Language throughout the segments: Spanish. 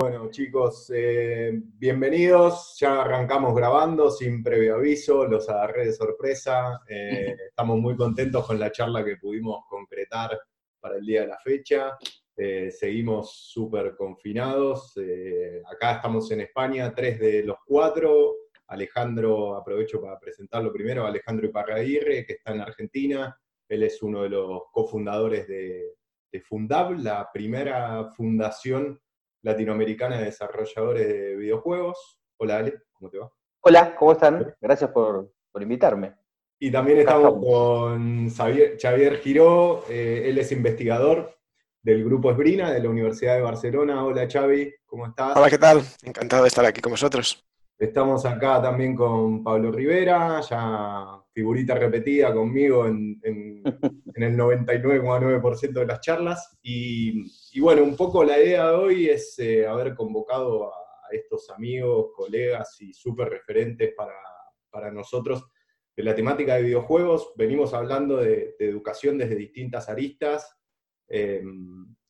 Bueno, chicos, eh, bienvenidos. Ya arrancamos grabando sin previo aviso, los agarré de sorpresa. Eh, estamos muy contentos con la charla que pudimos concretar para el día de la fecha. Eh, seguimos súper confinados. acá estamos en España, tres de los cuatro. Alejandro, aprovecho para presentarlo primero, Alejandro Iparraguirre, que está en Argentina. Él es uno de los cofundadores de, de Fundab, la primera fundación latinoamericana de desarrolladores de videojuegos. Hola Ale, ¿cómo te va? Hola, ¿cómo están? Gracias por, invitarme. Y también estamos, con Xavier, Giró, eh, él es investigador del Grupo Esbrina de la Universidad de Barcelona. Hola Xavi, ¿cómo estás? Hola, ¿qué tal? Encantado de estar aquí con vosotros. Estamos acá también con Pablo Rivera, ya figurita repetida conmigo en, el 99,9% de las charlas. Y, bueno, un poco la idea de hoy es eh, haber convocado a, estos amigos, colegas y súper referentes para, nosotros de la temática de videojuegos. Venimos hablando de, educación desde distintas aristas eh,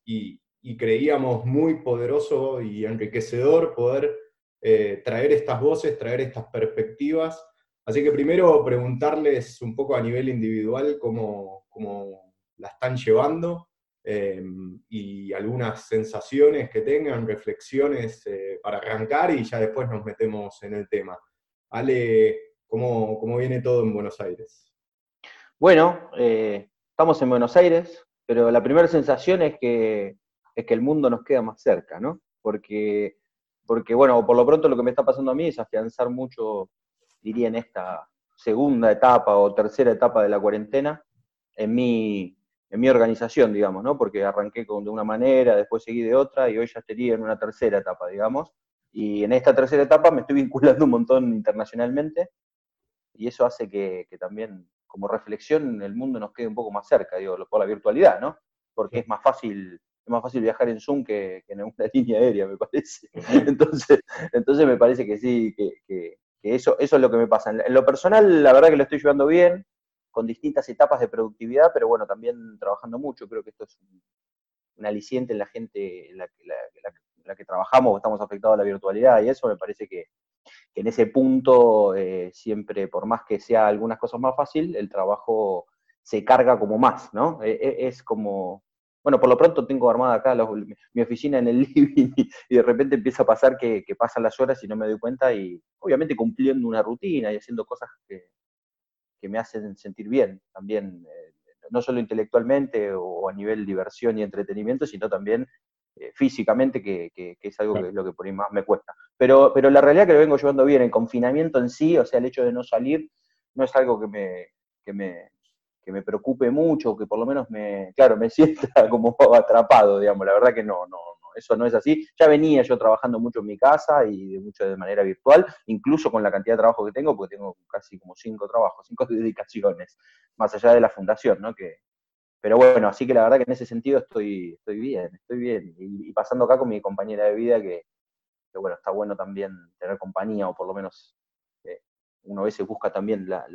y, y creíamos muy poderoso y enriquecedor poder eh, traer estas voces, traer estas perspectivas. Así que primero preguntarles un poco a nivel individual cómo, cómo la están llevando eh, y algunas sensaciones que tengan, reflexiones eh, para arrancar y ya después nos metemos en el tema. Ale, ¿cómo, cómo viene todo en Buenos Aires? Bueno, estamos en Buenos Aires, pero la primera sensación es que, es que el mundo nos queda más cerca, ¿no? Porque porque bueno, por lo pronto lo que me está pasando a mí es afianzar mucho, diría, en esta segunda etapa o tercera etapa de la cuarentena, en mi, en mi organización, digamos, ¿no? Porque arranqué con, de una manera, después seguí de otra y hoy ya estaría en una tercera etapa, digamos. Y en esta tercera etapa me estoy vinculando un montón internacionalmente y eso hace que, que también, como reflexión, el mundo nos quede un poco más cerca, digo, por la virtualidad, ¿no? Porque es más fácil más fácil viajar en Zoom que, en una línea aérea, me parece. Entonces, entonces me parece que sí, que, eso, eso es lo que me pasa. En lo personal, la verdad que lo estoy llevando bien, con distintas etapas de productividad, pero bueno, también trabajando mucho. Creo que esto es un, aliciente en la gente en la, que trabajamos, estamos afectados a la virtualidad y eso me parece que, en ese punto, eh, siempre, por más que sea algunas cosas más fácil, el trabajo se carga como más, ¿no? E, e, es como, bueno, por lo pronto tengo armada acá mi oficina en el living y, de repente empieza a pasar que, pasan las horas y no me doy cuenta y obviamente cumpliendo una rutina y haciendo cosas que, me hacen sentir bien también, eh, no solo intelectualmente o a nivel diversión y entretenimiento, sino también eh, físicamente, que, es algo que es lo que por ahí más me cuesta. Pero, pero la realidad que lo vengo llevando bien, el confinamiento en sí, o sea, el hecho de no salir, no es algo que me, que me, me preocupe mucho, que por lo menos me, claro, me sienta como atrapado, digamos, la verdad que no, no, no, eso no es así. Ya venía yo trabajando mucho en mi casa y de mucho de manera virtual, incluso con la cantidad de trabajo que tengo, porque tengo casi como cinco trabajos, cinco dedicaciones, más allá de la fundación, ¿no? Que, pero bueno, así que la verdad que en ese sentido estoy, estoy bien, estoy bien. Y, pasando acá con mi compañera de vida, que, bueno, está bueno también tener compañía, o por lo menos eh, uno a veces busca también la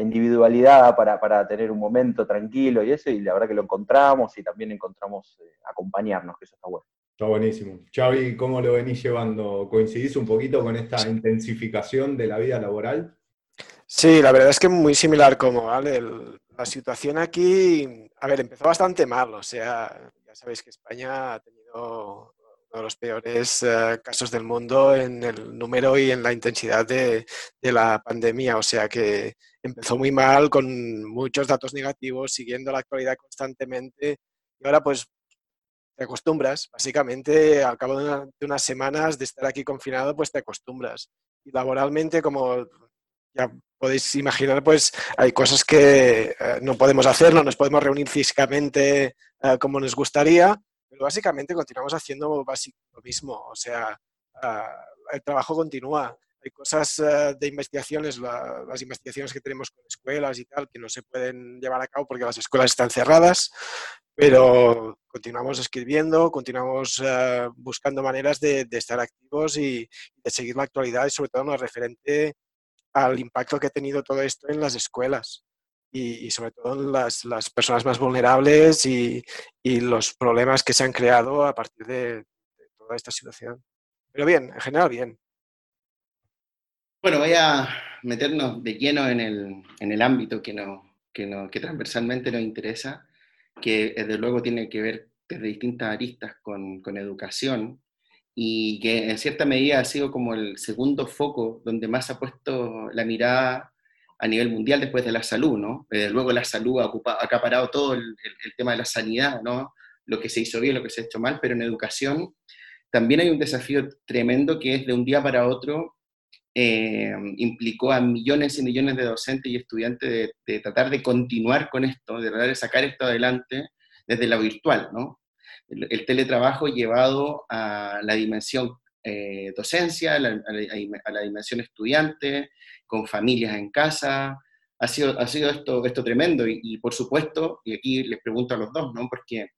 individualidad para, tener un momento tranquilo y eso, y la verdad que lo encontramos y también encontramos eh, acompañarnos, que eso está bueno. Está buenísimo. Xavi, ¿cómo lo venís llevando? ¿Coincidís un poquito con esta intensificación de la vida laboral? Sí, la verdad es que muy similar como, ¿vale? la situación aquí, a ver, empezó bastante mal, o sea, ya sabéis que España ha tenido de los peores eh, casos del mundo en el número y en la intensidad de, la pandemia. O sea que empezó muy mal con muchos datos negativos, siguiendo la actualidad constantemente. Y ahora pues te acostumbras, básicamente al cabo de, unas semanas de estar aquí confinado, pues te acostumbras. Y laboralmente, como ya podéis imaginar, pues hay cosas que eh, no podemos hacer, no nos podemos reunir físicamente eh, como nos gustaría, pero básicamente continuamos haciendo lo mismo, o sea, ah, el trabajo continúa. Hay cosas eh, de investigaciones, las investigaciones que tenemos con escuelas y tal, que no se pueden llevar a cabo porque las escuelas están cerradas, pero continuamos escribiendo, continuamos eh, buscando maneras de, estar activos y de seguir la actualidad y sobre todo en referente al impacto que ha tenido todo esto en las escuelas y, sobre todo las, las, personas más vulnerables y, y, los problemas que se han creado a partir de, toda esta situación. Pero bien, en general bien. Bueno, voy a meternos de lleno en el, en el ámbito que, no, que, no, que transversalmente nos interesa, que desde luego tiene que ver desde distintas aristas con, con educación y que en cierta medida ha sido como el segundo foco donde más ha puesto la mirada a nivel mundial después de la salud, ¿no? Desde luego la salud ha, ocupado, ha acaparado todo el, el, tema de la sanidad, ¿no? Lo que se hizo bien, lo que se ha hecho mal, pero en educación también hay un desafío tremendo que es de un día para otro eh, implicó a millones y millones de docentes y estudiantes de, tratar de continuar con esto, de tratar de sacar esto adelante desde lo virtual, ¿no? el, teletrabajo llevado a la dimensión eh, docencia, a la, la, dimensión estudiante, con familias en casa. Ha sido, ha sido esto, esto tremendo y, por supuesto, y aquí les pregunto a los dos, ¿no? porque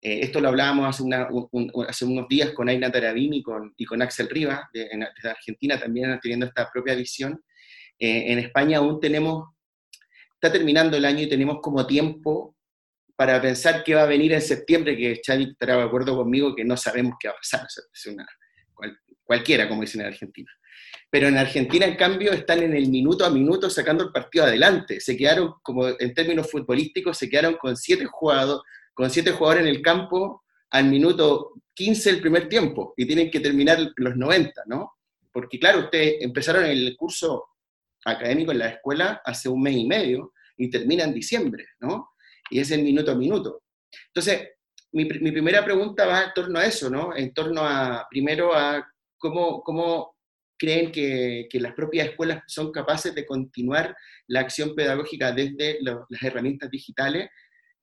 eh, esto lo hablábamos hace, una, un, hace, unos días con Aina Tarabini y con, y con Axel Rivas, de, de, Argentina también teniendo esta propia visión. Eh, en España aún tenemos, está terminando el año y tenemos como tiempo para pensar qué va a venir en septiembre, que Xavi estará de acuerdo conmigo que no sabemos qué va a pasar, es una, cual, cualquiera, como dicen en Argentina. Pero en Argentina, en cambio, están en el minuto a minuto sacando el partido adelante. Se quedaron, como en términos futbolísticos, se quedaron con siete jugadores, con siete jugadores en el campo al minuto 15 del primer tiempo y tienen que terminar los 90, ¿no? Porque claro, ustedes empezaron el curso académico en la escuela hace un mes y medio y termina en diciembre, ¿no? y es el minuto a minuto. Entonces, mi, mi, primera pregunta va en torno a eso, ¿no? En torno a, primero, a cómo, cómo creen que, que, las propias escuelas son capaces de continuar la acción pedagógica desde lo, las herramientas digitales.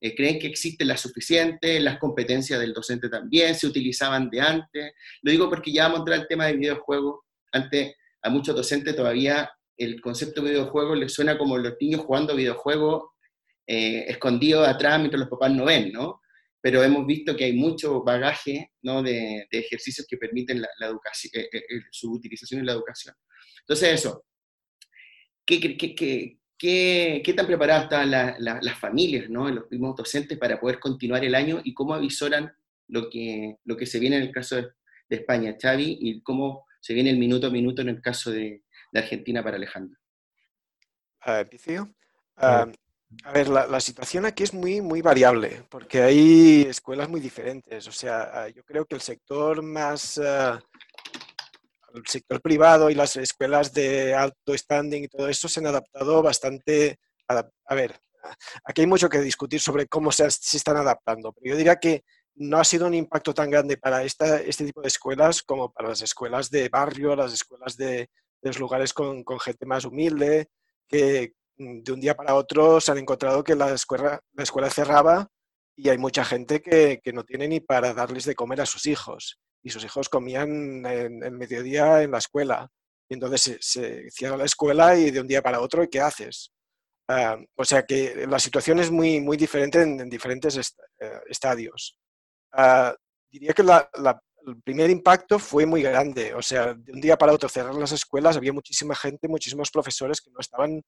Eh, ¿Creen que existen las suficientes? ¿Las competencias del docente también se utilizaban de antes? Lo digo porque ya vamos a entrar al tema de videojuegos. Antes, a muchos docentes todavía el concepto de videojuegos les suena como los niños jugando videojuegos eh, escondido atrás mientras los papás no ven, ¿no? Pero hemos visto que hay mucho bagaje ¿no? de, ejercicios que permiten la, la educación, eh, eh, su utilización en la educación. Entonces, eso. ¿Qué, qué, qué, qué, qué tan preparadas están la, la, las familias, ¿no? los mismos docentes para poder continuar el año y cómo avisoran lo que, lo que se viene en el caso de, de España, Xavi, y cómo se viene el minuto a minuto en el caso de, de Argentina para Alejandro? Uh, uh, a ver, la, la, situación aquí es muy, muy variable, porque hay escuelas muy diferentes. O sea, ah, yo creo que el sector más, uh, el sector privado y las escuelas de alto standing y todo eso se han adaptado bastante. A, a ver, aquí hay mucho que discutir sobre cómo se, están adaptando, pero yo diría que no ha sido un impacto tan grande para esta, este tipo de escuelas como para las escuelas de barrio, las escuelas de, los lugares con, gente más humilde, que, de un día para otro se han encontrado que la escuela, la escuela cerraba y hay mucha gente que, no tiene ni para darles de comer a sus hijos. Y sus hijos comían en mediodía en la escuela. Y entonces se, se, cierra la escuela y de un día para otro, ¿qué haces? Uh, o sea que la situación es muy, muy diferente en, en diferentes est uh, estadios. Uh, diría que la, la, el primer impacto fue muy grande. O sea, de un día para otro cerrar las escuelas, había muchísima gente, muchísimos profesores que no estaban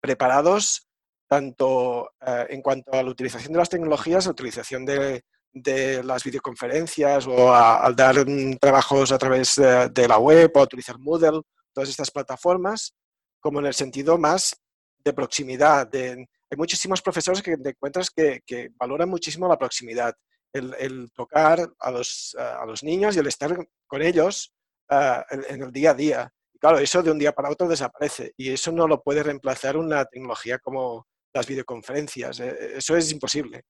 preparados tanto eh, en cuanto a la utilización de las tecnologías, la utilización de, de las videoconferencias o al dar trabajos a través de, la web o utilizar Moodle, todas estas plataformas, como en el sentido más de proximidad. De, hay muchísimos profesores que te encuentras que, que valoran muchísimo la proximidad, el, tocar a los, a los, niños y el estar con ellos en, en el día a día. Claro, eso de un día para otro desaparece y eso no lo puede reemplazar una tecnología como las videoconferencias. Eh, eso es imposible.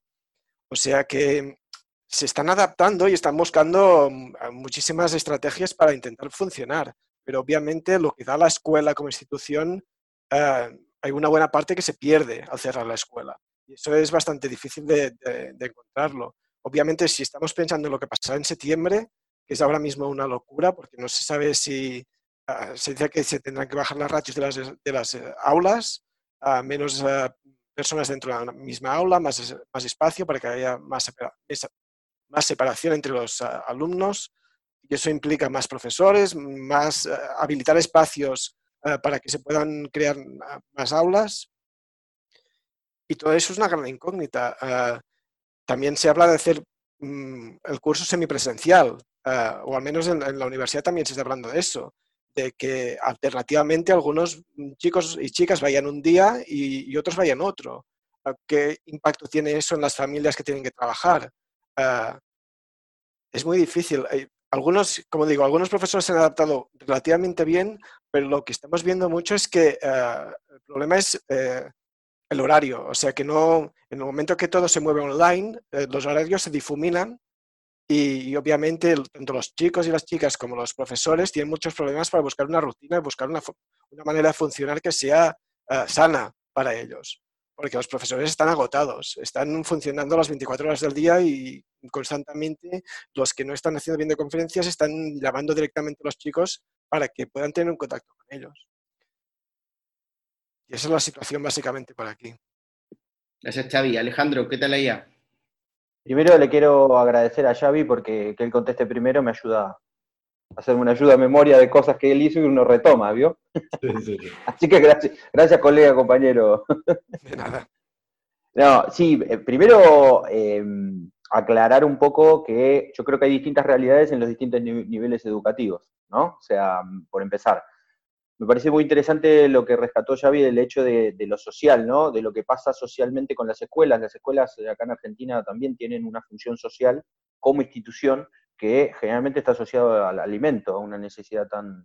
O sea que se están adaptando y están buscando mm, muchísimas estrategias para intentar funcionar, pero obviamente lo que da la escuela como institución, eh, hay una buena parte que se pierde al cerrar la escuela. Y eso es bastante difícil de, encontrarlo. Obviamente, si estamos pensando en lo que pasará en septiembre, que es ahora mismo una locura, porque no se sabe si uh, se dice que se tendrán que bajar las ratios de las, de las uh, aulas, uh, menos personas dentro de la misma aula, más, más espacio para que haya más, más separación entre los alumnos. Y eso implica más profesores, más habilitar espacios para que se puedan crear más aulas. Y todo eso es una gran incógnita. también se habla de hacer mm, el curso semipresencial, eh, o al menos en, la universidad también se está hablando de eso, de que alternativamente algunos chicos y chicas vayan un día y, otros vayan otro. ¿Qué impacto tiene eso en las familias que tienen que trabajar? Eh, es muy difícil. Algunos, como digo, algunos profesores se han adaptado relativamente bien, pero lo que estamos viendo mucho es que el problema es el horario. O sea que no, en el momento que todo se mueve online, eh, los horarios se difuminan y, obviamente tanto los chicos y las chicas como los profesores tienen muchos problemas para buscar una rutina y buscar una, una manera de funcionar que sea eh, sana para ellos. Porque los profesores están agotados, están funcionando las 24 horas del día y constantemente los que no están haciendo videoconferencias están llamando directamente a los chicos para que puedan tener un contacto con ellos. Y esa es la situación básicamente por aquí. Gracias, Xavi. Alejandro, ¿qué tal allá? Primero le quiero agradecer a Xavi porque que él conteste primero me ayuda hacerme una ayuda a memoria de cosas que él hizo y uno retoma, ¿vio? Así que gracias, gracias, colega, compañero. De nada. No, sí, eh, primero em, aclarar un poco que yo creo que hay distintas realidades en los distintos niveles educativos, ¿no? O sea, por empezar, me parece muy interesante lo que rescató Xavi del hecho de, lo social, ¿no? De lo que pasa socialmente con las escuelas. Las escuelas acá en Argentina también tienen una función social como institución que generalmente está asociada al alimento, a una necesidad tan,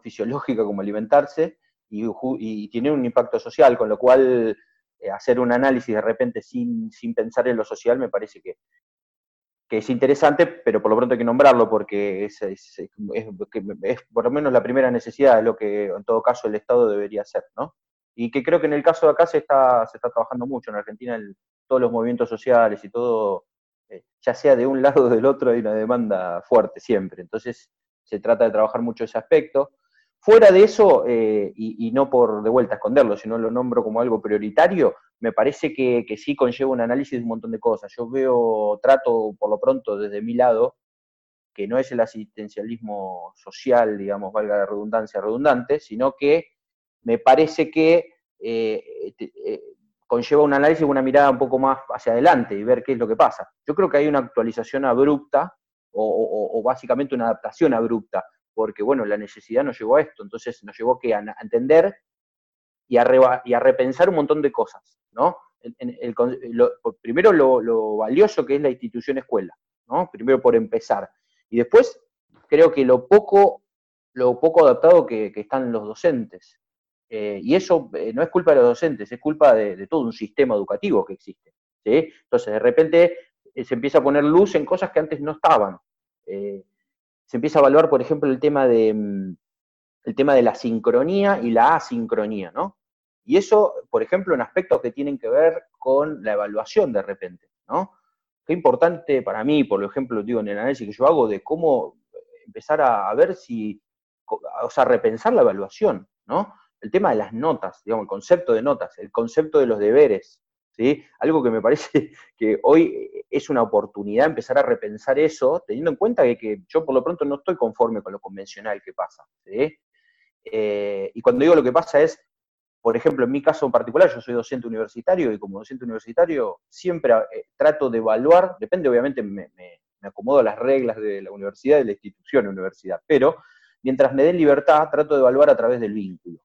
fisiológica como alimentarse, y, tiene un impacto social, con lo cual eh, hacer un análisis de repente sin, sin pensar en lo social me parece que, que es interesante, pero por lo pronto hay que nombrarlo porque es, por lo menos la primera necesidad de lo que en todo caso el Estado debería hacer, ¿no? Y que creo que en el caso de acá se está, se está trabajando mucho, en Argentina todos los movimientos sociales y todo, ya sea de un lado o del otro, hay una demanda fuerte siempre, entonces se trata de trabajar mucho ese aspecto. Fuera de eso, eh, y, no por de vuelta esconderlo, sino lo nombro como algo prioritario, me parece que, sí conlleva un análisis de un montón de cosas. Yo veo, trato por lo pronto desde mi lado, que no es el asistencialismo social, digamos, valga la redundancia redundante, sino que me parece que eh, eh, conlleva un análisis una mirada un poco más hacia adelante y ver qué es lo que pasa. Yo creo que hay una actualización abrupta o básicamente una adaptación abrupta porque bueno, la necesidad nos llevó a esto, entonces nos llevó a, entender y a, y a, repensar un montón de cosas, ¿no? primero lo, valioso que es la institución escuela, ¿no? Primero por empezar. Y después creo que lo poco, lo poco adaptado que, están los docentes. Eh, y eso eh, no es culpa de los docentes, es culpa de, todo un sistema educativo que existe. Entonces, de repente eh, se empieza a poner luz en cosas que antes no estaban se empieza a evaluar, por ejemplo, el tema de, mm, el tema de la sincronía y la asincronía, ¿no? Y eso, por ejemplo, en aspectos que tienen que ver con la evaluación de repente, ¿no? Qué importante para mí, por ejemplo, digo, en el análisis que yo hago de cómo empezar a, ver si, o sea, repensar la evaluación, ¿no? El tema de las notas, digamos, el concepto de notas, el concepto de los deberes, algo que me parece que hoy es una oportunidad empezar a repensar eso, teniendo en cuenta que, yo por lo pronto no estoy conforme con lo convencional que pasa, eh, y cuando digo lo que pasa es, por ejemplo, en mi caso en particular, yo soy docente universitario y como docente universitario siempre eh, trato de evaluar, depende obviamente, me, me, acomodo a las reglas de la universidad, de la institución de universidad, pero mientras me den libertad, trato de evaluar a través del vínculo.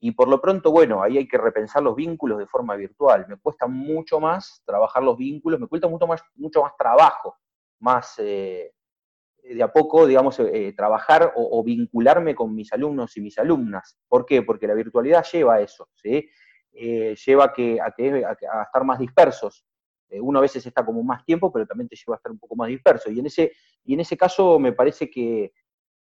Y por lo pronto, bueno, ahí hay que repensar los vínculos de forma virtual. Me cuesta mucho más trabajar los vínculos, me cuesta mucho más, mucho más trabajo, más eh, de a poco, digamos, eh, trabajar o, vincularme con mis alumnos y mis alumnas. ¿Por qué? Porque la virtualidad lleva a eso, ¿sí? Eh, lleva a, que, a, que, a, estar más dispersos. uno a veces está como más tiempo, pero también te lleva a estar un poco más disperso. Y en ese, y en ese caso me parece que,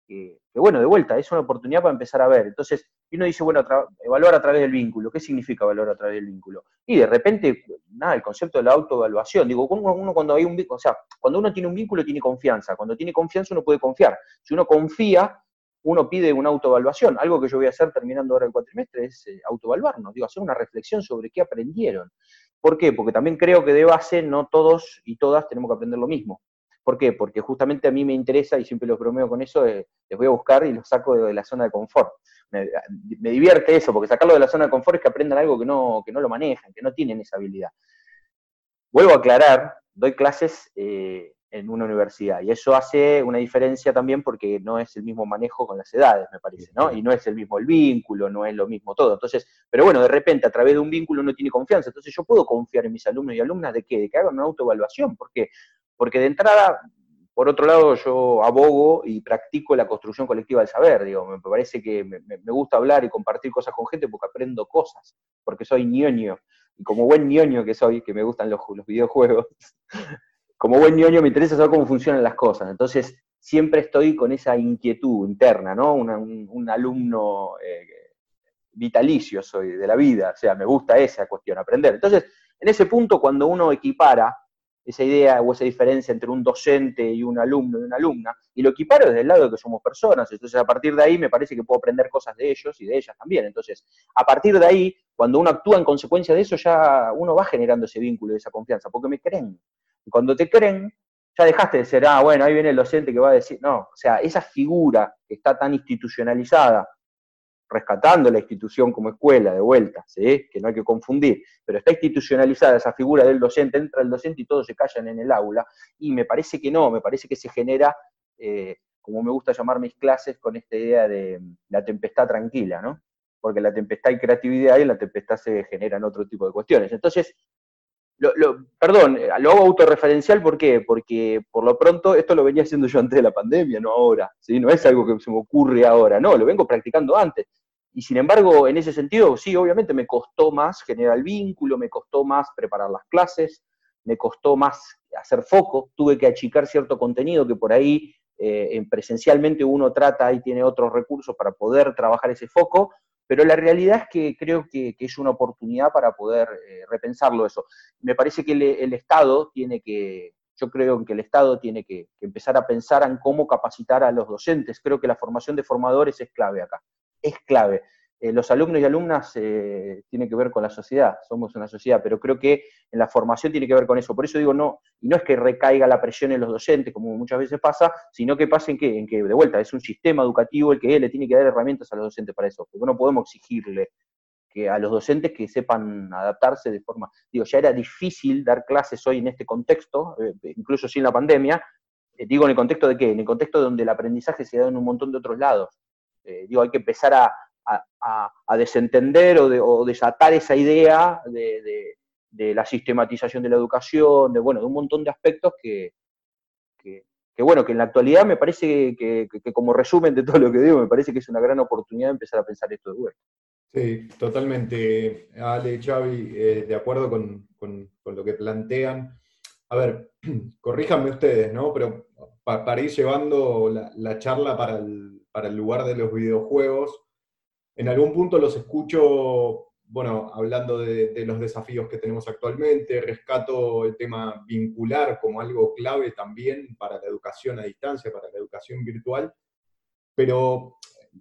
que, bueno, de vuelta, es una oportunidad para empezar a ver. Entonces, uno dice, bueno, evaluar a través del vínculo. ¿Qué significa evaluar a través del vínculo? Y de repente, nada, el concepto de la autoevaluación. Digo, uno, cuando hay un vínculo, o sea, cuando uno tiene un vínculo tiene confianza. Cuando tiene confianza uno puede confiar. Si uno confía, uno pide una autoevaluación. Algo que yo voy a hacer terminando ahora el cuatrimestre es eh, autoevaluarnos, digo, hacer una reflexión sobre qué aprendieron. ¿Por qué? Porque también creo que de base no todos y todas tenemos que aprender lo mismo. ¿Por qué? Porque justamente a mí me interesa, y siempre los bromeo con eso, les voy a buscar y los saco de, la zona de confort. Me, divierte eso, porque sacarlo de la zona de confort es que aprendan algo que no, que no lo manejan, que no tienen esa habilidad. Vuelvo a aclarar, doy clases eh, en una universidad. Y eso hace una diferencia también porque no es el mismo manejo con las edades, me parece, ¿no? Y no es el mismo el vínculo, no es lo mismo todo. Entonces, pero bueno, de repente a través de un vínculo uno tiene confianza. Entonces yo puedo confiar en mis alumnos y alumnas de qué? De que hagan una autoevaluación. ¿Por qué? Porque de entrada, por otro lado, yo abogo y practico la construcción colectiva del saber. Digo, me parece que me, me gusta hablar y compartir cosas con gente porque aprendo cosas, porque soy ñoño. Y como buen ñoño que soy, que me gustan los, los videojuegos, como buen ñoño me interesa saber cómo funcionan las cosas. Entonces, siempre estoy con esa inquietud interna, ¿no? un, alumno eh, vitalicio soy de la vida, o sea, me gusta esa cuestión, aprender. Entonces, en ese punto, cuando uno equipara esa idea o esa diferencia entre un docente y un alumno y una alumna, y lo equiparo desde el lado de que somos personas, entonces a partir de ahí me parece que puedo aprender cosas de ellos y de ellas también. Entonces, a partir de ahí, cuando uno actúa en consecuencia de eso, ya uno va generando ese vínculo y esa confianza, porque me creen cuando te creen, ya dejaste de ser, ah, bueno, ahí viene el docente que va a decir, no, o sea, esa figura que está tan institucionalizada, rescatando la institución como escuela de vuelta, ¿sí? que no hay que confundir, pero está institucionalizada esa figura del docente, entra el docente y todos se callan en el aula, y me parece que no, me parece que se genera, eh, como me gusta llamar mis clases, con esta idea de la tempestad tranquila, ¿no? Porque la tempestad hay creatividad y la tempestad se generan otro tipo de cuestiones. Entonces, lo, perdón, eh, lo hago autorreferencial, ¿por qué? Porque por lo pronto esto lo venía haciendo yo antes de la pandemia, no ahora, ¿sí? No es algo que se me ocurre ahora, no, lo vengo practicando antes. Y sin embargo, en ese sentido, sí, obviamente me costó más generar el vínculo, me costó más preparar las clases, me costó más hacer foco, tuve que achicar cierto contenido que por ahí eh, presencialmente uno trata y tiene otros recursos para poder trabajar ese foco, pero la realidad es que creo que, es una oportunidad para poder eh, repensarlo eso. Me parece que el, Estado tiene que, yo creo que el Estado tiene que, empezar a pensar en cómo capacitar a los docentes. Creo que la formación de formadores es clave acá, es clave. Eh, los alumnos y alumnas eh, tienen que ver con la sociedad, somos una sociedad, pero creo que en la formación tiene que ver con eso. Por eso digo, no, y no es que recaiga la presión en los docentes, como muchas veces pasa, sino que pasa en que, en que de vuelta, es un sistema educativo el que le tiene que dar herramientas a los docentes para eso, porque no podemos exigirle que a los docentes que sepan adaptarse de forma, digo, ya era difícil dar clases hoy en este contexto, eh, incluso sin la pandemia, digo en el contexto de qué, en el contexto donde el aprendizaje se da en un montón de otros lados. digo, hay que empezar a, a, desentender o, desatar esa idea de, la sistematización de la educación, de, bueno, de un montón de aspectos que, bueno, que en la actualidad me parece que, como resumen de todo lo que digo, me parece que es una gran oportunidad de empezar a pensar esto de vuelta. Sí, totalmente, Ale, Xavi, eh, de acuerdo con, lo que plantean. A ver, corríjanme ustedes, ¿no? Pero para, ir llevando la, charla para el, para el lugar de los videojuegos, en algún punto los escucho, bueno, hablando de, los desafíos que tenemos actualmente, rescato el tema vincular como algo clave también para la educación a distancia, para la educación virtual, pero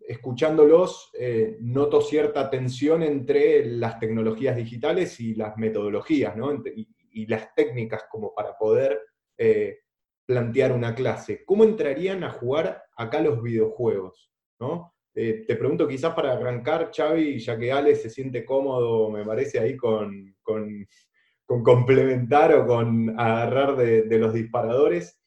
escuchándolos eh, noto cierta tensión entre las tecnologías digitales y las metodologías, ¿no? y, las técnicas como para poder eh, plantear una clase. ¿Cómo entrarían a jugar acá los videojuegos? ¿no? Eh, te pregunto quizás para arrancar, Xavi, ya que Ale se siente cómodo, me parece, ahí con, complementar o con agarrar de, los disparadores,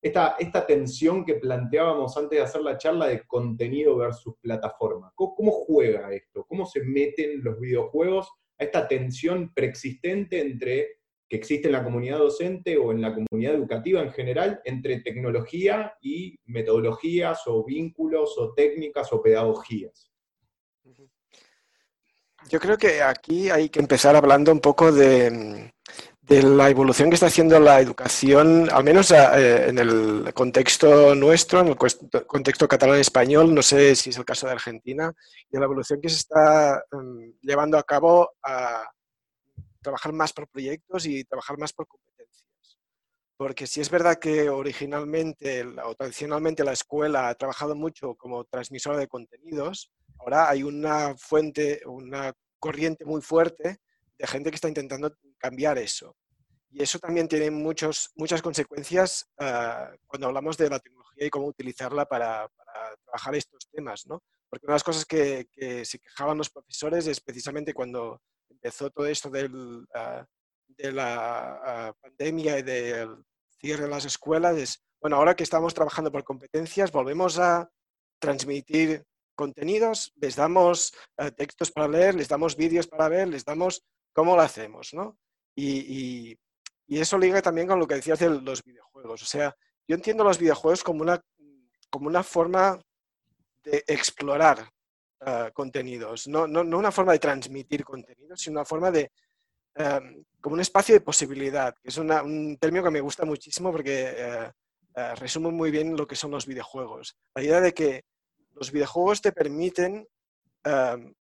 esta, esta, tensión que planteábamos antes de hacer la charla de contenido versus plataforma. ¿Cómo, juega esto? ¿Cómo se meten los videojuegos a esta tensión preexistente entre que existe en la comunidad docente o en la comunidad educativa en general entre tecnología y metodologías o vínculos o técnicas o pedagogías. Yo creo que aquí hay que empezar hablando un poco de, la evolución que está haciendo la educación, al menos eh, en el contexto nuestro, en el contexto catalán-español, no sé si es el caso de Argentina, y la evolución que se está em, llevando a cabo trabajar más por proyectos y trabajar más por competencias. Porque si es verdad que originalmente o tradicionalmente la escuela ha trabajado mucho como transmisora de contenidos, ahora hay una fuente, una corriente muy fuerte de gente que está intentando cambiar eso. Y eso también tiene muchos, muchas consecuencias ah, cuando hablamos de la tecnología y cómo utilizarla para, trabajar estos temas, ¿no? Porque una de las cosas que, que, se quejaban los profesores es precisamente cuando empezó todo esto del, ah, de la ah, pandemia y del cierre de las escuelas es, bueno, ahora que estamos trabajando por competencias, volvemos a transmitir contenidos, les damos eh, textos para leer, les damos vídeos para ver, les damos cómo lo hacemos, ¿no? Y, eso liga también con lo que decías de los videojuegos. O sea, yo entiendo los videojuegos como una, como una forma de explorar eh, contenidos, no, no, no, una forma de transmitir contenidos, sino una forma de, em, como un espacio de posibilidad, que es un término que me gusta muchísimo porque eh, eh, resume muy bien lo que son los videojuegos. La idea de que los videojuegos te permiten em,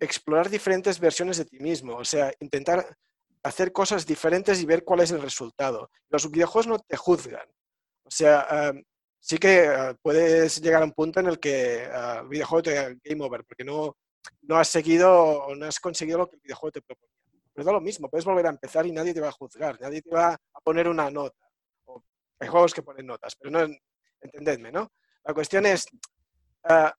explorar diferentes versiones de ti mismo, o sea, intentar hacer cosas diferentes y ver cuál es el resultado. Los videojuegos no te juzgan. O sea, em, sí que eh, puedes llegar a un punto en el que eh, el videojuego te da game over, porque no, no has seguido o no has conseguido lo que el videojuego te proponía. Pero da lo mismo, puedes volver a empezar y nadie te va a juzgar, nadie te va a poner una nota. hay juegos que ponen notas, pero no, entendedme, ¿no? La cuestión es, eh,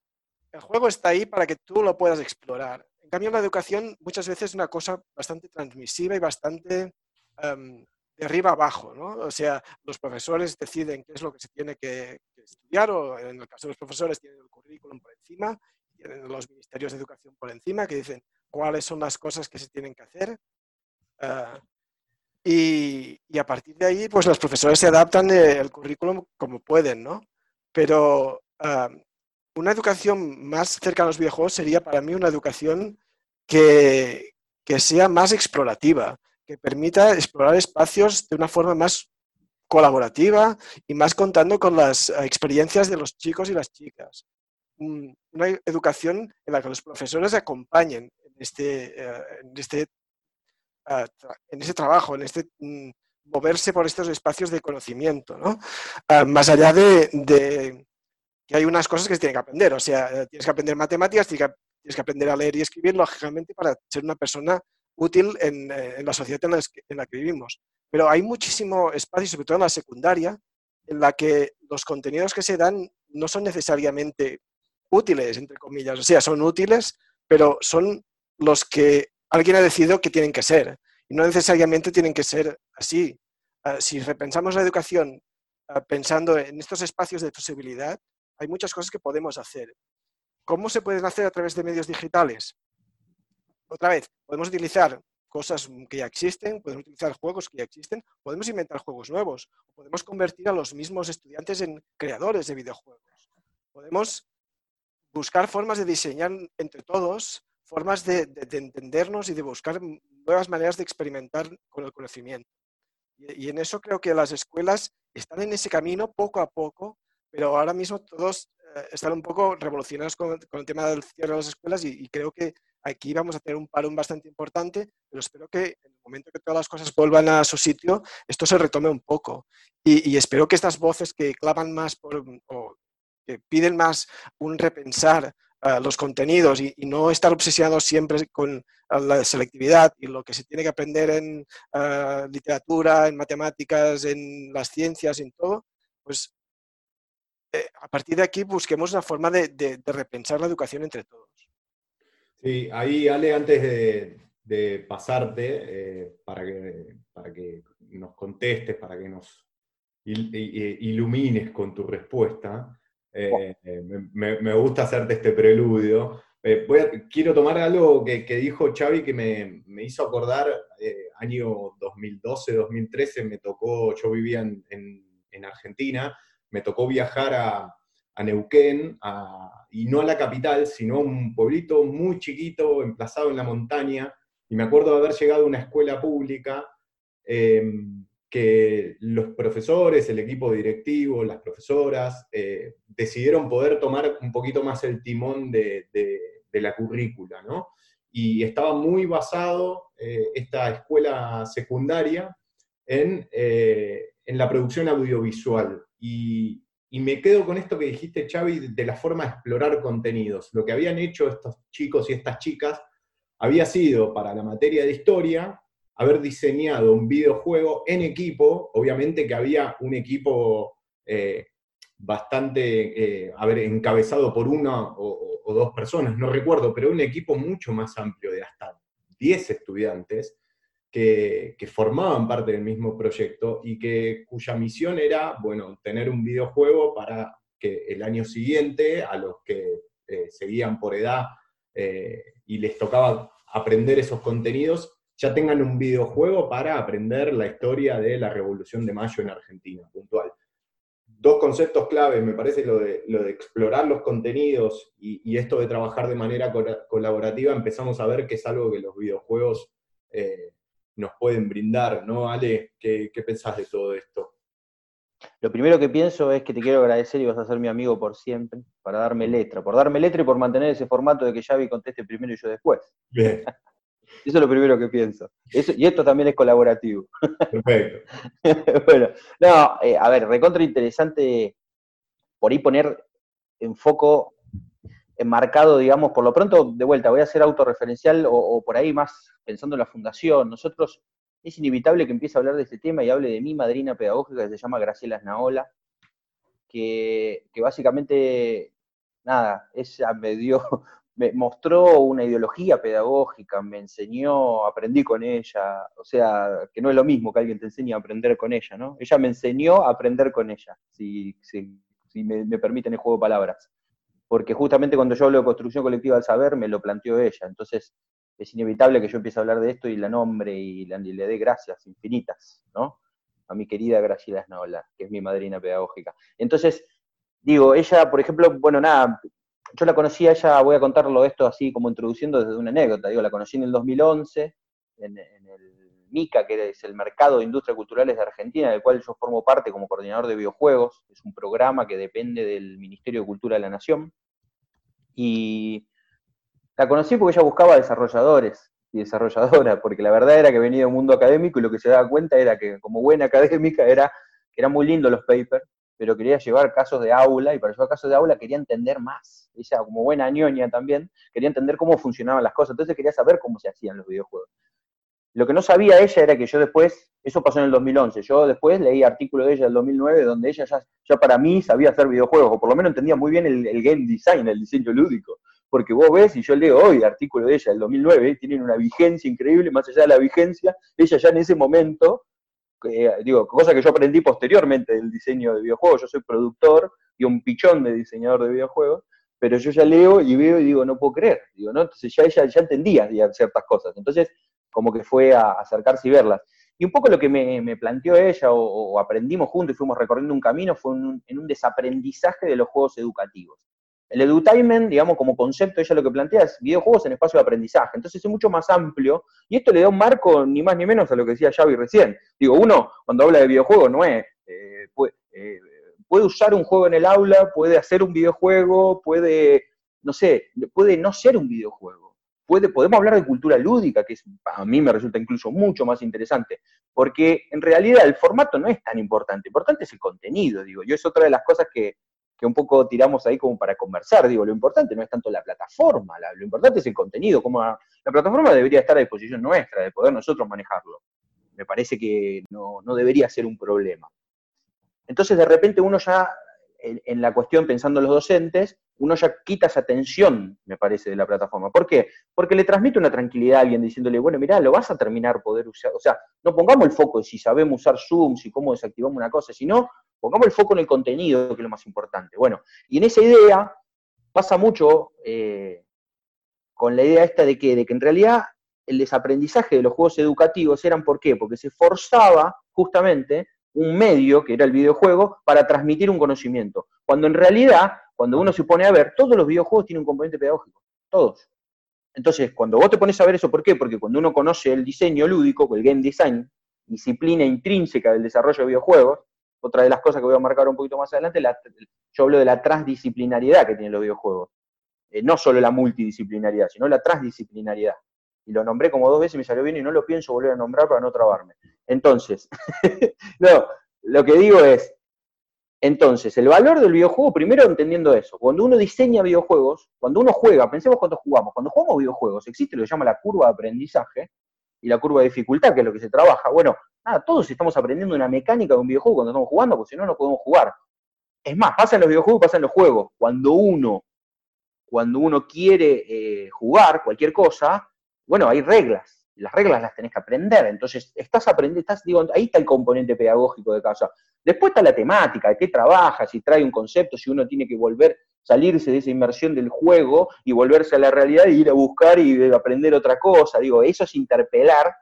el juego está ahí para que tú lo puedas explorar. En cambio, la educación muchas veces es una cosa bastante transmisiva y bastante em, de arriba abajo, ¿no? O sea, los profesores deciden qué es lo que se tiene que, estudiar, o en el caso de los profesores tienen el currículum por encima, tienen los ministerios de educación por encima, que dicen cuáles son las cosas que se tienen que hacer. Ah, y, a partir de ahí, pues los profesores se adaptan el currículum como pueden, ¿no? Pero ah, una educación más cerca a los videojuegos sería para mí una educación que, que sea más explorativa, que permita explorar espacios de una forma más colaborativa y más contando con las eh, experiencias de los chicos y las chicas. Una educación en la que los profesores acompañen en este, eh, en este, ah, en ese trabajo, en este mm, moverse por estos espacios de conocimiento, ¿no? Más allá de, que hay unas cosas que se tienen que aprender, o sea, tienes que aprender matemáticas, tienes que aprender a leer y escribir, lógicamente, para ser una persona útil eh, en, la sociedad en la, que vivimos. Pero hay muchísimo espacio, sobre todo en la secundaria, en la que los contenidos que se dan no son necesariamente útiles, entre comillas. O sea, son útiles, pero son los que alguien ha decidido que tienen que ser. Y no necesariamente tienen que ser así. Ah, si repensamos la educación ah, pensando en estos espacios de posibilidad, hay muchas cosas que podemos hacer. ¿Cómo se pueden hacer a través de medios digitales? Otra vez, podemos utilizar cosas que ya existen, podemos utilizar juegos que ya existen, podemos inventar juegos nuevos, podemos convertir a los mismos estudiantes en creadores de videojuegos. Podemos buscar formas de diseñar entre todos, formas de, entendernos y de buscar nuevas maneras de experimentar con el conocimiento. Y, en eso creo que las escuelas están en ese camino poco a poco, pero ahora mismo todos están un poco revolucionados con, el tema del cierre de las escuelas y creo que aquí vamos a tener un parón bastante importante, pero espero que en el momento que todas las cosas vuelvan a su sitio, esto se retome un poco. Y, espero que estas voces que claman más por, o que piden más un repensar uh, los contenidos y, no estar obsesionados siempre con uh, la selectividad y lo que se tiene que aprender en literatura, en matemáticas, en las ciencias, en todo, pues eh, a partir de aquí busquemos una forma de repensar la educación entre todos. Sí, ahí Ale, antes de, pasarte, eh, para, que, para que nos contestes, para que nos ilumines con tu respuesta, eh, me, gusta hacerte este preludio. Eh, quiero tomar algo que, dijo Xavi que me, hizo acordar, año 2012, 2013, me tocó, yo vivía en Argentina, me tocó viajar a, Neuquén, y no a la capital, sino a un pueblito muy chiquito, emplazado en la montaña, y me acuerdo de haber llegado a una escuela pública em, que los profesores, el equipo directivo, las profesoras, eh, decidieron poder tomar un poquito más el timón de, la currícula. Y estaba muy basado eh, esta escuela secundaria en, eh, en la producción audiovisual. Y, me quedo con esto que dijiste, Xavi, de la forma de explorar contenidos. Lo que habían hecho estos chicos y estas chicas había sido, para la materia de historia, haber diseñado un videojuego en equipo, obviamente que había un equipo eh, bastante, eh, encabezado por una o, o, dos personas, no recuerdo, pero un equipo mucho más amplio, de hasta 10 estudiantes, que, formaban parte del mismo proyecto y que, cuya misión era, bueno, tener un videojuego para que el año siguiente, a los que eh, seguían por edad eh, y les tocaba aprender esos contenidos, ya tengan un videojuego para aprender la historia de la Revolución de Mayo en Argentina, puntual. Dos conceptos claves, me parece lo de, lo de explorar los contenidos y, esto de trabajar de manera colaborativa, empezamos a ver que es algo que los videojuegos eh, nos pueden brindar, ¿no, Ale? ¿Qué, ¿Qué, pensás de todo esto? Lo primero que pienso es que te quiero agradecer y vas a ser mi amigo por siempre, para darme letra, por darme letra y por mantener ese formato de que Xavi conteste primero y yo después. Bien. Eso es lo primero que pienso. y esto también es colaborativo. Perfecto. bueno, no, eh, a ver, recontra interesante por ahí poner en foco enmarcado, digamos, por lo pronto, de vuelta, voy a ser autorreferencial o, por ahí más pensando en la fundación. Nosotros, es inevitable que empiece a hablar de este tema y hable de mi madrina pedagógica que se llama Graciela Snaola, que, que básicamente, nada, ella me dio, me mostró una ideología pedagógica, me enseñó, aprendí con ella, o sea, que no es lo mismo que alguien te enseñe a aprender con ella, ¿no? Ella me enseñó a aprender con ella, si, si, si me, me permiten el juego de palabras porque justamente cuando yo hablo de construcción colectiva del saber, me lo planteó ella. Entonces, es inevitable que yo empiece a hablar de esto y la nombre y, le dé gracias infinitas, ¿no? A mi querida Graciela Esnaola, que es mi madrina pedagógica. Entonces, digo, ella, por ejemplo, bueno, nada, yo la conocí ella, voy a contarlo esto así como introduciendo desde una anécdota, digo, la conocí en el 2011, en, en MICA, que es el Mercado de Industrias Culturales de Argentina, del cual yo formo parte como coordinador de videojuegos, es un programa que depende del Ministerio de Cultura de la Nación. Y la conocí porque ella buscaba desarrolladores y desarrolladoras, porque la verdad era que venía de un mundo académico y lo que se daba cuenta era que como buena académica era que eran muy lindos los papers, pero quería llevar casos de aula, y para llevar casos de aula quería entender más. Ella, como buena ñoña también, quería entender cómo funcionaban las cosas, entonces quería saber cómo se hacían los videojuegos. Lo que no sabía ella era que yo después, eso pasó en el 2011, yo después leí artículos de ella del 2009 donde ella ya, para mí sabía hacer videojuegos, o por lo menos entendía muy bien el, game design, el diseño lúdico. Porque vos ves, y yo leo hoy artículos de ella del 2009, tienen una vigencia increíble, más allá de la vigencia, ella ya en ese momento, eh, digo, cosa que yo aprendí posteriormente del diseño de videojuegos, yo soy productor y un pichón de diseñador de videojuegos, pero yo ya leo y veo y digo, no puedo creer, digo, ¿no? Entonces ya ella ya entendía ciertas cosas. Entonces, como que fue a acercarse y verlas. Y un poco lo que me, planteó ella o, aprendimos juntos y fuimos recorriendo un camino fue en un desaprendizaje de los juegos educativos. El edutainment, digamos, como concepto, ella lo que plantea es videojuegos en espacio de aprendizaje. Entonces es mucho más amplio y esto le da un marco ni más ni menos a lo que decía Xavi recién. Digo, uno cuando habla de videojuegos no es, eh, puede, eh, puede usar un juego en el aula, puede hacer un videojuego, puede, no sé, puede no ser un videojuego podemos hablar de cultura lúdica, que a mí me resulta incluso mucho más interesante, porque en realidad el formato no es tan importante, importante es el contenido, digo, yo es otra de las cosas que, un poco tiramos ahí como para conversar, digo, lo importante no es tanto la plataforma, lo importante es el contenido, como la plataforma debería estar a disposición nuestra, de poder nosotros manejarlo. Me parece que no, no debería ser un problema. Entonces, de repente uno ya en, la cuestión, pensando en los docentes, uno ya quita esa tensión, me parece, de la plataforma. ¿Por qué? Porque le transmite una tranquilidad a alguien diciéndole, bueno, mira, lo vas a terminar poder usar. O sea, no pongamos el foco en si sabemos usar Zoom, si cómo desactivamos una cosa, sino pongamos el foco en el contenido, que es lo más importante. Bueno, y en esa idea pasa mucho eh, con la idea esta de que, de que en realidad el desaprendizaje de los juegos educativos eran por qué? Porque se forzaba justamente un medio, que era el videojuego, para transmitir un conocimiento. Cuando en realidad, cuando uno se pone a ver, todos los videojuegos tienen un componente pedagógico, todos. Entonces, cuando vos te pones a ver eso, ¿por qué? Porque cuando uno conoce el diseño lúdico, el game design, disciplina intrínseca del desarrollo de videojuegos, otra de las cosas que voy a marcar un poquito más adelante, yo hablo de la transdisciplinariedad que tienen los videojuegos. Eh, no solo la multidisciplinariedad, sino la transdisciplinariedad y lo nombré como dos veces y me salió bien y no lo pienso volver a nombrar para no trabarme. Entonces, no, lo que digo es, entonces, el valor del videojuego, primero entendiendo eso, cuando uno diseña videojuegos, cuando uno juega, pensemos cuando jugamos, cuando jugamos videojuegos, existe lo que se llama la curva de aprendizaje y la curva de dificultad, que es lo que se trabaja. Bueno, nada, todos estamos aprendiendo una mecánica de un videojuego cuando estamos jugando, porque si no, no podemos jugar. Es más, pasa en los videojuegos, pasa en los juegos. Cuando uno, cuando uno quiere eh, jugar cualquier cosa, bueno, hay reglas. Las reglas las tenés que aprender. Entonces, estás aprendiendo, estás, digo, ahí está el componente pedagógico de casa. Después está la temática, de qué trabaja, si trae un concepto, si uno tiene que volver, salirse de esa inmersión del juego y volverse a la realidad e ir a buscar y aprender otra cosa. Digo, eso es interpelar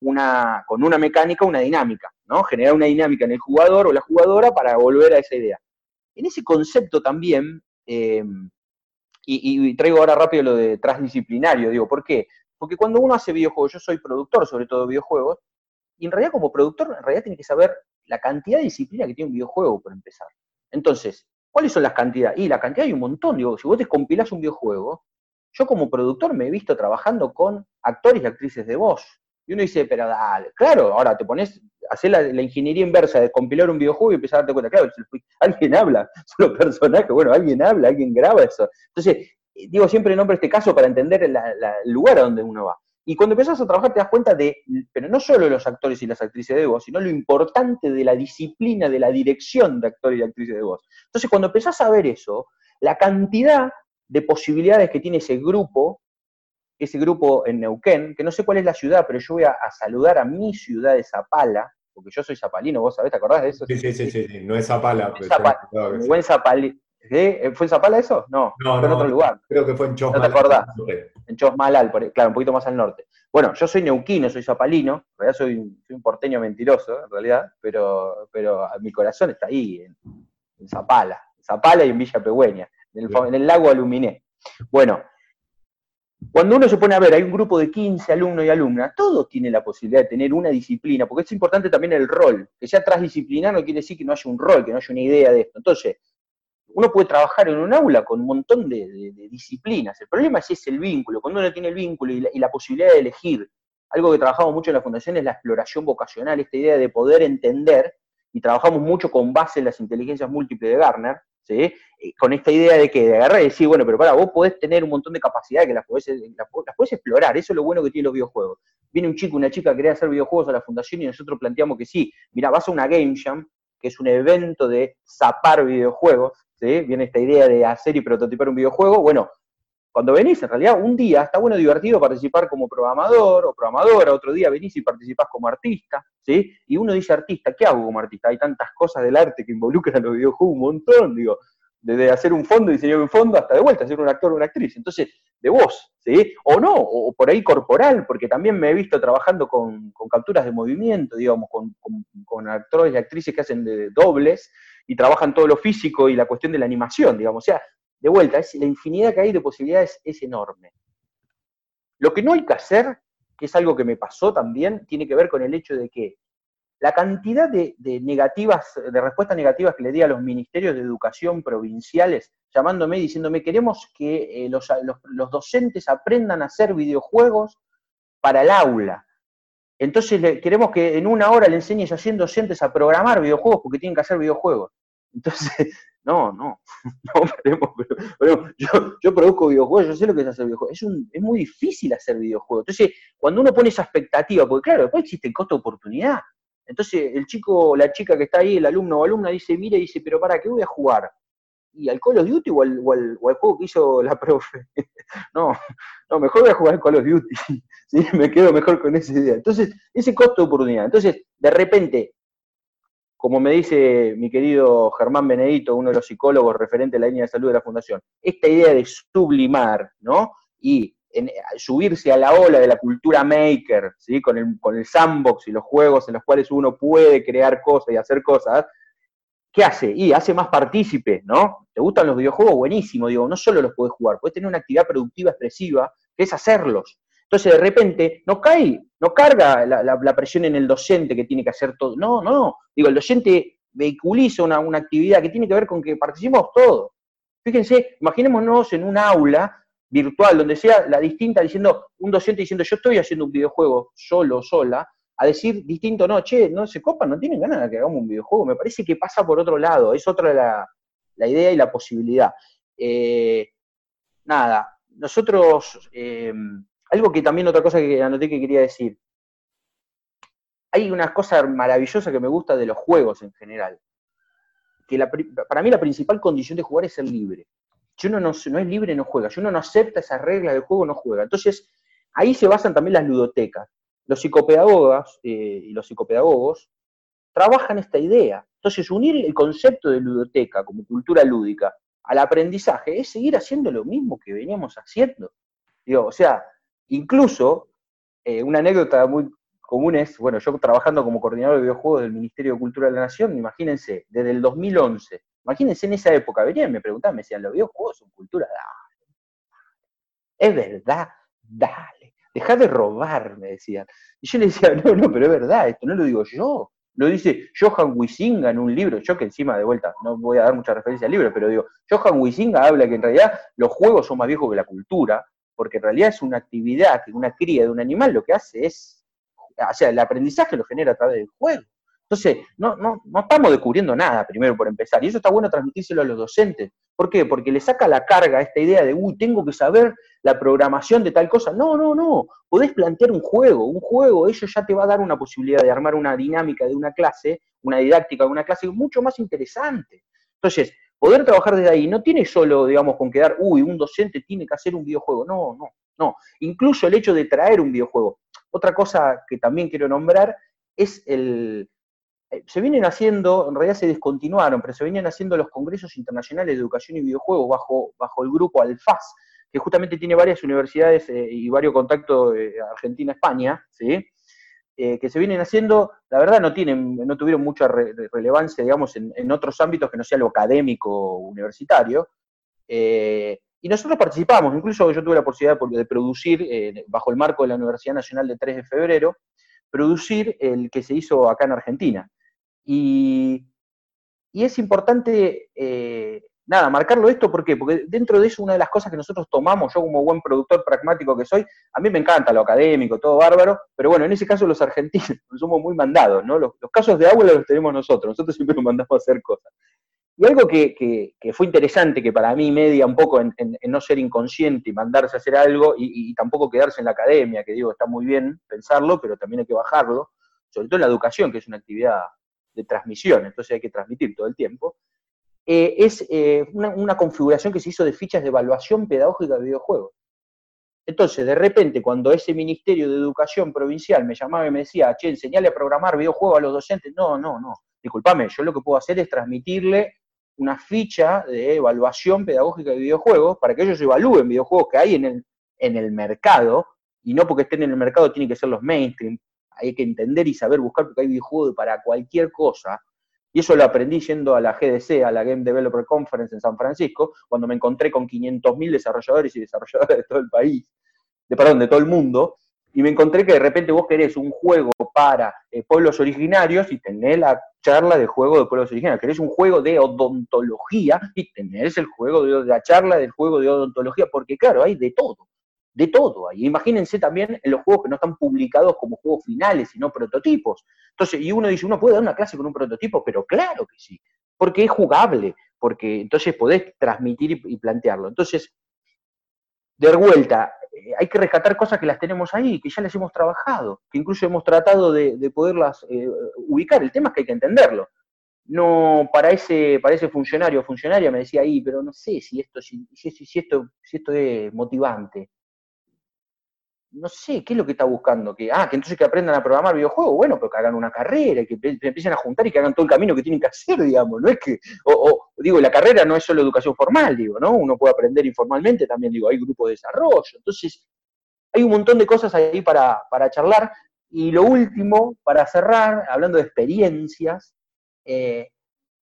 una, con una mecánica una dinámica, ¿no? Generar una dinámica en el jugador o la jugadora para volver a esa idea. En ese concepto también, eh, y, y, traigo ahora rápido lo de transdisciplinario, digo, ¿por qué? Porque cuando uno hace videojuegos, yo soy productor sobre todo de videojuegos, y en realidad como productor, en realidad tiene que saber la cantidad de disciplina que tiene un videojuego, por empezar. Entonces, ¿cuáles son las cantidades? Y la cantidad hay un montón, digo, si vos descompilás un videojuego, yo como productor me he visto trabajando con actores y actrices de voz. Y uno dice, pero dale, claro, ahora te pones, hacer la, la, ingeniería inversa de compilar un videojuego y empezar a darte cuenta, claro, alguien habla, son los personajes, bueno, alguien habla, alguien graba eso. Entonces, digo siempre nombre este caso para entender el lugar a donde uno va. Y cuando empiezas a trabajar te das cuenta de, pero no solo los actores y las actrices de voz, sino lo importante de la disciplina, de la dirección de actores y actrices de voz. Entonces cuando empezás a ver eso, la cantidad de posibilidades que tiene ese grupo, ese grupo en Neuquén, que no sé cuál es la ciudad, pero yo voy a, a saludar a mi ciudad de Zapala, porque yo soy zapalino, vos sabés, ¿te acordás de eso? Sí, sí, sí, sí, no es Zapala. No es Zapala. buen zapalino. ¿Fue en Zapala eso? No, no fue en otro lugar. Creo que fue en Chosmalal. ¿No te acordás? En Chosmalal, claro, un poquito más al norte. Bueno, yo soy neuquino, soy zapalino, en realidad soy, soy un porteño mentiroso, en realidad, pero, pero mi corazón está ahí, en, en Zapala, Zapala y en Villa Pegüeña, en el, en el lago Aluminé. Bueno, cuando uno se pone a ver, hay un grupo de 15 alumnos y alumnas, todos tienen la posibilidad de tener una disciplina, porque es importante también el rol. Que sea transdisciplinar no quiere decir que no haya un rol, que no haya una idea de esto. Entonces, uno puede trabajar en un aula con un montón de, disciplinas. El problema es, es el vínculo. Cuando uno tiene el vínculo y la, posibilidad de elegir, algo que trabajamos mucho en la fundación es la exploración vocacional, esta idea de poder entender, y trabajamos mucho con base en las inteligencias múltiples de Garner, ¿sí? con esta idea de que de agarrar y decir, bueno, pero para, vos podés tener un montón de capacidades que las podés, las, las podés explorar, eso es lo bueno que tienen los videojuegos. Viene un chico, una chica que quería hacer videojuegos a la fundación y nosotros planteamos que sí, mira, vas a una Game Jam, que es un evento de zapar videojuegos, ¿sí? viene esta idea de hacer y prototipar un videojuego, bueno, cuando venís, en realidad, un día está bueno, divertido participar como programador o programadora, otro día venís y participás como artista, ¿sí? Y uno dice artista, ¿qué hago como artista? Hay tantas cosas del arte que involucran los videojuegos, un montón, digo, desde hacer un fondo, diseñar un fondo, hasta de vuelta, ser un actor o una actriz. Entonces, de voz, ¿sí? O no, o por ahí corporal, porque también me he visto trabajando con, con capturas de movimiento, digamos, con, con, con, actores y actrices que hacen de dobles y trabajan todo lo físico y la cuestión de la animación, digamos. O sea, de vuelta, la infinidad que hay de posibilidades es enorme. Lo que no hay que hacer, que es algo que me pasó también, tiene que ver con el hecho de que la cantidad de, de, negativas, de respuestas negativas que le di a los ministerios de educación provinciales, llamándome y diciéndome, queremos que eh, los, los, los, docentes aprendan a hacer videojuegos para el aula. Entonces queremos que en una hora le enseñes a 100 docentes a programar videojuegos porque tienen que hacer videojuegos. Entonces, no, no, no, pero, yo, yo, produzco videojuegos, yo sé lo que es hacer videojuegos. Es, un, es muy difícil hacer videojuegos. Entonces, cuando uno pone esa expectativa, porque claro, después existe el costo de oportunidad. Entonces, el chico, la chica que está ahí, el alumno o alumna, dice, mira, y dice, pero ¿para qué voy a jugar? ¿Y al Call of Duty o al, o al, juego que hizo la profe? no, no, mejor voy a jugar al Call of Duty. Me quedo mejor con esa idea. Entonces, ese costo de oportunidad. Entonces, de repente, como me dice mi querido Germán Benedito, uno de los psicólogos referente a la línea de salud de la Fundación, esta idea de sublimar, ¿no? Y subirse a la ola de la cultura maker, ¿sí? Con el, con el sandbox y los juegos en los cuales uno puede crear cosas y hacer cosas, ¿qué hace? Y hace más partícipe, ¿no? ¿Te gustan los videojuegos? Buenísimo, digo, no solo los puedes jugar, puedes tener una actividad productiva expresiva, que es hacerlos. Entonces, de repente, no cae, no carga la, presión en el docente que tiene que hacer todo. No, no. Digo, el docente vehiculiza una, una actividad que tiene que ver con que participemos todos. Fíjense, imaginémonos en un aula virtual, donde sea la distinta, diciendo, un docente diciendo, yo estoy haciendo un videojuego solo, sola, a decir distinto, no, che, no se copan, no tienen ganas de que hagamos un videojuego. Me parece que pasa por otro lado, es otra la, la idea y la posibilidad. Eh, nada, nosotros. Eh, algo que también otra cosa que anoté que quería decir. Hay una cosa maravillosa que me gusta de los juegos en general. Que para mí la principal condición de jugar es ser libre. Si uno no, no, es libre, no juega. Si uno no acepta esas reglas del juego, no juega. Entonces, ahí se basan también las ludotecas. Los psicopedagogas eh, y los psicopedagogos trabajan esta idea. Entonces, unir el concepto de ludoteca como cultura lúdica al aprendizaje es seguir haciendo lo mismo que veníamos haciendo. O sea, incluso eh, una anécdota muy común es, bueno, yo trabajando como coordinador de videojuegos del Ministerio de Cultura de la Nación, imagínense, desde el 2011, imagínense en esa época, venían y me preguntaban, me decían, los videojuegos son cultura, dale. Es verdad, dale. Deja de robar, me decían. Y yo le decía, no, no, pero es verdad, esto no lo digo yo. Lo dice Johan Wisinga en un libro, yo que encima de vuelta no voy a dar mucha referencia al libro, pero digo, Johan Wisinga habla que en realidad los juegos son más viejos que la cultura, porque en realidad es una actividad que una cría de un animal lo que hace es, o sea, el aprendizaje lo genera a través del juego. Entonces, no, no, no estamos descubriendo nada, primero por empezar, y eso está bueno transmitírselo a los docentes. ¿Por qué? Porque le saca la carga esta idea de, uy, tengo que saber la programación de tal cosa. No, no, no. Podés plantear un juego. Un juego, eso ya te va a dar una posibilidad de armar una dinámica de una clase, una didáctica de una clase mucho más interesante. Entonces, poder trabajar desde ahí no tiene solo, digamos, con quedar, uy, un docente tiene que hacer un videojuego. No, no, no. Incluso el hecho de traer un videojuego. Otra cosa que también quiero nombrar es el, se vienen haciendo, en realidad se descontinuaron, pero se venían haciendo los congresos internacionales de educación y videojuegos bajo, bajo el grupo Alfaz, que justamente tiene varias universidades eh, y varios contactos Argentina-España, ¿sí? Eh, que se vienen haciendo, la verdad no tienen, no tuvieron mucha relevancia, digamos, en, otros ámbitos que no sea lo académico universitario. y nosotros participamos, incluso yo tuve la posibilidad de producir, bajo el marco de la Universidad Nacional de 3 de Febrero, producir el que se hizo acá en Argentina. Y, es importante, eh, nada, marcarlo esto, ¿por qué? Porque dentro de eso una de las cosas que nosotros tomamos, yo como buen productor pragmático que soy, a mí me encanta lo académico, todo bárbaro, pero bueno, en ese caso los argentinos somos muy mandados, ¿no? Los, casos de agua los tenemos nosotros, nosotros siempre nos mandamos a hacer cosas. Y algo que, fue interesante, que para mí media un poco en, no ser inconsciente y mandarse a hacer algo y, y, tampoco quedarse en la academia, que digo, está muy bien pensarlo, pero también hay que bajarlo, sobre todo en la educación, que es una actividad de transmisión, entonces hay que transmitir todo el tiempo, eh, es eh, una, configuración que se hizo de fichas de evaluación pedagógica de videojuegos. Entonces, de repente, cuando ese Ministerio de Educación Provincial me llamaba y me decía, che, enseñale a programar videojuegos a los docentes, no, no, no, discúlpame, yo lo que puedo hacer es transmitirle una ficha de evaluación pedagógica de videojuegos para que ellos evalúen videojuegos que hay en el, en el mercado, y no porque estén en el mercado tienen que ser los mainstream, hay que entender y saber buscar porque hay videojuegos para cualquier cosa. Y eso lo aprendí yendo a la GDC, a la Game Developer Conference en San Francisco, cuando me encontré con 500.000 desarrolladores y desarrolladoras de todo el país, de, perdón, de todo el mundo, y me encontré que de repente vos querés un juego para eh, pueblos originarios y tenés la charla de juego de pueblos originarios. Querés un juego de odontología y tenés el juego de la charla del juego de odontología, porque claro, hay de todo de todo ahí. Imagínense también en los juegos que no están publicados como juegos finales, sino prototipos. Entonces, y uno dice, uno puede dar una clase con un prototipo, pero claro que sí, porque es jugable, porque entonces podés transmitir y, plantearlo. Entonces, de vuelta, eh, hay que rescatar cosas que las tenemos ahí, que ya las hemos trabajado, que incluso hemos tratado de, poderlas eh, ubicar. El tema es que hay que entenderlo. No, para ese, para ese funcionario o funcionaria me decía ahí, pero no sé si esto, si, si, esto, si esto es motivante no sé, ¿qué es lo que está buscando? Que, ah, que entonces que aprendan a programar videojuegos, bueno, pero que hagan una carrera, que empiecen a juntar y que hagan todo el camino que tienen que hacer, digamos, no es que, o, digo, la carrera no es solo educación formal, digo, ¿no? Uno puede aprender informalmente, también digo, hay grupos de desarrollo, entonces hay un montón de cosas ahí para, charlar, y lo último, para cerrar, hablando de experiencias, eh,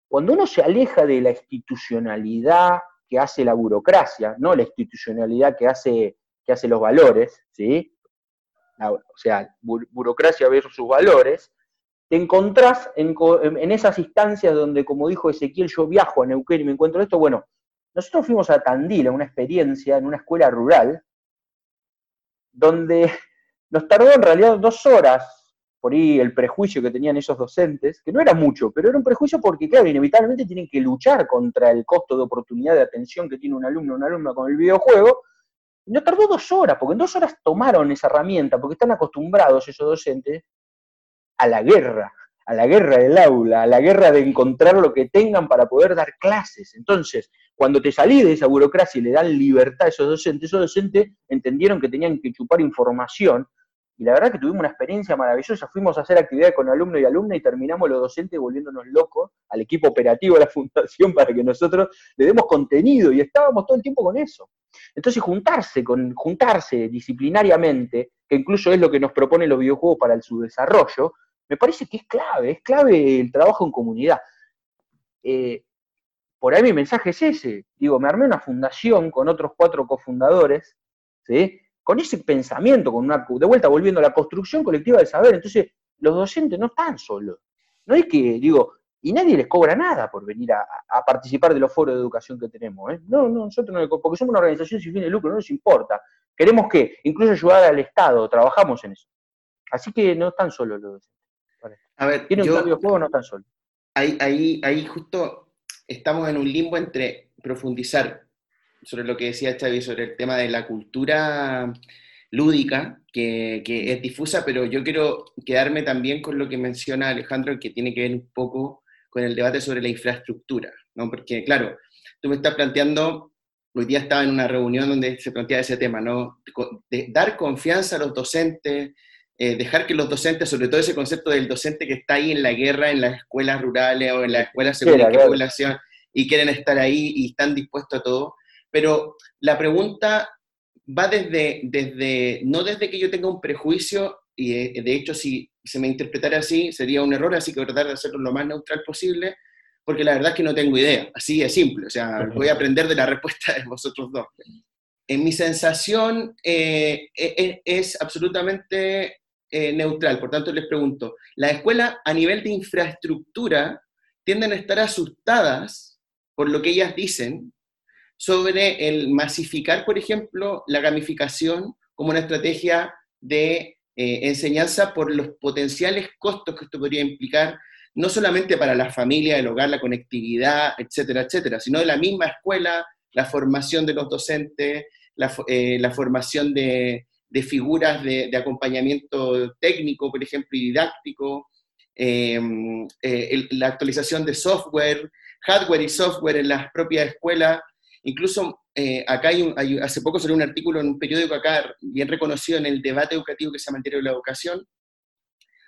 cuando uno se aleja de la institucionalidad que hace la burocracia, no la institucionalidad que hace que hace los valores, ¿sí? o sea, burocracia versus sus valores, te encontrás en, esas instancias donde, como dijo Ezequiel, yo viajo a Neuquén y me encuentro esto, bueno, nosotros fuimos a Tandil, a una experiencia en una escuela rural, donde nos tardó en realidad dos horas por ahí el prejuicio que tenían esos docentes, que no era mucho, pero era un prejuicio porque, claro, inevitablemente tienen que luchar contra el costo de oportunidad de atención que tiene un alumno o una alumna con el videojuego, no tardó dos horas, porque en dos horas tomaron esa herramienta, porque están acostumbrados esos docentes a la guerra, a la guerra del aula, a la guerra de encontrar lo que tengan para poder dar clases. Entonces, cuando te salís de esa burocracia y le dan libertad a esos docentes, esos docentes entendieron que tenían que chupar información y la verdad que tuvimos una experiencia maravillosa. Fuimos a hacer actividades con alumnos y alumnas y terminamos los docentes volviéndonos locos al equipo operativo de la fundación para que nosotros le demos contenido y estábamos todo el tiempo con eso. Entonces juntarse, con, juntarse disciplinariamente, que incluso es lo que nos proponen los videojuegos para su desarrollo, me parece que es clave, es clave el trabajo en comunidad. Eh, por ahí mi mensaje es ese. Digo, me armé una fundación con otros cuatro cofundadores, ¿sí? Con ese pensamiento, con una, de vuelta volviendo a la construcción colectiva del saber. Entonces, los docentes no están solos. No es que, digo, y nadie les cobra nada por venir a, participar de los foros de educación que tenemos. ¿eh? No, no, nosotros no, porque somos una organización sin fin de lucro, no nos importa. Queremos que, incluso ayudar al Estado, trabajamos en eso. Así que no están solos los docentes. A ver, Tienen un cambio de juego, no están solos. Ahí, ahí, ahí justo estamos en un limbo entre profundizar sobre lo que decía Xavi, sobre el tema de la cultura lúdica, que, es difusa, pero yo quiero quedarme también con lo que menciona Alejandro, que tiene que ver un poco con el debate sobre la infraestructura, ¿no? Porque, claro, tú me estás planteando, hoy día estaba en una reunión donde se planteaba ese tema, ¿no? De dar confianza a los docentes, eh, dejar que los docentes, sobre todo ese concepto del docente que está ahí en la guerra, en las escuelas rurales o en las escuelas según qué población, y quieren estar ahí y están dispuestos a todo, pero la pregunta va desde, desde, no desde que yo tenga un prejuicio, y eh, de hecho si se me interpretara así sería un error, así que tratar de hacerlo lo más neutral posible, porque la verdad es que no tengo idea, así de simple, o sea, voy a aprender de la respuesta de vosotros dos. En mi sensación eh, e, e, es absolutamente eh, neutral, por tanto les pregunto, ¿la escuela a nivel de infraestructura tienden a estar asustadas por lo que ellas dicen sobre el masificar, por ejemplo, la gamificación como una estrategia de eh, enseñanza por los potenciales costos que esto podría implicar, no solamente para la familia, el hogar, la conectividad, etcétera, etcétera, sino de la misma escuela, la formación de los docentes, la, eh, formación de, figuras de, acompañamiento técnico, por ejemplo, y didáctico, em, eh, la actualización de software, hardware y software en las propias escuelas, Incluso eh, acá hay, hace poco salió un artículo en un periódico acá bien reconocido en el debate educativo que se llama de la Educación,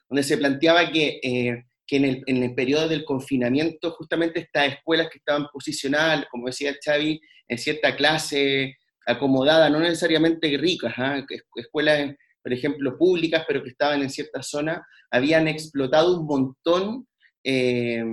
donde se planteaba que, eh, que en, el, en, periodo del confinamiento justamente estas escuelas que estaban posicionadas, como decía Xavi, en cierta clase acomodada, no necesariamente ricas, ¿ah? escuelas, por ejemplo, públicas, pero que estaban en cierta zona, habían explotado un montón eh,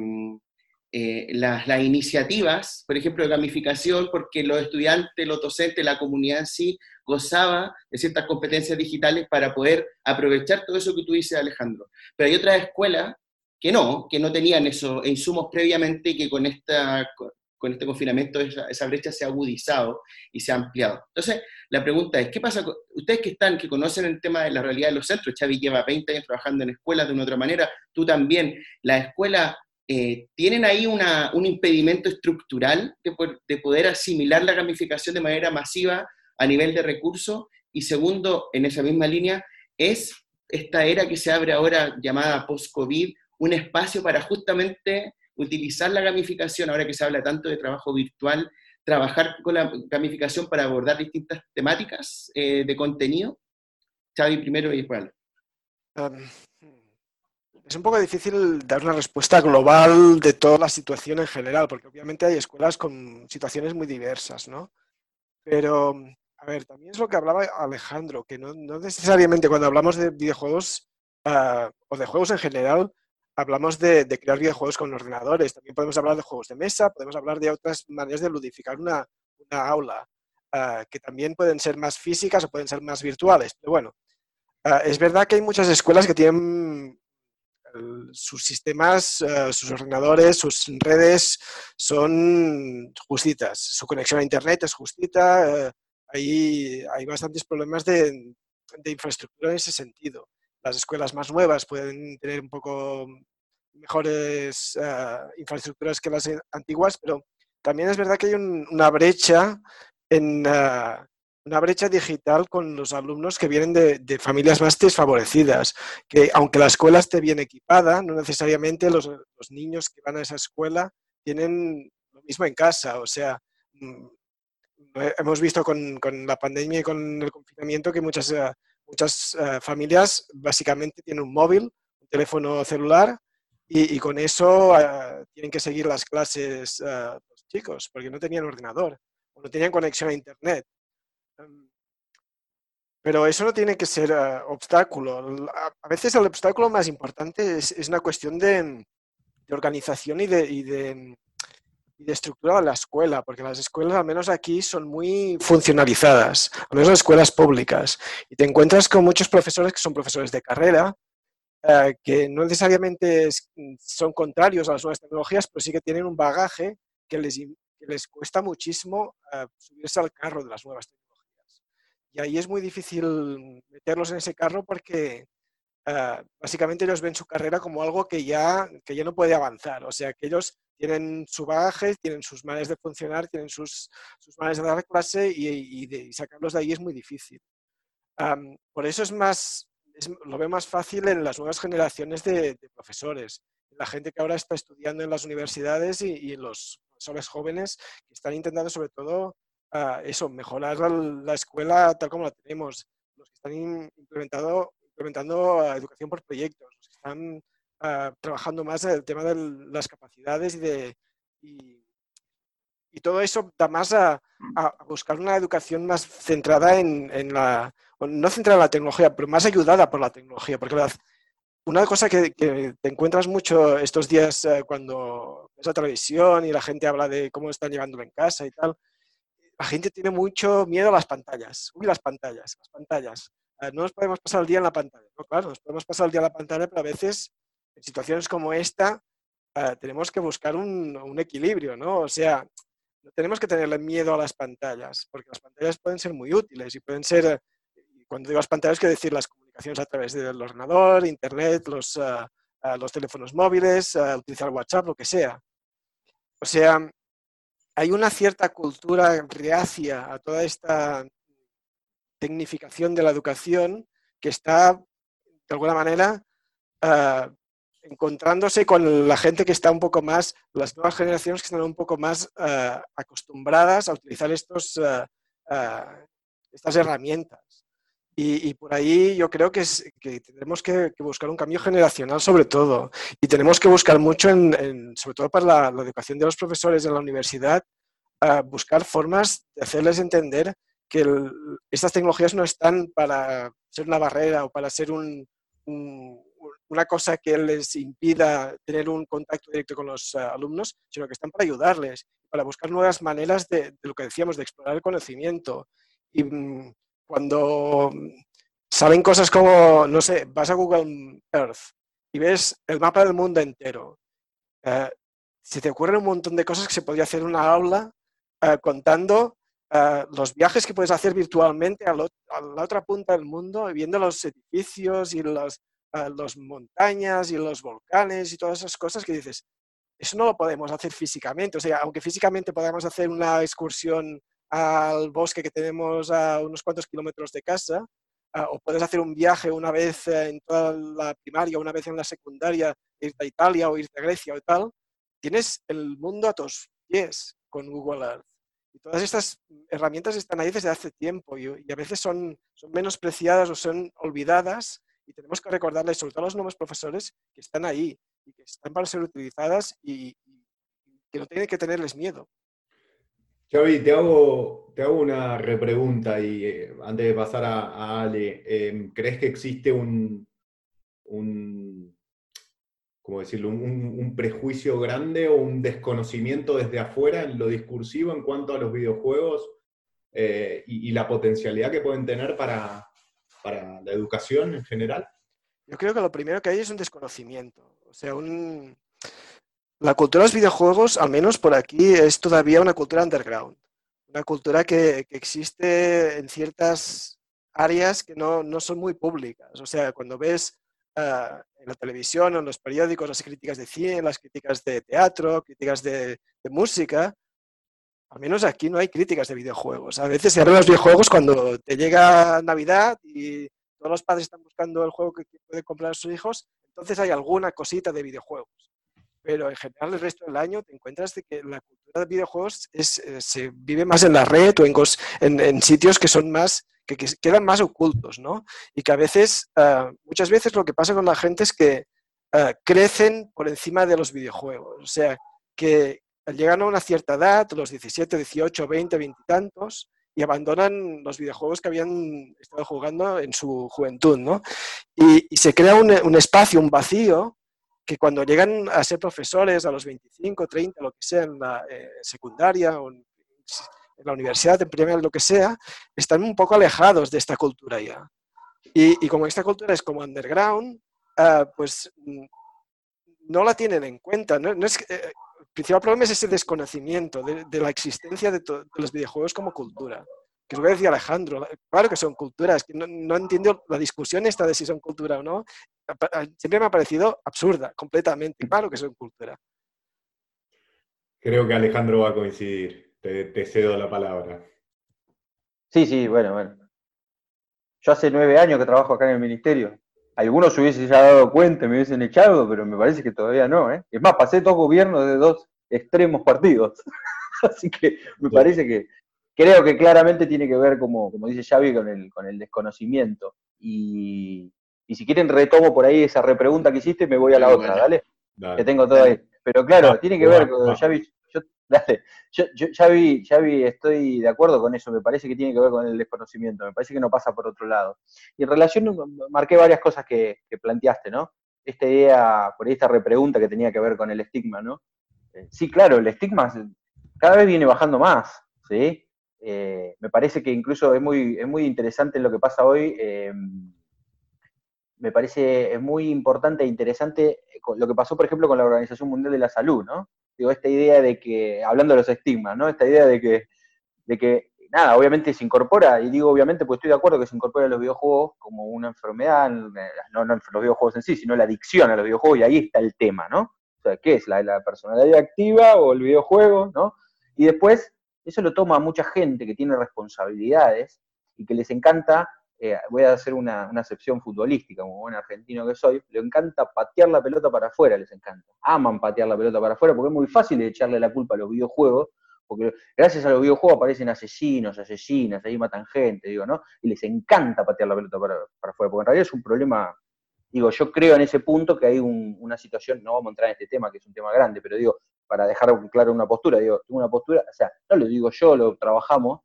eh, las, iniciativas, por ejemplo, de gamificación, porque los estudiantes, los docentes, la comunidad en sí gozaba de ciertas competencias digitales para poder aprovechar todo eso que tú dices, Alejandro. Pero hay otras escuelas que no, que no tenían esos insumos previamente y que con, esta, con este confinamiento esa, brecha se ha agudizado y se ha ampliado. Entonces, la pregunta es, ¿qué pasa con ustedes que están, que conocen el tema de la realidad de los centros? Xavi lleva 20 años trabajando en escuelas de una otra manera, tú también, la escuela eh, ¿tienen ahí un impedimento estructural de, poder asimilar la gamificación de manera masiva a nivel de recursos? Y segundo, en esa misma línea, ¿es esta era que se abre ahora llamada post-COVID un espacio para justamente utilizar la gamificación, ahora que se habla tanto de trabajo virtual, trabajar con la gamificación para abordar distintas temáticas eh, de contenido? Xavi primero y después. Es un poco difícil dar una respuesta global de toda la situación en general, porque obviamente hay escuelas con situaciones muy diversas, ¿no? Pero, a ver, también es lo que hablaba Alejandro, que no, necesariamente cuando hablamos de videojuegos ah, o de juegos en general, hablamos de, crear videojuegos con ordenadores. También podemos hablar de juegos de mesa, podemos hablar de otras maneras de ludificar una, aula, ah, que también pueden ser más físicas o pueden ser más virtuales. Pero bueno, ah, es verdad que hay muchas escuelas que tienen sus sistemas, eh, sus ordenadores, sus redes son justitas. Su conexión a Internet es justita. Eh, hay, hay bastantes problemas de, infraestructura en ese sentido. Las escuelas más nuevas pueden tener un poco mejores eh, infraestructuras que las antiguas, pero también es verdad que hay una brecha en, una brecha digital con los alumnos que vienen de, familias más desfavorecidas, que aunque la escuela esté bien equipada, no necesariamente los, niños que van a esa escuela tienen lo mismo en casa. O sea, mm, hemos visto con, la pandemia y con el confinamiento que muchas, eh, muchas eh, familias básicamente tienen un móvil, un teléfono celular, y, con eso eh, tienen que seguir las clases los chicos, porque no tenían ordenador o no tenían conexión a Internet. Em, pero eso no tiene que ser eh, obstáculo. A veces el obstáculo más importante es, una cuestión de, organización y de, y de, estructura de la escuela, porque las escuelas, al menos aquí, son muy funcionalizadas, al menos las escuelas públicas. Y te encuentras con muchos profesores que son profesores de carrera, eh, que no necesariamente son contrarios a las nuevas tecnologías, pero sí que tienen un bagaje que les, les cuesta muchísimo eh, subirse al carro de las nuevas tecnologías. Y ahí es muy difícil meterlos en ese carro porque ah, básicamente ellos ven su carrera como algo que ya, que ya no puede avanzar. O sea, que ellos tienen su bagaje, tienen sus maneras de funcionar, tienen sus, sus maneras de dar clase y, de, sacarlos de ahí es muy difícil. por eso es más, lo veo más fácil en las nuevas generaciones de, profesores, la gente que ahora está estudiando en las universidades y, y en los profesores jóvenes que están intentando sobre todo eso, mejorar la, escuela tal como la tenemos, los que están implementado, implementando educación por proyectos, los que están ah, trabajando más en el tema de las capacidades y, de, y, todo eso da más a, buscar una educación más centrada en, la, no centrada en la tecnología, pero más ayudada por la tecnología, porque una cosa que, te encuentras mucho estos días eh, cuando ves la televisión y la gente habla de cómo están llevándolo en casa y tal, la gente tiene mucho miedo a las pantallas. Uy, las pantallas, las pantallas. Eh, no nos podemos pasar el día en la pantalla. No, claro, nos podemos pasar el día en la pantalla, pero a veces en situaciones como esta eh, tenemos que buscar un, equilibrio, ¿no? O sea, no tenemos que tenerle miedo a las pantallas, porque las pantallas pueden ser muy útiles y pueden ser, cuando digo las pantallas, quiero decir las comunicaciones a través del ordenador, internet, los, eh, los teléfonos móviles, utilizar WhatsApp, lo que sea. O sea, hay una cierta cultura reacia a toda esta tecnificación de la educación que está, de alguna manera, ah, encontrándose con la gente que está un poco más, las nuevas generaciones que están un poco más ah, acostumbradas a utilizar estos, ah, estas herramientas. Y, por ahí yo creo que, tenemos que, buscar un cambio generacional sobre todo. Y tenemos que buscar mucho, en, sobre todo para la, educación de los profesores en la universidad, a buscar formas de hacerles entender que estas tecnologías no están para ser una barrera o para ser una cosa que les impida tener un contacto directo con los eh, alumnos, sino que están para ayudarles, para buscar nuevas maneras de, de lo que decíamos, de explorar el conocimiento. Y, mm, cuando salen cosas como, no sé, vas a Google Earth y ves el mapa del mundo entero, eh, se te ocurren un montón de cosas que se podría hacer en una aula eh, contando eh, los viajes que puedes hacer virtualmente a, la otra punta del mundo, viendo los edificios y las los montañas y los volcanes y todas esas cosas que dices, eso no lo podemos hacer físicamente. O sea, aunque físicamente podamos hacer una excursión al bosque que tenemos a unos cuantos kilómetros de casa, o puedes hacer un viaje una vez en toda la primaria, una vez en la secundaria, irte a Italia o irte a Grecia o tal, tienes el mundo a tus pies con Google Earth. Y todas estas herramientas están ahí desde hace tiempo y, a veces son, son menospreciadas o son olvidadas y tenemos que recordarles, sobre todo a los nuevos profesores, que están ahí y que están para ser utilizadas y, y que no tienen que tenerles miedo. Xavi, te hago, te hago una repregunta y eh, antes de pasar a, Ale, em, ¿crees que existe un, un decirlo, un, prejuicio grande o un desconocimiento desde afuera en lo discursivo en cuanto a los videojuegos eh, y, la potencialidad que pueden tener para, para la educación en general? Yo creo que lo primero que hay es un desconocimiento, o sea, un, la cultura de los videojuegos, al menos por aquí, es todavía una cultura underground. Una cultura que, existe en ciertas áreas que no, son muy públicas. O sea, cuando ves ah, en la televisión o en los periódicos las críticas de cine, las críticas de teatro, críticas de, música, al menos aquí no hay críticas de videojuegos. A veces se abren los videojuegos cuando te llega Navidad y todos los padres están buscando el juego que pueden comprar a sus hijos, entonces hay alguna cosita de videojuegos. Pero en general el resto del año te encuentras de que la cultura de videojuegos es, eh, se vive más en la red o en, en, sitios que son más, que, quedan más ocultos, ¿no? Y que a veces, ah, muchas veces lo que pasa con la gente es que ah, crecen por encima de los videojuegos. O sea, que, llegan a una cierta edad, los 17, 18, 20, 20 y tantos, y abandonan los videojuegos que habían estado jugando en su juventud, ¿no? Y, se crea un, espacio, un vacío, que cuando llegan a ser profesores a los 25, 30, lo que sea, en la eh, secundaria o en, la universidad, en primaria, lo que sea, están un poco alejados de esta cultura ya. Y, como esta cultura es como underground, ah, pues mm, no la tienen en cuenta. No, es, eh, el principal problema es ese desconocimiento de, la existencia de, los videojuegos como cultura. Que es lo que decía Alejandro, claro que son culturas, que no, entiendo la discusión esta de si son cultura o no, siempre me ha parecido absurda, completamente, claro que son cultura. Creo que Alejandro va a coincidir, te, cedo la palabra. Sí, sí, bueno, bueno. Yo hace nueve años que trabajo acá en el ministerio algunos se hubiesen ya dado cuenta y me hubiesen echado, pero me parece que todavía no. ¿eh? Es más, pasé dos gobiernos de dos extremos partidos. Así que me parece que creo que claramente tiene que ver, como, como dice Xavi, con el, con el desconocimiento. Y, si quieren retomo por ahí esa repregunta que hiciste, me voy a la otra, ¿vale? Que tengo todo ahí. Pero claro, tiene que ver con Xavi, yo, ya, vi, ya vi, estoy de acuerdo con eso, me parece que tiene que ver con el desconocimiento, me parece que no pasa por otro lado. Y en relación, marqué varias cosas que, planteaste, ¿no? Esta idea, por ahí esta repregunta que tenía que ver con el estigma, ¿no? Eh, sí, claro, el estigma cada vez viene bajando más, ¿sí? Eh, me parece que incluso es muy, es muy interesante lo que pasa hoy. Em, me parece muy importante e interesante lo que pasó, por ejemplo, con la Organización Mundial de la Salud, ¿no? digo, esta idea de que, hablando de los estigmas, ¿no? Esta idea de que, de que, nada, obviamente se incorpora, y digo obviamente porque estoy de acuerdo que se incorpora a los videojuegos como una enfermedad, no, no los videojuegos en sí, sino la adicción a los videojuegos, y ahí está el tema, ¿no? O sea, ¿qué es? ¿La, la personalidad activa o el videojuego, ¿no? Y después, eso lo toma mucha gente que tiene responsabilidades y que les encanta eh, voy a hacer una, una, acepción futbolística, como buen argentino que soy, le encanta patear la pelota para afuera, les encanta. Aman patear la pelota para afuera porque es muy fácil de echarle la culpa a los videojuegos, porque gracias a los videojuegos aparecen asesinos, asesinas, ahí matan gente, digo, ¿no? Y les encanta patear la pelota para, para afuera, porque en realidad es un problema, digo, yo creo en ese punto que hay una situación, no vamos a entrar en este tema, que es un tema grande, pero digo, para dejar claro una postura, digo, tengo una postura, o sea, no lo digo yo, lo trabajamos,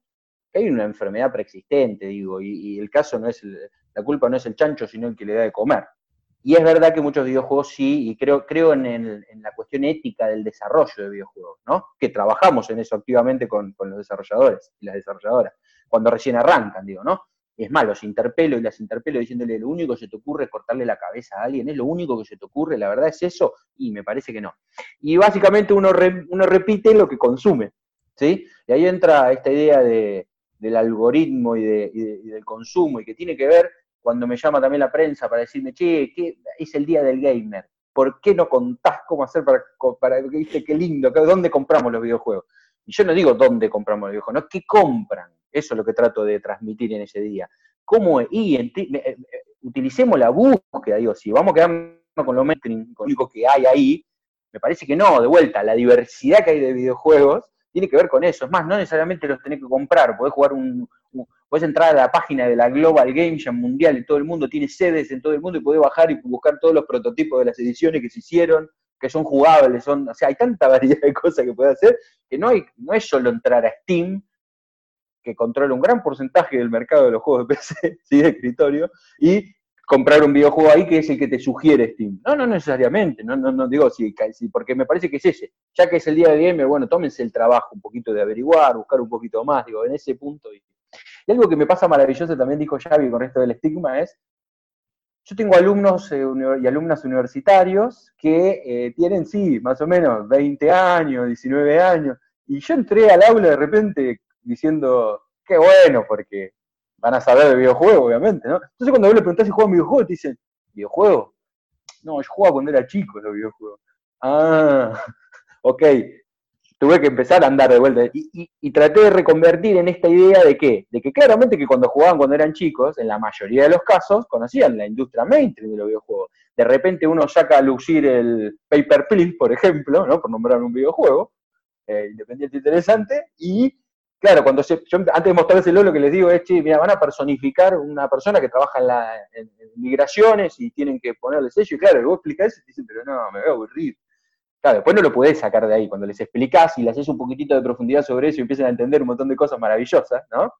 hay una enfermedad preexistente, digo, y, el caso no es, la culpa no es el chancho, sino el que le da de comer. Y es verdad que muchos videojuegos sí, y creo, creo en, la cuestión ética del desarrollo de videojuegos, ¿no? Que trabajamos en eso activamente con, los desarrolladores y las desarrolladoras, cuando recién arrancan, digo, ¿no? Es más, los interpelo y las interpelo diciéndole lo único que se te ocurre es cortarle la cabeza a alguien, es lo único que se te ocurre, la verdad es eso, y me parece que no. Y básicamente uno, uno repite lo que consume, ¿sí? Y ahí entra esta idea de, del algoritmo y, del consumo y que tiene que ver cuando me llama también la prensa para decirme, che, ¿qué es el día del gamer? ¿Por qué no contás cómo hacer para, para que viste qué lindo, dónde compramos los videojuegos? Y yo no digo dónde compramos los videojuegos, no, ¿qué compran? Eso es lo que trato de transmitir en ese día. ¿Cómo Y eh, utilicemos la búsqueda, digo, si vamos a quedarnos con lo, con lo que hay ahí, me parece que no, de vuelta, la diversidad que hay de videojuegos tiene que ver con eso. Es más, no necesariamente los tenés que comprar, podés jugar un, podés entrar a la página de la Global Game Jam Mundial y todo el mundo tiene sedes en todo el mundo y podés bajar y buscar todos los prototipos de las ediciones que se hicieron, que son jugables, son, o sea, hay tanta variedad de cosas que puede hacer que no, hay, no es solo entrar a Steam, que controla un gran porcentaje del mercado de los juegos de PC, ¿sí? de escritorio, y comprar un videojuego ahí que es el que te sugiere Steam. No, no necesariamente, no, no, no digo sí, porque me parece que es ese. Ya que es el día de gamer, bueno, tómense el trabajo un poquito de averiguar, buscar un poquito más, digo, en ese punto. Y, algo que me pasa maravilloso, también dijo Xavi con esto del estigma, es, yo tengo alumnos eh, y alumnas universitarios que eh, tienen, sí, más o menos 20 años, 19 años, y yo entré al aula de repente diciendo, qué bueno, porque van a saber de videojuegos, obviamente, ¿no? Entonces cuando vos le preguntás si juegan videojuegos, te dicen, ¿videojuegos? No, yo jugaba cuando era chico los videojuegos. Ah, ok. tuve que empezar a andar de vuelta. Y, traté de reconvertir en esta idea de que, de que claramente que cuando jugaban cuando eran chicos, en la mayoría de los casos, conocían la industria mainstream de los videojuegos. De repente uno saca a lucir el Paper Please, por ejemplo, ¿no? por nombrar un videojuego, eh, independiente interesante, y claro, cuando se, yo antes de mostrárselo lo que les digo es, che, mira, van a personificar una persona que trabaja en, la, migraciones y tienen que ponerle sello, y claro, vos explicás y te dicen, pero no, me voy a aburrir Claro, después no lo podés sacar de ahí. Cuando les explicás y les haces un poquitito de profundidad sobre eso y empiezan a entender un montón de cosas maravillosas, ¿no?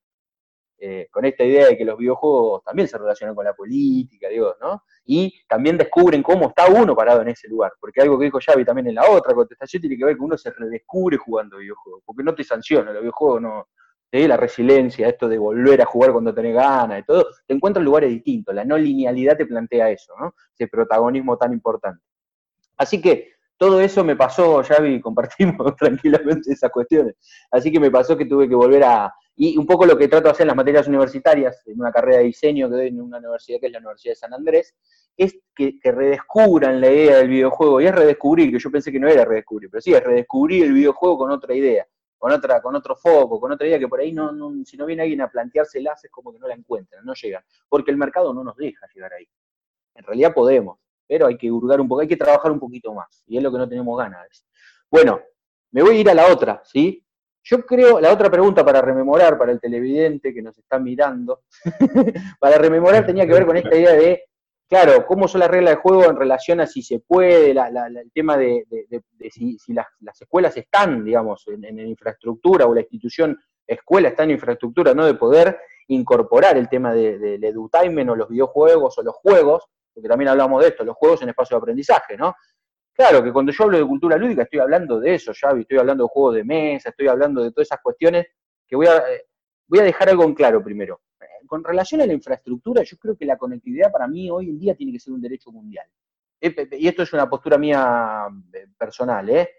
Eh, con esta idea de que los videojuegos también se relacionan con la política, digo, ¿no? Y también descubren cómo está uno parado en ese lugar. Porque algo que dijo Xavi también en la otra contestación tiene que ver con uno se redescubre jugando videojuegos. Porque no te sanciona, los videojuegos no. La resiliencia, esto de volver a jugar cuando tenés ganas y todo, te encuentras en lugares distintos. La no linealidad te plantea eso, ¿no? Ese protagonismo tan importante. Así que todo eso me pasó, Javi, compartimos tranquilamente esas cuestiones. Así que me pasó que tuve que volver a... Y un poco lo que trato de hacer en las materias universitarias, en una carrera de diseño que doy en una universidad que es la Universidad de San Andrés, es que, redescubran la idea del videojuego. Y es redescubrir, que yo pensé que no era redescubrir, pero sí, es redescubrir el videojuego con otra idea, con otra, con otro foco, con otra idea que por ahí no, no si no viene alguien a planteárselas es como que no la encuentran, no llegan. Porque el mercado no nos deja llegar ahí. En realidad podemos pero hay que hurgar un poco, hay que trabajar un poquito más, y es lo que no tenemos ganas. Bueno, me voy a ir a la otra, ¿sí? Yo creo, la otra pregunta para rememorar, para el televidente que nos está mirando, para rememorar tenía que ver con esta idea de, claro, cómo son las reglas de juego en relación a si se puede, el tema de, si, las, escuelas están, digamos, en, en, infraestructura o la institución escuela está en infraestructura, ¿no? De poder incorporar el tema del edutainment o los videojuegos o los juegos porque también hablamos de esto, los juegos en espacio de aprendizaje, ¿no? Claro que cuando yo hablo de cultura lúdica estoy hablando de eso, Xavi, estoy hablando de juegos de mesa, estoy hablando de todas esas cuestiones que voy a, eh, voy a dejar algo en claro primero. Eh, con relación a la infraestructura, yo creo que la conectividad para mí hoy en día tiene que ser un derecho mundial. Eh, y esto es una postura mía personal, ¿eh?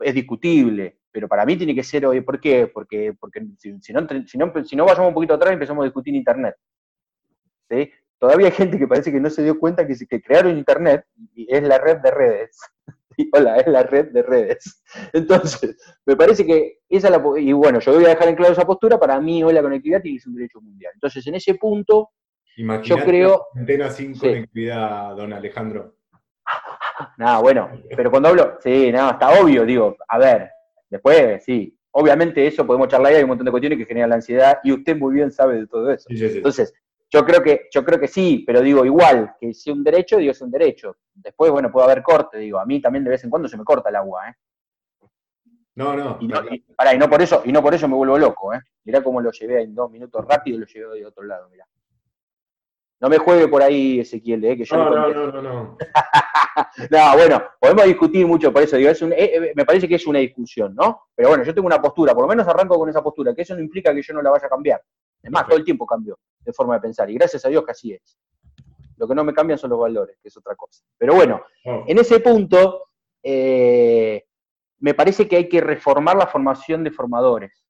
Es discutible, pero para mí tiene que ser hoy. ¿Por qué? Porque, porque si, no, si, no, si no vayamos un poquito atrás empezamos a discutir Internet. ¿sí? Todavía hay gente que parece que no se dio cuenta que, que crearon Internet y es la red de redes. Y, hola, es la red de redes. Entonces, me parece que esa es la... Y bueno, yo voy a dejar en claro esa postura, para mí hoy la conectividad tiene que ser un derecho mundial. Entonces, en ese punto, yo creo... Antena sin conectividad, don Alejandro. Nada, bueno, pero cuando hablo, sí, nada, está obvio, digo, a ver, después, sí, obviamente eso podemos charlar y hay un montón de cuestiones que generan la ansiedad y usted muy bien sabe de todo eso. Entonces, yo creo que, yo creo que sí, pero digo, igual, que si un derecho, digo, es un derecho. Después, bueno, puede haber corte, digo, a mí también de vez en cuando se me corta el agua, ¿eh? No, no. Y no, y, no por eso, y no por eso me vuelvo loco, ¿eh? Mirá cómo lo llevé en dos minutos rápido y lo llevé de otro lado, mirá. No me juegue por ahí, Ezequiel, ¿eh? Que yo no, no, no, no, no. no, bueno, podemos discutir mucho por eso, digo, es un, eh, eh, me parece que es una discusión, ¿no? Pero bueno, yo tengo una postura, por lo menos arranco con esa postura, que eso no implica que yo no la vaya a cambiar. Es más, todo el tiempo cambio de forma de pensar, y gracias a Dios que así es. Lo que no me cambian son los valores, que es otra cosa. Pero bueno, oh. en ese punto, eh, me parece que hay que reformar la formación de formadores.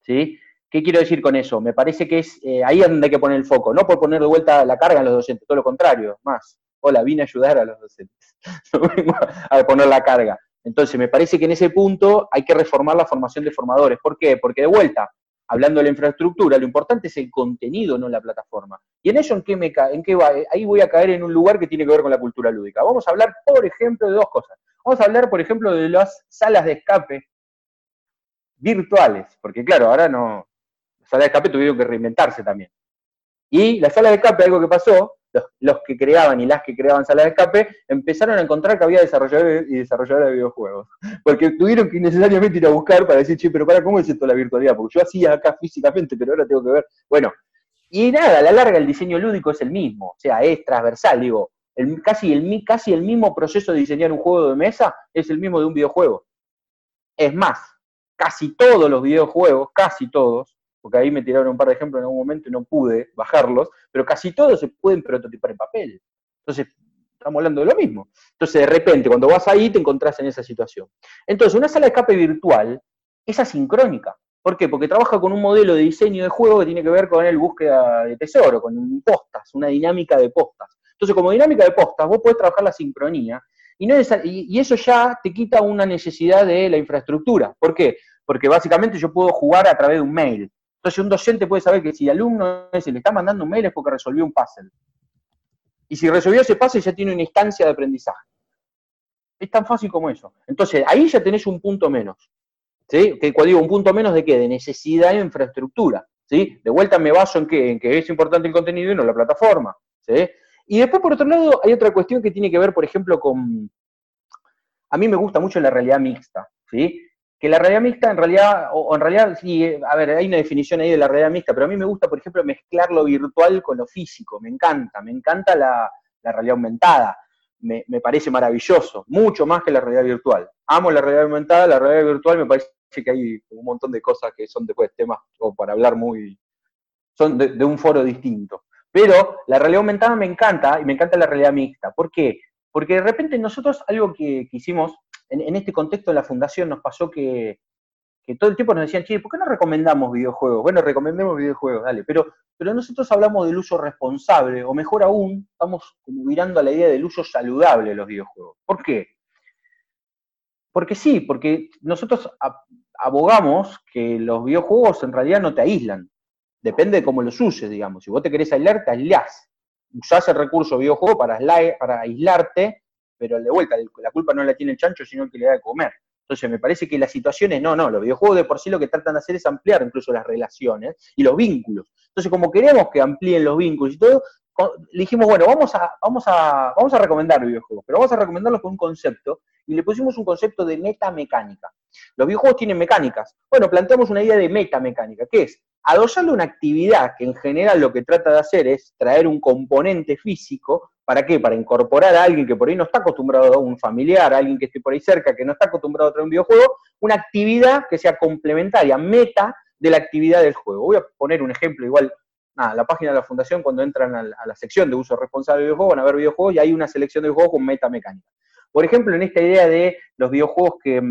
¿Sí? ¿Qué quiero decir con eso? Me parece que es eh, ahí donde hay que poner el foco, no por poner de vuelta la carga a los docentes, todo lo contrario, más. Hola, vine a ayudar a los docentes, a poner la carga. Entonces, me parece que en ese punto hay que reformar la formación de formadores. ¿Por qué? Porque de vuelta, hablando de la infraestructura, lo importante es el contenido, no la plataforma. Y en eso, ¿en qué, me en qué va? Ahí voy a caer en un lugar que tiene que ver con la cultura lúdica. Vamos a hablar, por ejemplo, de dos cosas. Vamos a hablar, por ejemplo, de las salas de escape virtuales, porque claro, ahora no, las salas de escape tuvieron que reinventarse también. Y la sala de escape, algo que pasó, los, que creaban y las que creaban salas de escape empezaron a encontrar que había desarrolladores y desarrolladoras de videojuegos. Porque tuvieron que necesariamente ir a buscar para decir, che, pero para, ¿cómo es esto la virtualidad? Porque yo hacía acá físicamente, pero ahora tengo que ver. Bueno, y nada, a la larga el diseño lúdico es el mismo, o sea, es transversal, digo, el, casi, el, casi el mismo proceso de diseñar un juego de mesa es el mismo de un videojuego. Es más, casi todos los videojuegos, casi todos, porque ahí me tiraron un par de ejemplos en algún momento y no pude bajarlos, pero casi todos se pueden prototipar en papel. Entonces, estamos hablando de lo mismo. Entonces, de repente, cuando vas ahí, te encontrás en esa situación. Entonces, una sala de escape virtual es asincrónica. ¿Por qué? Porque trabaja con un modelo de diseño de juego que tiene que ver con el búsqueda de tesoro, con postas, una dinámica de postas. Entonces, como dinámica de postas, vos podés trabajar la sincronía Y, eso ya te quita una necesidad de la infraestructura. ¿Por qué? Porque básicamente yo puedo jugar a través de un mail. Entonces un docente puede saber que si el alumno se le está mandando un mail es porque resolvió un puzzle. Y si resolvió ese puzzle ya tiene una instancia de aprendizaje. Es tan fácil como eso. Entonces ahí ya tenés un punto menos. ¿Sí? Que, digo, un punto menos de qué? De necesidad de infraestructura. ¿Sí? De vuelta me baso en que, en que es importante el contenido y no la plataforma. ¿sí? Y después, por otro lado, hay otra cuestión que tiene que ver, por ejemplo, con... A mí me gusta mucho la realidad mixta, ¿sí? Que la realidad mixta en realidad, o, en realidad, sí, a ver, hay una definición ahí de la realidad mixta, pero a mí me gusta, por ejemplo, mezclar lo virtual con lo físico, me encanta, me encanta la, realidad aumentada, me, parece maravilloso, mucho más que la realidad virtual. Amo la realidad aumentada, la realidad virtual me parece que hay un montón de cosas que son después temas o para hablar muy, son de un foro distinto. Pero la realidad aumentada me encanta y me encanta la realidad mixta. ¿Por qué? Porque de repente nosotros algo que, hicimos en, este contexto de la fundación nos pasó que, todo el tiempo nos decían, che, ¿por qué no recomendamos videojuegos? Bueno, recomendemos videojuegos, dale. Pero, pero nosotros hablamos del uso responsable, o mejor aún, estamos como mirando a la idea del uso saludable de los videojuegos. ¿Por qué? Porque sí, porque nosotros abogamos que los videojuegos en realidad no te aíslan. Depende de cómo los uses, digamos. Si vos te querés aislar, te aislás. Usás el recurso videojuego para aislarte, pero de vuelta, la culpa no la tiene el chancho, sino que le da de comer. Entonces, me parece que las situaciones, no, no, los videojuegos de por sí lo que tratan de hacer es ampliar incluso las relaciones y los vínculos. Entonces, como queremos que amplíen los vínculos y todo, le dijimos, bueno, vamos a, vamos a, vamos a recomendar videojuegos, pero vamos a recomendarlos con un concepto, y le pusimos un concepto de meta-mecánica. Los videojuegos tienen mecánicas. Bueno, planteamos una idea de meta-mecánica, que es adosarle una actividad que en general lo que trata de hacer es traer un componente físico, ¿para qué? Para incorporar a alguien que por ahí no está acostumbrado a un familiar, a alguien que esté por ahí cerca, que no está acostumbrado a traer un videojuego, una actividad que sea complementaria, meta de la actividad del juego. Voy a poner un ejemplo, igual, nada, la página de la fundación, cuando entran a la, sección de uso responsable de videojuegos, van a ver videojuegos y hay una selección de juegos con meta mecánica. Por ejemplo, en esta idea de los videojuegos que,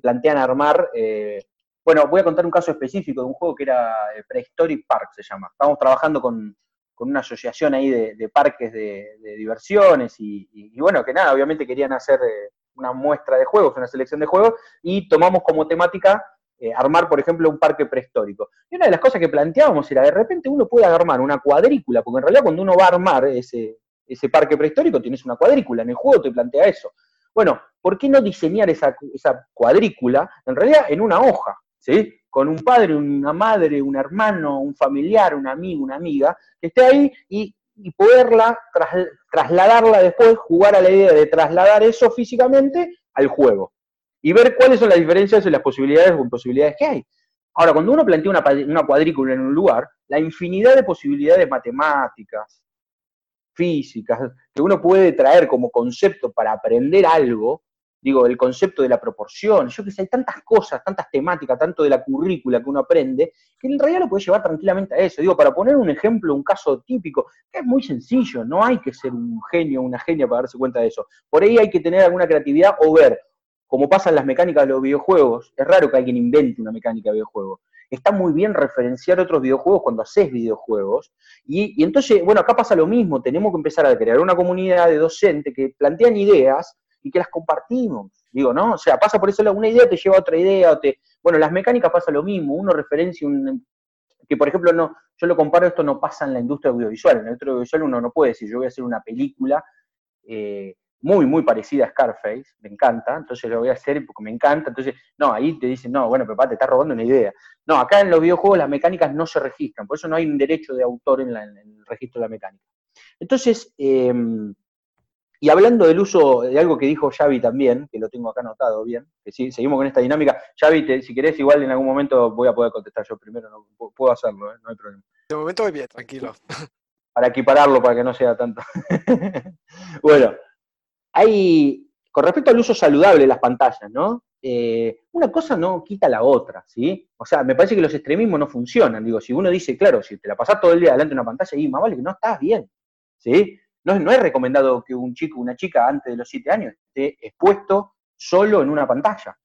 plantean armar eh, bueno, voy a contar un caso específico de un juego que era eh, Prehistoric Park, se llama. Estábamos trabajando con, una asociación ahí de, parques de, diversiones y, bueno, que nada, obviamente querían hacer eh, una muestra de juegos, una selección de juegos, y tomamos como temática eh, armar, por ejemplo, un parque prehistórico. Y una de las cosas que planteábamos era, de repente uno puede armar una cuadrícula, porque en realidad cuando uno va a armar ese, ese parque prehistórico tienes una cuadrícula, en el juego te plantea eso. Bueno, ¿por qué no diseñar esa, esa cuadrícula, en realidad, en una hoja? ¿sí? Con un padre, una madre, un hermano, un familiar, un amigo, una amiga, que esté ahí y, poderla trasladarla después, jugar a la idea de trasladar eso físicamente al juego. Y ver cuáles son las diferencias y las posibilidades o imposibilidades que hay. Ahora, cuando uno plantea una, una cuadrícula en un lugar, la infinidad de posibilidades matemáticas, físicas, que uno puede traer como concepto para aprender algo, digo, el concepto de la proporción, yo que sé, hay tantas cosas, tantas temáticas, tanto de la currícula que uno aprende, que en realidad lo puede llevar tranquilamente a eso. Digo, para poner un ejemplo, un caso típico, que es muy sencillo, no hay que ser un genio una genia para darse cuenta de eso. Por ahí hay que tener alguna creatividad o ver, como pasan las mecánicas de los videojuegos, es raro que alguien invente una mecánica de videojuego. Está muy bien referenciar otros videojuegos cuando haces videojuegos. Y, y entonces, bueno, acá pasa lo mismo, tenemos que empezar a crear una comunidad de docentes que plantean ideas y que las compartimos. Digo, ¿no? O sea, pasa por eso una idea te lleva a otra idea, o te, bueno, las mecánicas pasa lo mismo, uno referencia un, que por ejemplo no, yo lo comparo, esto no pasa en la industria audiovisual, en la industria audiovisual uno no puede decir, yo voy a hacer una película eh, muy, muy parecida a Scarface, me encanta, entonces lo voy a hacer porque me encanta, entonces, no, ahí te dicen, no, bueno, papá, te estás robando una idea. No, acá en los videojuegos las mecánicas no se registran, por eso no hay un derecho de autor en, en el registro de la mecánica. Entonces, eh, y hablando del uso de algo que dijo Xavi también, que lo tengo acá anotado bien, que sí, seguimos con esta dinámica. Xavi, si querés, igual en algún momento voy a poder contestar yo primero, no, puedo hacerlo, ¿eh? no hay problema. De momento voy bien, tranquilo. Para equipararlo, para que no sea tanto. bueno, hay, con respecto al uso saludable de las pantallas, ¿no? Eh, una cosa no quita la otra, ¿sí? O sea, me parece que los extremismos no funcionan. Digo, si uno dice, claro, si te la pasás todo el día delante de una pantalla, y más vale que no estás bien, ¿sí? No, es recomendado que un chico una chica antes de los siete años esté expuesto solo en una pantalla.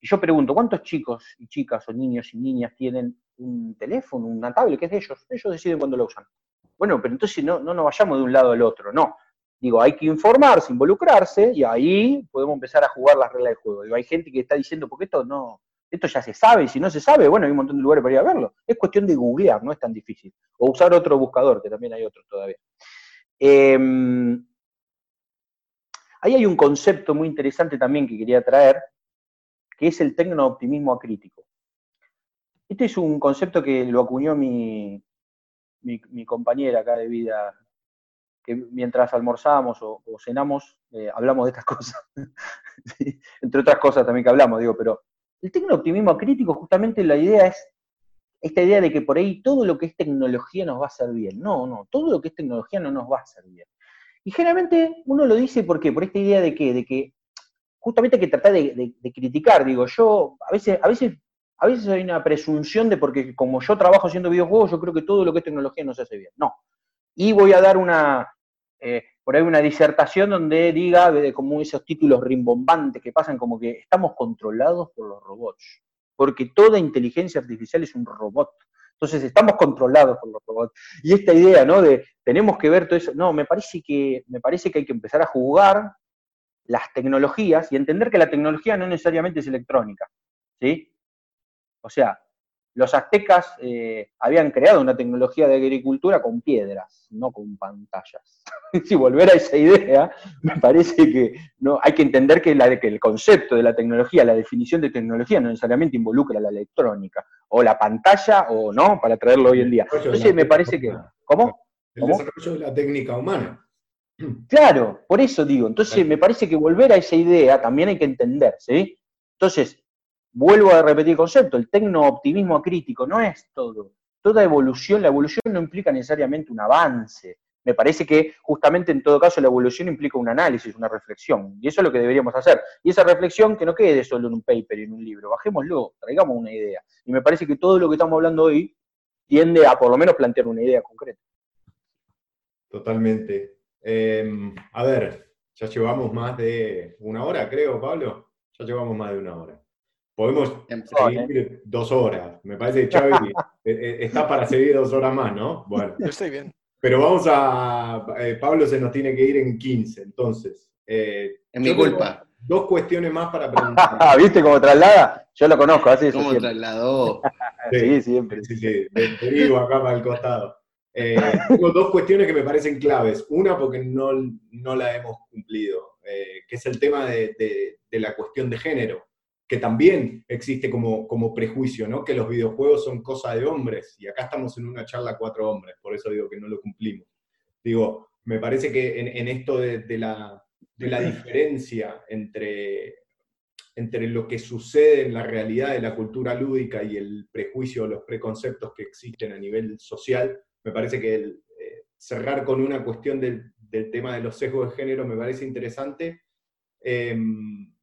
Y yo pregunto, ¿cuántos chicos y chicas o niños y niñas tienen un teléfono, una tablet que es de ellos? Ellos deciden cuándo lo usan. Bueno, pero entonces no, no nos vayamos de un lado al otro, no. Digo, hay que informarse, involucrarse, y ahí podemos empezar a jugar las reglas del juego. Hay gente que está diciendo, porque esto no, esto ya se sabe, y si no se sabe, bueno, hay un montón de lugares para ir a verlo. Es cuestión de googlear, no es tan difícil. O usar otro buscador, que también hay otro todavía. Em, ahí hay un concepto muy interesante también que quería traer, que es el tecno-optimismo acrítico. Este es un concepto que lo acuñó mi, mi, compañera acá de vida, que mientras almorzamos o, cenamos, eh, hablamos de estas cosas. Entre otras cosas también que hablamos, digo, pero el tecno-optimismo crítico, justamente la idea es esta idea de que por ahí todo lo que es tecnología nos va a hacer bien. No, no, todo lo que es tecnología no nos va a hacer bien. Y generalmente uno lo dice ¿por qué? Por esta idea de que, de que justamente hay que tratar de, criticar. Digo, yo a veces, a veces, a veces hay una presunción de porque como yo trabajo haciendo videojuegos, yo creo que todo lo que es tecnología no se hace bien. No. Y voy a dar una, eh, por ahí una disertación donde diga, como esos títulos rimbombantes que pasan como que estamos controlados por los robots, porque toda inteligencia artificial es un robot. Entonces estamos controlados por los robots. Y esta idea, ¿no? De tenemos que ver todo eso. No, me parece que, me parece que hay que empezar a jugar las tecnologías y entender que la tecnología no necesariamente es electrónica. ¿Sí? O sea, los aztecas eh, habían creado una tecnología de agricultura con piedras, no con pantallas. si volver a esa idea, me parece que no, hay que entender que, la, que el concepto de la tecnología, la definición de tecnología no necesariamente involucra la electrónica, o la pantalla, o no, para traerlo hoy en día. Entonces me parece que... ¿Cómo? El desarrollo de la técnica humana. Claro, por eso digo. Entonces me parece que volver a esa idea también hay que entender, ¿sí? Entonces, vuelvo a repetir el concepto, el tecno-optimismo acrítico no es todo. Toda evolución, la evolución no implica necesariamente un avance. Me parece que justamente en todo caso la evolución implica un análisis, una reflexión, y eso es lo que deberíamos hacer. Y esa reflexión que no quede solo en un paper y en un libro, bajémoslo, traigamos una idea. Y me parece que todo lo que estamos hablando hoy tiende a por lo menos plantear una idea concreta. Totalmente. Em, a ver, ya llevamos más de una hora, creo, Pablo. Ya llevamos más de una hora. Podemos seguir dos horas. Me parece que Xavi eh, eh, está para seguir dos horas más, ¿no? Bueno. Yo estoy bien. Pero vamos a. Eh, Pablo se nos tiene que ir en 15, entonces. es mi culpa. Dos cuestiones más para preguntar. ¿Viste cómo traslada? Yo lo conozco, así ¿Cómo trasladó? sí, siempre. Sí, sí, te digo acá para el costado. tengo dos cuestiones que me parecen claves. Una, porque no, no la hemos cumplido, que es el tema de, de la cuestión de género que también existe como, como prejuicio, ¿no? Que los videojuegos son cosa de hombres, y acá estamos en una charla cuatro hombres, por eso digo que no lo cumplimos. Digo, me parece que en, esto de, la, de, la, diferencia entre, entre lo que sucede en la realidad de la cultura lúdica y el prejuicio, los preconceptos que existen a nivel social, me parece que eh, cerrar con una cuestión del, del, tema de los sesgos de género me parece interesante. Em,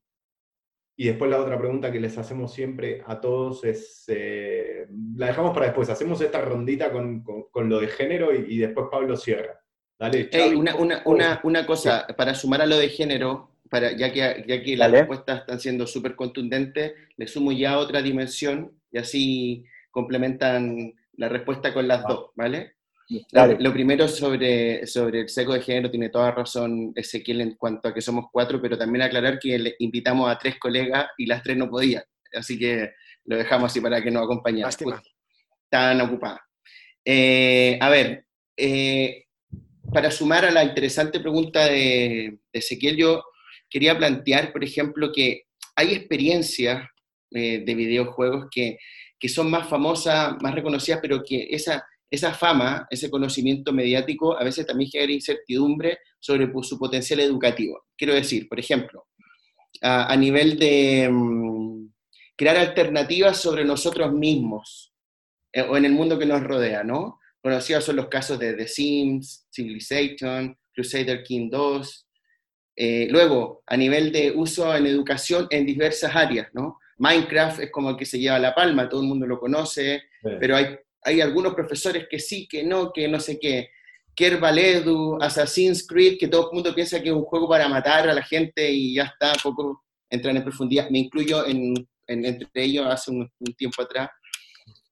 y después la otra pregunta que les hacemos siempre a todos es, eh, la dejamos para después, hacemos esta rondita con, lo de género y, después Pablo cierra. Dale, una, cosa, para sumar a lo de género, para, ya que, ya que las respuestas están siendo súper contundentes, le sumo ya otra dimensión y así complementan la respuesta con las dos, ¿vale? Lo, primero sobre, sobre el seco de género, tiene toda razón Ezequiel en cuanto a que somos cuatro, pero también aclarar que le invitamos a tres colegas y las tres no podían, así que lo dejamos así para que nos acompañen. Están ocupadas. Eh, a ver, eh, para sumar a la interesante pregunta de, Ezequiel, yo quería plantear, por ejemplo, que hay experiencias eh, de videojuegos que, que son más famosas, más reconocidas, pero que esa esa fama, ese conocimiento mediático, a veces también genera incertidumbre sobre su potencial educativo. Quiero decir, por ejemplo, a, nivel de mm, crear alternativas sobre nosotros mismos eh, o en el mundo que nos rodea, ¿no? Conocidos son los casos de The Sims, Civilization, Crusader King 2. Eh, luego, a nivel de uso en educación en diversas áreas, ¿no? Minecraft es como el que se lleva la palma, todo el mundo lo conoce, pero hay hay algunos profesores que sí, que no, que no sé qué. Kerbaledu, Assassin's Creed, que todo el mundo piensa que es un juego para matar a la gente y ya está, poco entran en profundidad. Me incluyo en, entre ellos hace un, tiempo atrás,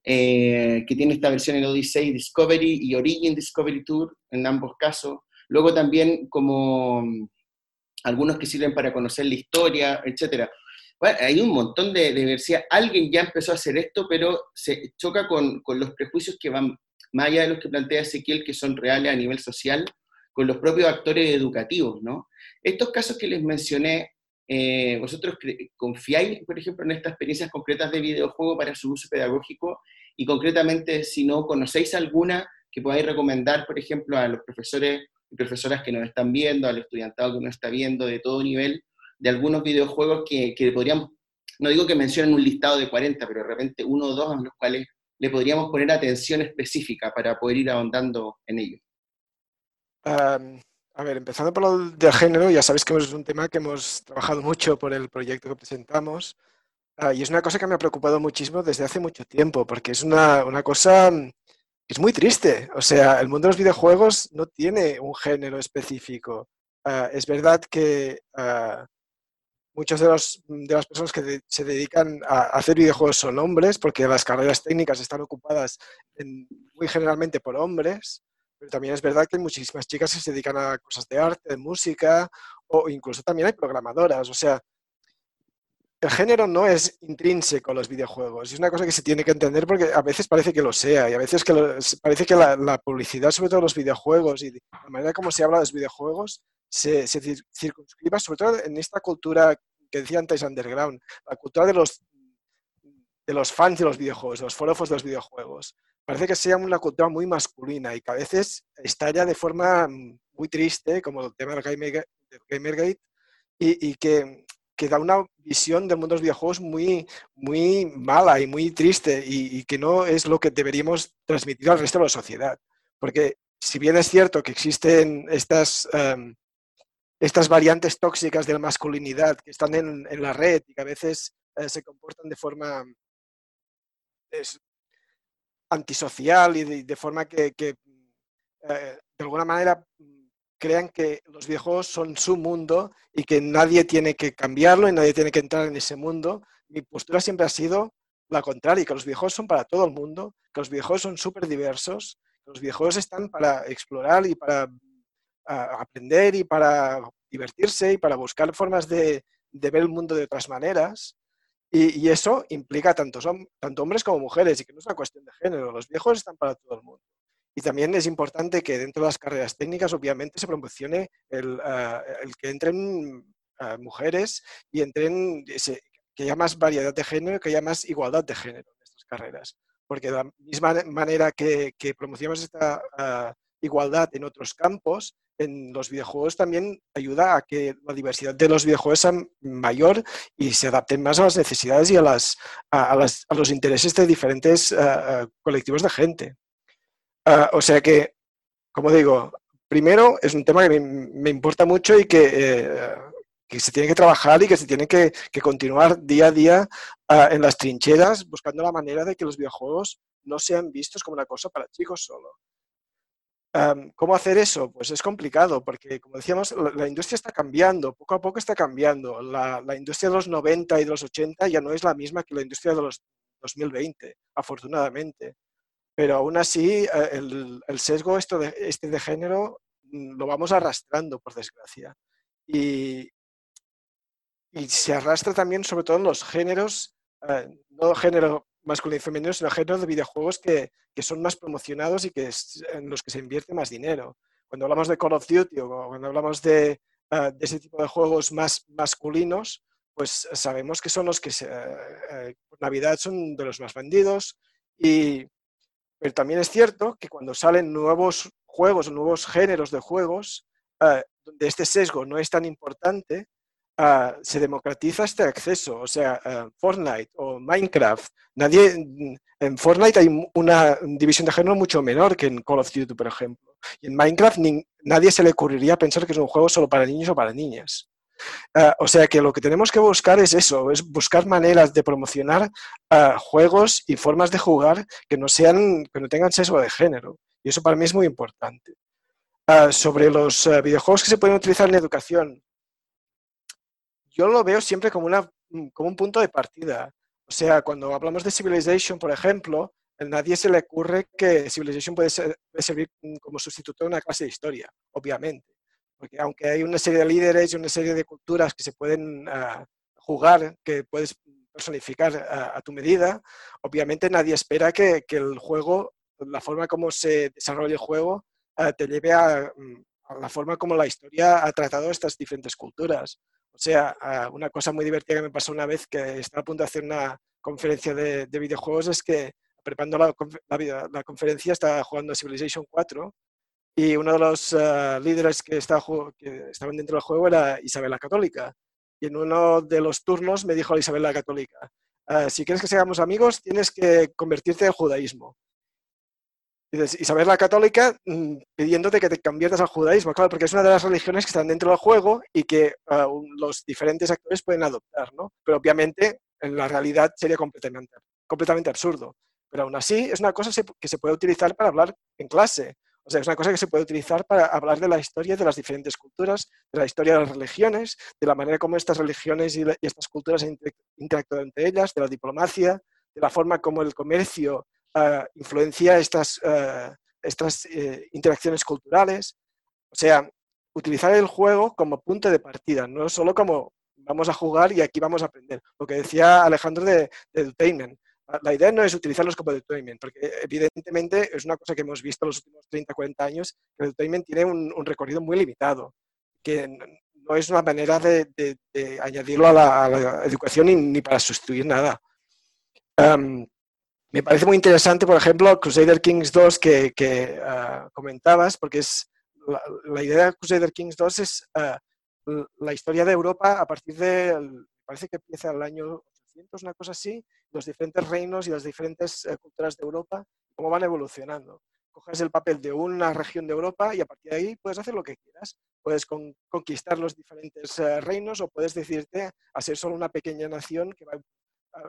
eh, que tiene esta versión en Odyssey Discovery y Origin Discovery Tour, en ambos casos. luego también como mm, algunos que sirven para conocer la historia, etc. Hay un montón de, diversidad. Alguien ya empezó a hacer esto, pero se choca con, con los prejuicios que van más allá de los que plantea Ezequiel, que son reales a nivel social, con los propios actores educativos, ¿no? Estos casos que les mencioné, eh, ¿vosotros confiáis, por ejemplo, en estas experiencias concretas de videojuego para su uso pedagógico? Y concretamente, si no conocéis alguna que podáis recomendar, por ejemplo, a los profesores y profesoras que nos están viendo, al estudiantado que nos está viendo de todo nivel, de algunos videojuegos que, que podríamos, no digo que mencionen un listado de 40, pero de repente uno o dos a los cuales le podríamos poner atención específica para poder ir ahondando en ello? a ver, empezando por lo del género, ya sabéis que es un tema que hemos trabajado mucho por el proyecto que presentamos ah, y es una cosa que me ha preocupado muchísimo desde hace mucho tiempo, porque es una, una cosa que es muy triste. O sea, el mundo de los videojuegos no tiene un género específico. Ah, es verdad que uh, muchas de, de, las personas que se dedican a hacer videojuegos son hombres, porque las carreras técnicas están ocupadas muy generalmente por hombres, pero también es verdad que hay muchísimas chicas que se dedican a cosas de arte, de música, o incluso también hay programadoras. O sea, el género no es intrínseco a los videojuegos. Es una cosa que se tiene que entender porque a veces parece que lo sea y a veces que parece que la, publicidad, sobre todo los videojuegos y la manera como se habla de los videojuegos, se, circunscriba sobre todo en esta cultura que decía antes underground, la cultura de los, de los fans de los videojuegos, de los forofos de los videojuegos. Parece que sea una cultura muy masculina y que a veces estalla de forma muy triste, como el tema del Gamergate, y, y que, que, da una visión del mundo de los videojuegos muy, muy mala y muy triste y, que no es lo que deberíamos transmitir al resto de la sociedad. Porque si bien es cierto que existen estas... Em, estas variantes tóxicas de la masculinidad que están en, la red y que a veces eh, se comportan de forma antisocial y de, forma que, eh, de alguna manera crean que los videojuegos son su mundo y que nadie tiene que cambiarlo y nadie tiene que entrar en ese mundo. Mi postura siempre ha sido la contraria, que los videojuegos son para todo el mundo, que los videojuegos son súper diversos, que los videojuegos están para explorar y para aprender y para divertirse y para buscar formas de, ver el mundo de otras maneras. Y, eso implica tanto, tanto hombres como mujeres y que no es una cuestión de género. Los viejos están para todo el mundo. Y también es importante que dentro de las carreras técnicas, obviamente, se promocione el, el que entren mujeres y entren, que haya más variedad de género, que haya más igualdad de género en estas carreras. Porque de la misma manera que, que promocionamos esta igualdad en otros campos, en los videojuegos también ayuda a que la diversidad de los videojuegos sea mayor y se adapten más a las necesidades y a, las, a, los intereses de diferentes colectivos de gente. Ah, o sea que, como digo, primero es un tema que me, importa mucho y que, eh, que, se tiene que trabajar y que se tiene que, continuar día a día ah, en las trincheras buscando la manera de que los videojuegos no sean vistos como una cosa para chicos solo ¿Cómo hacer eso? Pues es complicado, porque como decíamos, la, industria está cambiando, poco a poco está cambiando. La, industria de los 90 y de los 80 ya no es la misma que la industria de los 2020, afortunadamente. Pero aún así, eh, el, sesgo esto de, este de género mm, lo vamos arrastrando, por desgracia. Y, y se arrastra también sobre todo en los géneros, eh, no género masculino y femenino, sino géneros de videojuegos que, que, son más promocionados y que es, en los que se invierte más dinero. Cuando hablamos de Call of Duty o cuando hablamos de, uh, de ese tipo de juegos más masculinos, pues sabemos que son los que se, uh, por Navidad son de los más vendidos. Y, pero también es cierto que cuando salen nuevos juegos, nuevos géneros de juegos, uh, donde este sesgo no es tan importante, Ah, se democratiza este acceso. O sea, ah, Fortnite o Minecraft, nadie, en Fortnite hay una división de género mucho menor que en Call of Duty, por ejemplo. Y en Minecraft nadie se le ocurriría pensar que es un juego solo para niños o para niñas. Ah, o sea que lo que tenemos que buscar es eso, es buscar maneras de promocionar juegos y formas de jugar que no, sean, que no tengan sesgo de género. Y eso para mí es muy importante. sobre los videojuegos que se pueden utilizar en educación, yo lo veo siempre como, una, mm, como un punto de partida. O sea, cuando hablamos de Civilization, por ejemplo, a nadie se le ocurre que Civilization puede ser puede servir como sustituto de una clase de historia, obviamente. Porque aunque hay una serie de líderes y una serie de culturas que se pueden ah, jugar, que puedes personificar a, tu medida, obviamente nadie espera que, el juego, la forma como se desarrolla el juego, ah, te lleve mm, a, la forma como la historia ha tratado estas diferentes culturas. O sea, ah, una cosa muy divertida que me pasó una vez que estaba a punto de hacer una conferencia de, videojuegos es que preparando la, la, conferencia estaba jugando Civilization 4 y uno de los ah, líderes que, estaba, que, estaban dentro del juego era Isabel la Católica. Y en uno de los turnos me dijo a Isabel la Católica, ah, si quieres que seamos amigos, tienes que convertirte al judaísmo. Y Isabel la Católica mm, pidiéndote que te conviertas al judaísmo, claro, porque es una de las religiones que están dentro del juego y que ah, los diferentes actores pueden adoptar, ¿no? Pero obviamente en la realidad sería completamente, completamente absurdo. Pero aún así es una cosa que se puede utilizar para hablar en clase. O sea, es una cosa que se puede utilizar para hablar de la historia de las diferentes culturas, de la historia de las religiones, de la manera como estas religiones y, estas culturas han interactuado entre ellas, de la diplomacia, de la forma como el comercio uh, influencia estas, uh, estas uh, interacciones culturales. O sea, utilizar el juego como punto de partida, no solo como vamos a jugar y aquí vamos a aprender. Lo que decía Alejandro de, de edutainment la idea no es utilizarlos como edutainment, porque evidentemente es una cosa que hemos visto en los últimos 30, 40 años, que el edutainment tiene un, recorrido muy limitado, que no es una manera de, añadirlo a la, educación ni, para sustituir nada. me parece muy interesante, por ejemplo, Crusader Kings 2 que, ah, comentabas, porque es la, idea de Crusader Kings 2 es ah, la historia de Europa a partir de, parece que empieza el año una cosa así, los diferentes reinos y las diferentes eh, culturas de Europa, cómo van evolucionando. Coges el papel de una región de Europa y a partir de ahí puedes hacer lo que quieras. Puedes conquistar los diferentes eh, reinos o puedes decirte a ser solo una pequeña nación que va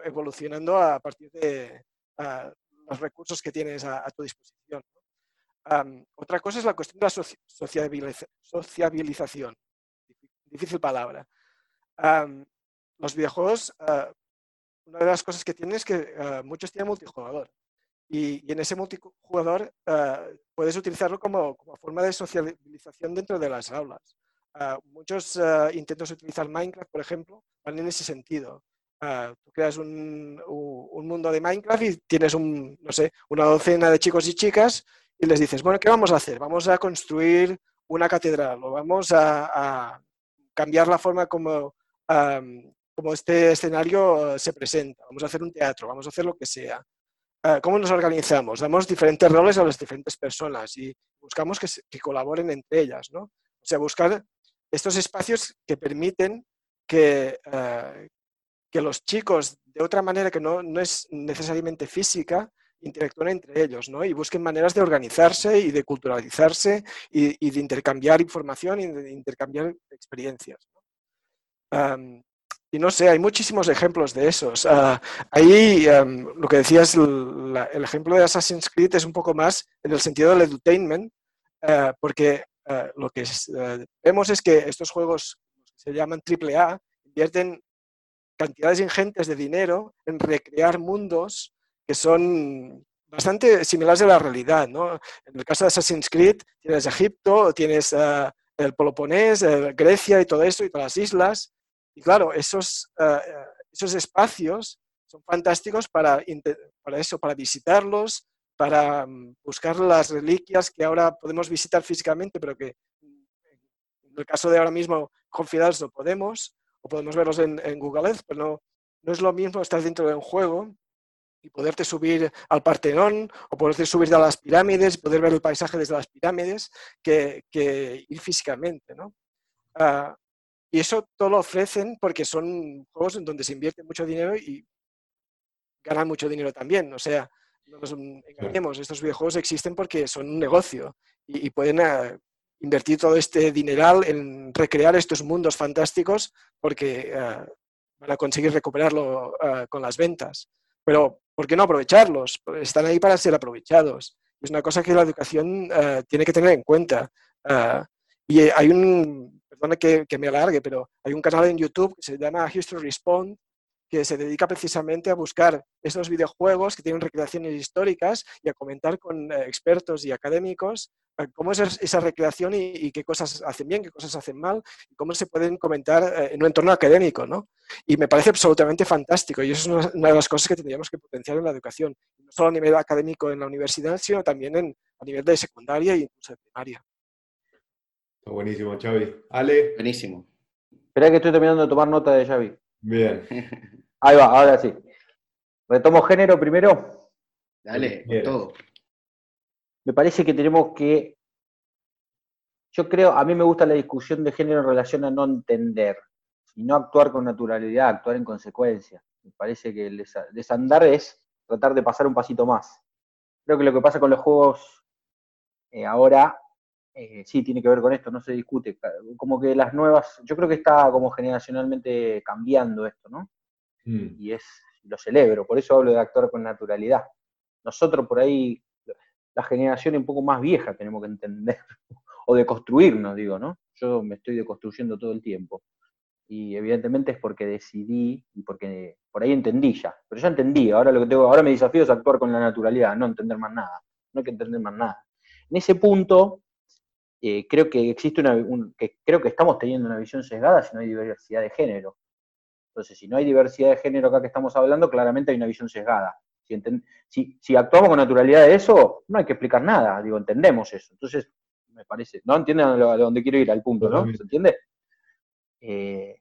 evolucionando a partir de los recursos que tienes a, tu disposición. otra cosa es la cuestión de la sociabilización. Difícil palabra. los videojuegos ah, una de las cosas que tiene es que eh, muchos tienen multijugador. Y, en ese multijugador eh, puedes utilizarlo como, forma de socialización dentro de las aulas. Eh, muchos intentos de utilizar Minecraft, por ejemplo, van en ese sentido. tú creas un, mundo de Minecraft y tienes un, no sé, una docena de chicos y chicas y les dices, bueno, ¿qué vamos a hacer? Vamos a construir una catedral o vamos a, cambiar la forma como como este escenario eh, se presenta. Vamos a hacer un teatro, vamos a hacer lo que sea. Eh, ¿Cómo nos organizamos? Damos diferentes roles a las diferentes personas y buscamos que, colaboren entre ellas. ¿no? O sea, buscar estos espacios que permiten que, eh, que los chicos, de otra manera que no, no es necesariamente física, interactúen entre ellos ¿no? y busquen maneras de organizarse y de culturalizarse y, de intercambiar información y de intercambiar experiencias. Y no sé, hay muchísimos ejemplos de esos. Ah, ahí em, lo que decías, el ejemplo de Assassin's Creed es un poco más en el sentido del edutainment, eh, porque eh, lo que eh, vemos es que estos juegos se llaman AAA invierten cantidades ingentes de dinero en recrear mundos que son bastante similares a la realidad. ¿no? En el caso de Assassin's Creed tienes Egipto, tienes el Peloponés, Grecia y todo eso, y todas las islas. Y claro, esos, eh, esos espacios son fantásticos para, para eso, para visitarlos, para mm, buscar las reliquias que ahora podemos visitar físicamente, pero que en el caso de ahora mismo confinados no podemos, o podemos verlos en, Google Earth, pero no, no es lo mismo estar dentro de un juego y poderte subir al Partenón o poderte subir a las pirámides y poder ver el paisaje desde las pirámides que, que ir físicamente. ¿no? Ah, y eso todo lo ofrecen porque son juegos en donde se invierte mucho dinero y ganan mucho dinero también. O sea, no nos engañemos, estos videojuegos existen porque son un negocio y, pueden ah, invertir todo este dineral en recrear estos mundos fantásticos porque ah, van a conseguir recuperarlo ah, con las ventas. Pero, ¿por qué no aprovecharlos? Están ahí para ser aprovechados. Es una cosa que la educación tiene que tener en cuenta. y hay un, perdona que, me alargue, pero hay un canal en YouTube que se llama History Respond, que se dedica precisamente a buscar estos videojuegos que tienen recreaciones históricas y a comentar con eh, expertos y académicos eh, cómo es esa recreación y, qué cosas hacen bien, qué cosas hacen mal, y cómo se pueden comentar eh, en un entorno académico. ¿no? Y me parece absolutamente fantástico y eso es una, de las cosas que tendríamos que potenciar en la educación, no solo a nivel académico en la universidad, sino también en, a nivel de secundaria y incluso de primaria. Buenísimo, Xavi. Ale. Buenísimo. Espera que estoy terminando de tomar nota de Xavi. Bien. Ahí va, ahora sí. Retomo género primero. Dale, con todo. Me parece que tenemos que. Yo creo, a mí me gusta la discusión de género en relación a no entender y no actuar con naturalidad, actuar en consecuencia. Me parece que el desandar es tratar de pasar un pasito más. Creo que lo que pasa con los juegos eh, ahora eh, sí tiene que ver con esto, no se discute. Como que las nuevas, yo creo que está como generacionalmente cambiando esto, ¿no? Mm. Y es, lo celebro, por eso hablo de actuar con naturalidad. Nosotros por ahí, la generación un poco más vieja tenemos que entender, o de construirnos, digo, ¿no? Yo me estoy deconstruyendo todo el tiempo. Y evidentemente es porque decidí y porque por ahí entendí ya. Pero ya entendí, ahora lo que tengo, ahora mi desafío es actuar con la naturalidad, no entender más nada. No hay que entender más nada. En ese punto, eh, creo que existe una, que creo que estamos teniendo una visión sesgada si no hay diversidad de género. Entonces, si no hay diversidad de género acá que estamos hablando, claramente hay una visión sesgada. Si, si, actuamos con naturalidad de eso, no hay que explicar nada, digo, entendemos eso. Entonces, me parece, ¿no? ¿Entienden a dónde quiero ir al punto, no? ¿Se entiende? Eh,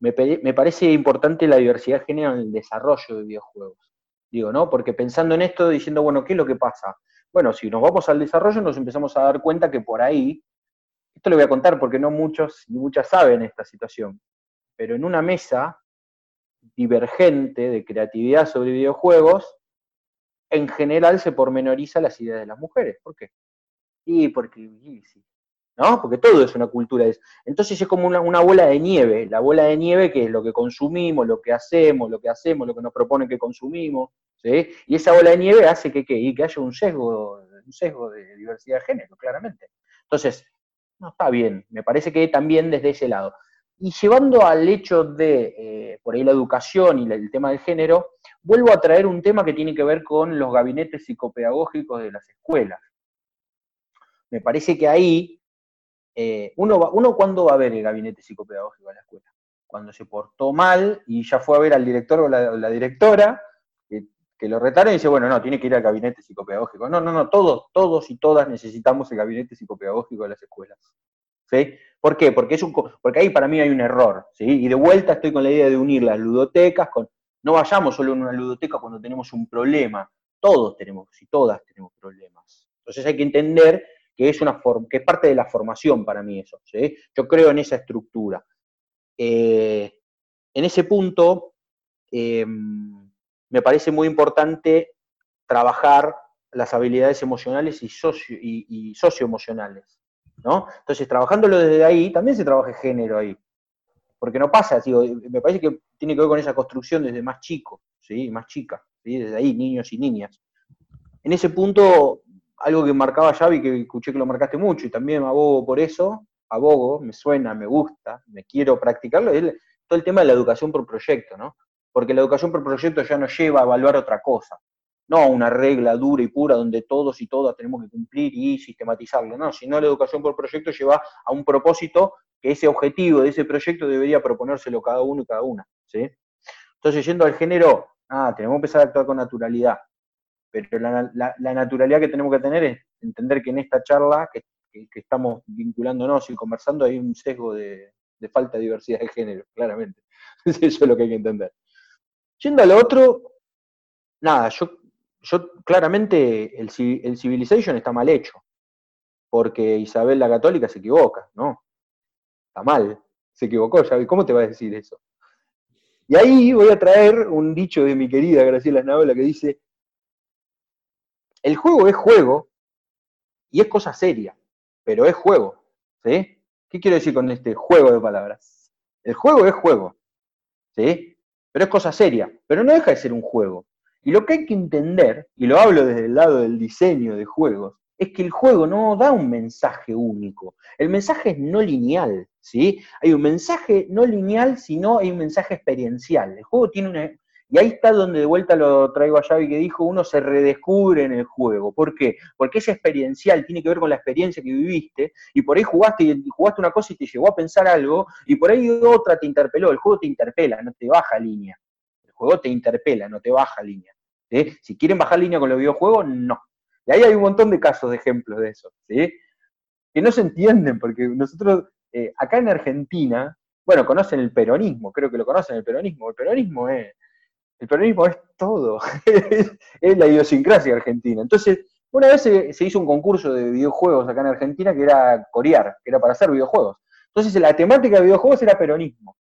me, me, parece importante la diversidad de género en el desarrollo de videojuegos. Digo, ¿no? Porque pensando en esto, diciendo, bueno, ¿qué es lo que pasa? Bueno, si nos vamos al desarrollo, nos empezamos a dar cuenta que por ahí, esto lo voy a contar porque no muchos ni muchas saben esta situación, pero en una mesa divergente de creatividad sobre videojuegos, en general se pormenoriza las ideas de las mujeres. ¿Por qué? Y porque, ¿no? Porque todo es una cultura. Entonces es como una, bola de nieve, la bola de nieve que es lo que consumimos, lo que hacemos, lo que hacemos, lo que nos proponen que consumimos, ¿sí? Y esa bola de nieve hace que, que, que haya un sesgo, un sesgo de diversidad de género, claramente. Entonces, no está bien, me parece que también desde ese lado. Y llevando al hecho de, eh, por ahí, la educación y el tema del género, vuelvo a traer un tema que tiene que ver con los gabinetes psicopedagógicos de las escuelas. Me parece que ahí, eh, uno, va, uno cuándo va a ver el gabinete psicopedagógico de la escuela? Cuando se portó mal y ya fue a ver al director o la, directora, que, lo retaron y dice, bueno, no, tiene que ir al gabinete psicopedagógico. No, no, no, todos, todos y todas necesitamos el gabinete psicopedagógico de las escuelas. ¿Sí? ¿Por qué? Porque, es un, porque ahí para mí hay un error. Y de vuelta estoy con la idea de unir las ludotecas con... No vayamos solo en una ludoteca cuando tenemos un problema. Todos tenemos, y todas tenemos problemas. Entonces hay que entender que es, una que es parte de la formación para mí eso, ¿sí? Yo creo en esa estructura. Eh, en ese punto, em, me parece muy importante trabajar las habilidades emocionales y, socio, y socioemocionales. Entonces, trabajándolo desde ahí, también se trabaja género ahí. Porque no pasa, me parece que tiene que ver con esa construcción desde más chico, ¿sí? Más chica, Desde ahí, niños y niñas. En ese punto, algo que marcaba Xavi, que escuché que lo marcaste mucho, y también abogo por eso, abogo, me suena, me gusta, me quiero practicarlo, es todo el tema de la educación por proyecto, ¿no? Porque la educación por proyecto ya nos lleva a evaluar otra cosa no una regla dura y pura donde todos y todas tenemos que cumplir y sistematizarlo, no, sino la educación por proyecto lleva a un propósito que ese objetivo de ese proyecto debería proponérselo cada uno y cada una, ¿sí? Entonces, yendo al género, ah, tenemos que empezar a actuar con naturalidad, pero la, naturalidad que tenemos que tener es entender que en esta charla que, estamos vinculándonos y conversando hay un sesgo de, falta de diversidad de género, claramente. Eso es lo que hay que entender. Yendo a lo otro, nada, yo yo claramente el, Civilization está mal hecho, porque Isabel la Católica se equivoca, ¿no? Está mal, se equivocó, ¿cómo te va a decir eso? Y ahí voy a traer un dicho de mi querida Graciela Navola que dice, el juego es juego y es cosa seria, pero es juego, ¿sí? ¿Qué quiero decir con este juego de palabras? El juego es juego, ¿sí? Pero es cosa seria, pero no deja de ser un juego. Y lo que hay que entender, y lo hablo desde el lado del diseño de juegos, es que el juego no da un mensaje único. El mensaje es no lineal, ¿sí? Hay un mensaje no lineal, sino hay un mensaje experiencial. El juego tiene una... Y ahí está donde de vuelta lo traigo a Xavi que dijo, uno se redescubre en el juego. ¿Por qué? Porque es experiencial, tiene que ver con la experiencia que viviste, y por ahí jugaste y jugaste una cosa y te llevó a pensar algo, y por ahí otra te interpeló. El juego te interpela, no te baja línea. El juego te interpela, no te baja línea. Si quieren bajar línea con los videojuegos, no. Y ahí hay un montón de casos, de ejemplos de eso, ¿sí? Que no se entienden, porque nosotros, eh, acá en Argentina, bueno, conocen el peronismo, creo que lo conocen el peronismo. El peronismo es, el peronismo es todo, es la idiosincrasia argentina. Entonces, una vez se, hizo un concurso de videojuegos acá en Argentina que era corear, que era para hacer videojuegos. Entonces, la temática de videojuegos era peronismo.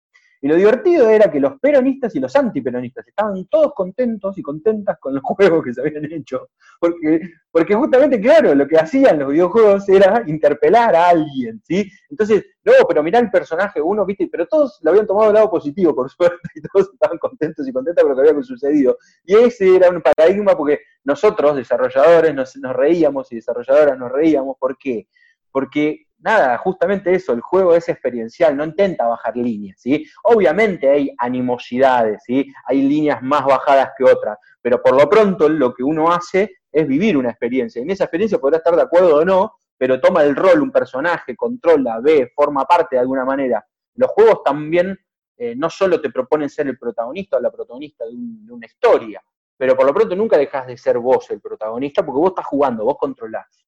Y lo divertido era que los peronistas y los antiperonistas estaban todos contentos y contentas con los juegos que se habían hecho. Porque, porque justamente, claro, lo que hacían los videojuegos era interpelar a alguien, ¿sí? Entonces, no, pero mirá el personaje, uno, viste, pero todos lo habían tomado del lado positivo, por suerte, y todos estaban contentos y contentas con lo que había sucedido. Y ese era un paradigma porque nosotros, desarrolladores, nos, nos reíamos y desarrolladoras nos reíamos. ¿Por qué? Porque nada, justamente eso, el juego es experiencial, no intenta bajar líneas, ¿sí? Obviamente hay animosidades, ¿sí? Hay líneas más bajadas que otras, pero por lo pronto lo que uno hace es vivir una experiencia. En esa experiencia podrá estar de acuerdo o no, pero toma el rol un personaje, controla, ve, forma parte de alguna manera. Los juegos también eh, no solo te proponen ser el protagonista o la protagonista de, de una historia, pero por lo pronto nunca dejas de ser vos el protagonista porque vos estás jugando, vos controlás.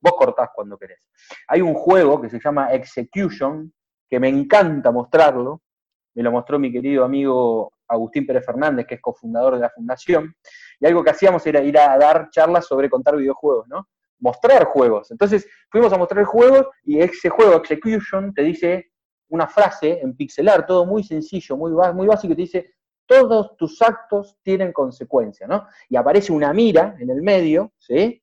Vos cortás cuando querés. Hay un juego que se llama Execution, que me encanta mostrarlo. Me lo mostró mi querido amigo Agustín Pérez Fernández, que es cofundador de la fundación. Y algo que hacíamos era ir a dar charlas sobre contar videojuegos, ¿no? Mostrar juegos. Entonces fuimos a mostrar juegos y ese juego, Execution, te dice una frase en pixelar, todo muy sencillo, muy, muy básico, te dice, todos tus actos tienen consecuencia, ¿no? Y aparece una mira en el medio, ¿sí?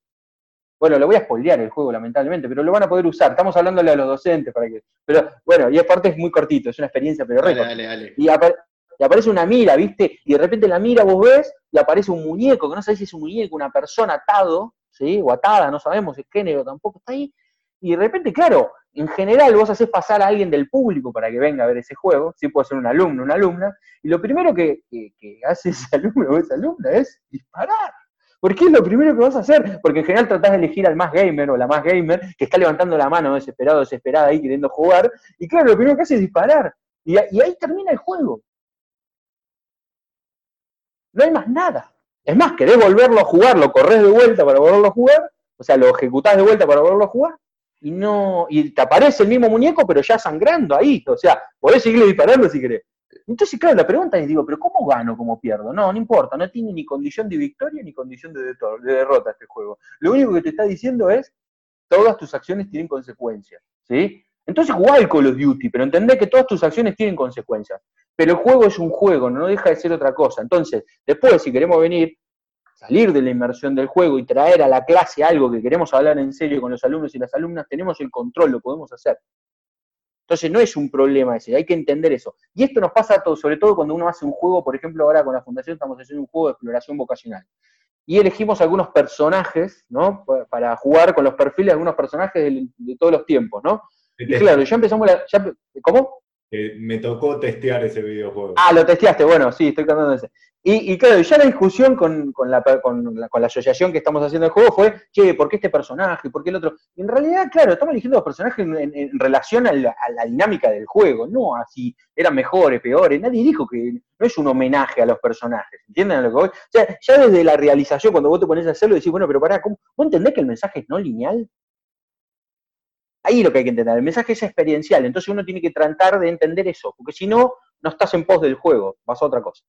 Bueno, lo voy a spoilear el juego, lamentablemente, pero lo van a poder usar. Estamos hablándole a los docentes para que. Pero bueno, y aparte es muy cortito, es una experiencia, pero dale, dale, dale. Y, aparece una mira, ¿viste? Y de repente la mira vos ves y aparece un muñeco, que no sabés si es un muñeco, una persona atado, ¿sí? O atada, no sabemos el género tampoco está ahí. Y de repente, claro, en general vos haces pasar a alguien del público para que venga a ver ese juego, sí puede ser un alumno, una alumna, y lo primero que, que, que hace ese alumno o esa alumna es disparar. Porque es lo primero que vas a hacer. Porque en general tratás de elegir al más gamer o la más gamer que está levantando la mano desesperado, desesperada ahí queriendo jugar. Y claro, lo primero que hace es disparar. Y, ahí termina el juego. No hay más nada. Es más, querés volverlo a jugar, lo corres de vuelta para volverlo a jugar, o sea, lo ejecutás de vuelta para volverlo a jugar, y no, y te aparece el mismo muñeco, pero ya sangrando ahí. O sea, podés seguirle disparando si querés. Entonces, claro, la pregunta es, digo, ¿pero cómo gano, cómo pierdo? No, no importa, no tiene ni condición de victoria ni condición de, de derrota este juego. Lo único que te está diciendo es, todas tus acciones tienen consecuencias, ¿sí? Entonces jugá el Call of Duty, pero entendé que todas tus acciones tienen consecuencias. Pero el juego es un juego, no deja de ser otra cosa. Entonces, después, si queremos venir, salir de la inmersión del juego y traer a la clase algo que queremos hablar en serio con los alumnos y las alumnas, tenemos el control, lo podemos hacer. Entonces no es un problema ese, hay que entender eso. Y esto nos pasa todo, sobre todo cuando uno hace un juego, por ejemplo, ahora con la Fundación estamos haciendo un juego de exploración vocacional. Y elegimos algunos personajes, ¿no? Para jugar con los perfiles de algunos personajes de, todos los tiempos, ¿no? Y claro, ya empezamos la... ¿Cómo? Me tocó testear ese videojuego. Ah, lo testeaste, bueno, sí, estoy cantando ese. Y, claro, ya la discusión con, la, con, la, asociación que estamos haciendo el juego fue, che, ¿por qué este personaje? ¿Por qué el otro? en realidad, claro, estamos eligiendo los personajes en, relación a la, dinámica del juego, no así, eran mejores, peores. Nadie dijo que no es un homenaje a los personajes, ¿entienden lo que voy? O sea, ya desde la realización, cuando vos te pones a hacerlo, decís, bueno, pero pará, ¿cómo? ¿vos entendés que el mensaje es no lineal? Ahí lo que hay que entender, el mensaje es experiencial, entonces uno tiene que tratar de entender eso, porque si no, no estás en pos del juego, vas a otra cosa.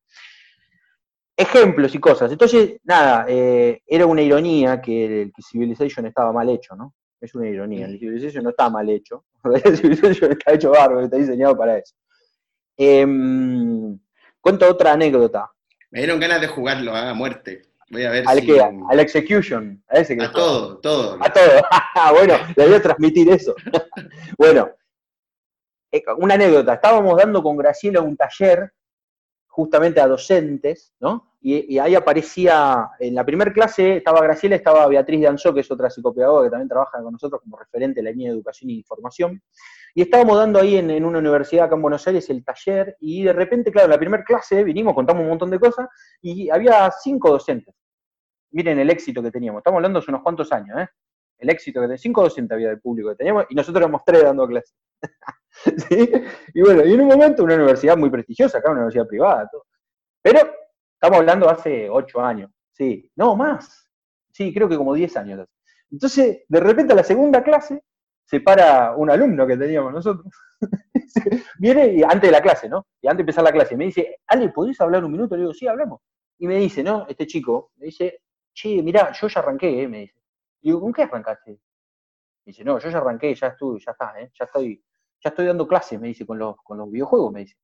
Ejemplos y cosas. Entonces, nada, eh, era una ironía que el Civilization estaba mal hecho, ¿no? Es una ironía, el Civilization no está mal hecho, el Civilization está hecho bárbaro, está diseñado para eso. Em, cuento otra anécdota. Me dieron ganas de jugarlo a muerte. Voy a ver ¿Al si... Al Execution. A, ese que a todo, todo. A todo. bueno, le voy a transmitir eso. bueno, eh, una anécdota. Estábamos dando con Graciela un taller justamente a docentes, ¿no? Y, ahí aparecía, en la primera clase estaba Graciela, estaba Beatriz Danzó, que es otra psicopedagoga que también trabaja con nosotros como referente de la línea de educación y formación, y estábamos dando ahí en, una universidad acá en Buenos Aires el taller, y de repente, claro, en la primera clase vinimos, contamos un montón de cosas, y había cinco docentes. Miren el éxito que teníamos, estamos hablando hace unos cuantos años, ¿eh? El éxito que de cinco docentes había del público que teníamos, y nosotros éramos tres dando clases. Y bueno, y en un momento una universidad muy prestigiosa, acá una universidad privada. Pero estamos hablando hace ocho años, sí, no más, sí, creo que como diez años. Entonces, de repente a la segunda clase se para un alumno que teníamos nosotros. Viene y, antes de la clase, ¿no? Y antes de empezar la clase, me dice, Ale, ¿podés hablar un minuto? Le digo, sí, hablamos. Y me dice, ¿no? Este chico, me dice, che, mirá, yo ya arranqué, ¿eh? me dice. digo, ¿con qué arrancaste? Me dice, no, yo ya arranqué, ya estuve, ya está, ¿eh? ya estoy ya estoy dando clases, me dice, con los, con los videojuegos, me dice.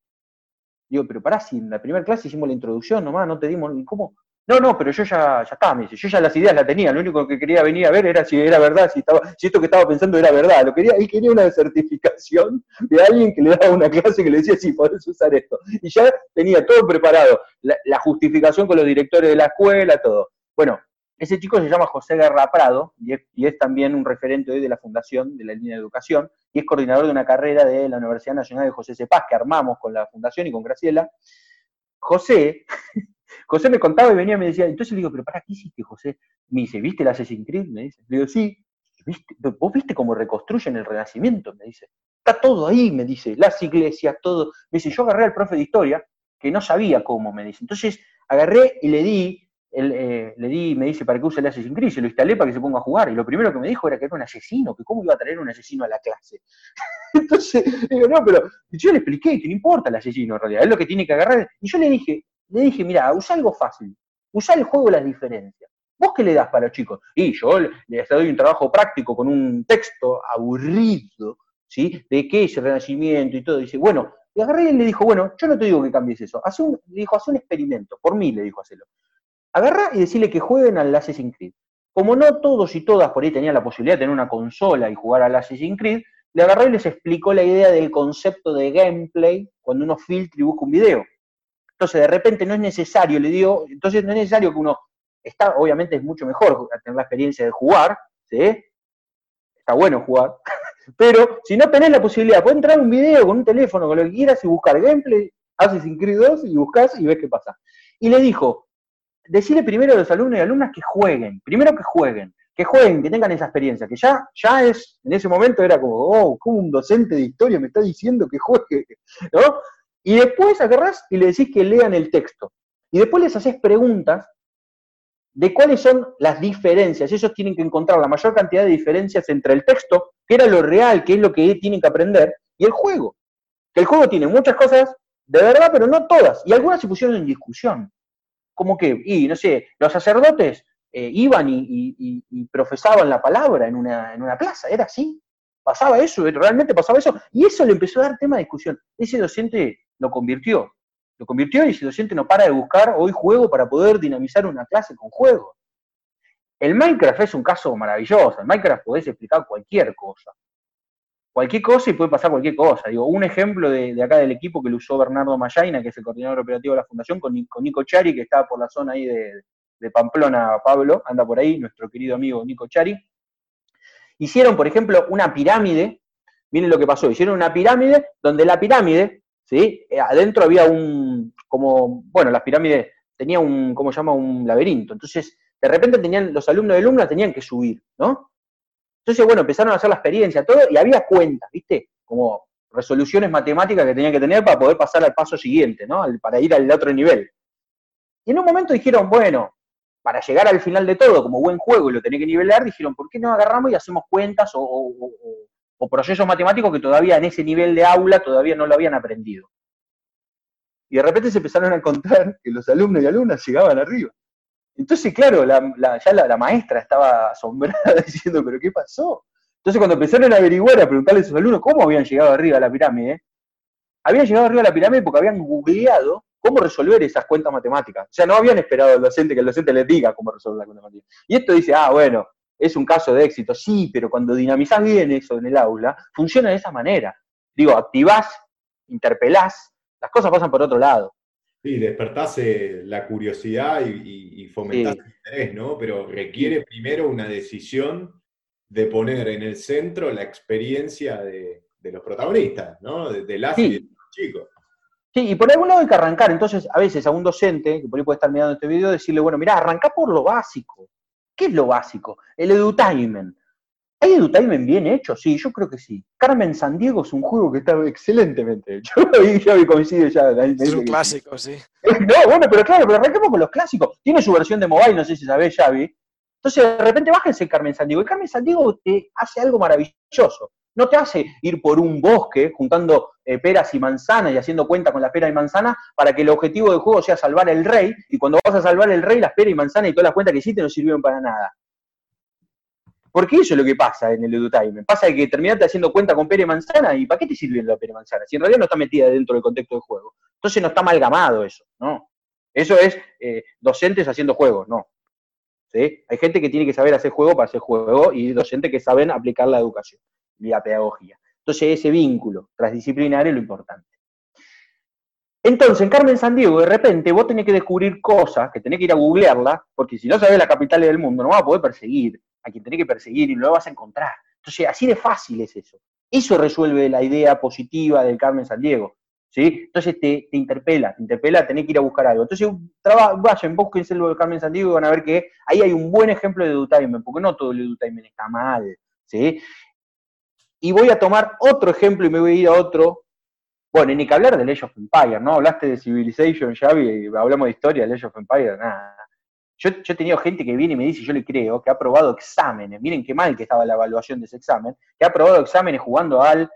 Digo, pero pará, si en la primera clase hicimos la introducción nomás, no te dimos, ¿y cómo? No, no, pero yo ya, ya estaba, me dice, yo ya las ideas las tenía, lo único que quería venir a ver era si era verdad, si, estaba, si esto que estaba pensando era verdad. Lo quería, él quería una certificación de alguien que le daba una clase que le decía, sí, podés usar esto. Y ya tenía todo preparado, la justificación con los directores de la escuela, todo. Bueno, ese chico se llama José Guerra Prado y es, también un referente hoy de la Fundación de la Línea de Educación y es coordinador de una carrera de la Universidad Nacional de José Cepaz que armamos con la Fundación y con Graciela. José, José me contaba y venía y me decía, entonces le digo, pero ¿para qué hiciste, José? Me dice, ¿viste la Assassin's Creed? Me dice. Le digo, sí. ¿Vos viste cómo reconstruyen el Renacimiento? Me dice. Está todo ahí, me dice, las iglesias, todo. Me dice, yo agarré al profe de historia, que no sabía cómo, me dice. Entonces agarré y le di él, eh, le di, me dice, ¿para qué usa el Assassin's Creed? Se lo instalé para que se ponga a jugar. Y lo primero que me dijo era que era un asesino, que cómo iba a traer un asesino a la clase. Entonces, digo, no, pero yo le expliqué que no importa el asesino en realidad, es lo que tiene que agarrar. Y yo le dije, le dije, mira, usa algo fácil, usa el juego de las diferencias. ¿Vos qué le das para los chicos? Y yo le doy un trabajo práctico con un texto aburrido, ¿sí? De qué es el renacimiento y todo. dice, bueno, y agarré y le dijo, bueno, yo no te digo que cambies eso. Hace un, le dijo, haz un experimento. Por mí le dijo, hacelo agarra y decirle que jueguen al Assassin's Creed. Como no todos y todas por ahí tenían la posibilidad de tener una consola y jugar al Assassin's Creed, le agarró y les explicó la idea del concepto de gameplay cuando uno filtra y busca un video. Entonces, de repente no es necesario, le digo, entonces no es necesario que uno, está, obviamente es mucho mejor tener la experiencia de jugar, ¿sí? Está bueno jugar, pero si no tenés la posibilidad, puedes entrar un video con un teléfono, con lo que quieras y buscar gameplay, Assassin's Creed 2 y buscas y ves qué pasa. Y le dijo, decirle primero a los alumnos y alumnas que jueguen, primero que jueguen, que jueguen, que tengan esa experiencia, que ya, ya es, en ese momento era como, oh, como un docente de historia me está diciendo que juegue, ¿no? Y después agarrás y le decís que lean el texto. Y después les haces preguntas de cuáles son las diferencias. Ellos tienen que encontrar la mayor cantidad de diferencias entre el texto, que era lo real, que es lo que tienen que aprender, y el juego. Que el juego tiene muchas cosas de verdad, pero no todas. Y algunas se pusieron en discusión como que, y no sé, los sacerdotes eh, iban y, profesaban la palabra en una, en una plaza, era así, pasaba eso, realmente pasaba eso, y eso le empezó a dar tema de discusión. Ese docente lo convirtió, lo convirtió y ese docente no para de buscar hoy juego para poder dinamizar una clase con juego. El Minecraft es un caso maravilloso, en Minecraft podés explicar cualquier cosa cualquier cosa y puede pasar cualquier cosa. Digo, un ejemplo de, acá del equipo que lo usó Bernardo Mayaina, que es el coordinador operativo de la fundación, con, Nico Chari, que está por la zona ahí de, Pamplona, Pablo, anda por ahí, nuestro querido amigo Nico Chari. Hicieron, por ejemplo, una pirámide, miren lo que pasó, hicieron una pirámide donde la pirámide, ¿sí? Eh, adentro había un, como, bueno, las pirámides tenía un, ¿cómo se llama? Un laberinto. Entonces, de repente tenían, los alumnos de alumnas tenían que subir, ¿no? Entonces, bueno, empezaron a hacer la experiencia, todo, y había cuentas, ¿viste? Como resoluciones matemáticas que tenían que tener para poder pasar al paso siguiente, ¿no? Para ir al otro nivel. Y en un momento dijeron, bueno, para llegar al final de todo, como buen juego y lo tenés que nivelar, dijeron, ¿por qué no agarramos y hacemos cuentas o, o procesos matemáticos que todavía en ese nivel de aula todavía no lo habían aprendido? Y de repente se empezaron a encontrar que los alumnos y alumnas llegaban arriba. Entonces, claro, ya la, maestra estaba asombrada diciendo, ¿pero qué pasó? Entonces, cuando empezaron a averiguar, a preguntarle a sus alumnos cómo habían llegado arriba a la pirámide, habían llegado arriba a la pirámide porque habían googleado cómo resolver esas cuentas matemáticas. O sea, no habían esperado al docente que el docente les diga cómo resolver la cuenta matemática. Y esto dice, ah, bueno, es un caso de éxito. Sí, pero cuando dinamizás bien eso en el aula, funciona de esa manera. Digo, activás, interpelás, las cosas pasan por otro lado. Sí, despertase la curiosidad y, y fomentás el interés, ¿no? Pero requiere primero una decisión de poner en el centro la experiencia de, los protagonistas, ¿no? De, las y de los chicos. Sí, y por algún lado hay que arrancar. Entonces, a veces a un docente, que por ahí puede estar mirando este video, decirle, bueno, mira, arranca por lo básico. ¿Qué es lo básico? El edutainment. ¿Hay edutainment bien hecho? Sí, yo creo que sí. Carmen San Diego es un juego que está excelentemente hecho. ya me coincide ya. Es un clásico, sí. No, bueno, pero claro, pero arranquemos con los clásicos. Tiene su versión de mobile, no sé si sabés, Xavi. Entonces, de repente bájense Carmen San Diego. Y Carmen San Diego te hace algo maravilloso. No te hace ir por un bosque juntando eh, peras y manzanas y haciendo cuenta con las peras y manzanas para que el objetivo del juego sea salvar el rey. Y cuando vas a salvar el rey, las peras y manzanas y todas las cuentas que hiciste no sirvieron para nada. Porque eso es lo que pasa en el edutainment. Pasa que terminaste haciendo cuenta con pera y manzana y ¿para qué te sirve la pera y manzana? Si en realidad no está metida dentro del contexto del juego. Entonces no está amalgamado eso, ¿no? Eso es eh, docentes haciendo juegos, no. Hay gente que tiene que saber hacer juego para hacer juego y docentes que saben aplicar la educación y la pedagogía. Entonces, ese vínculo transdisciplinario es lo importante. Entonces, en Carmen San Diego, de repente, vos tenés que descubrir cosas, que tenés que ir a googlearla, porque si no sabés la capital del mundo, no vas a poder perseguir a quien tenés que perseguir y lo vas a encontrar. Entonces, así de fácil es eso. Eso resuelve la idea positiva del Carmen San Diego. ¿sí? Entonces te, interpela, te interpela, tenés que ir a buscar algo. Entonces vayan, búsquense lo de Carmen Sandiego y van a ver que ahí hay un buen ejemplo de edutainment, porque no todo el edutainment está mal, ¿sí? Y voy a tomar otro ejemplo y me voy a ir a otro. Bueno, ni que hablar de Age of Empire, ¿no? Hablaste de Civilization, Xavi, hablamos de historia, Age of Empire, nada. Yo, yo, he tenido gente que viene y me dice, yo le creo, que ha aprobado exámenes, miren qué mal que estaba la evaluación de ese examen, que ha aprobado exámenes jugando al,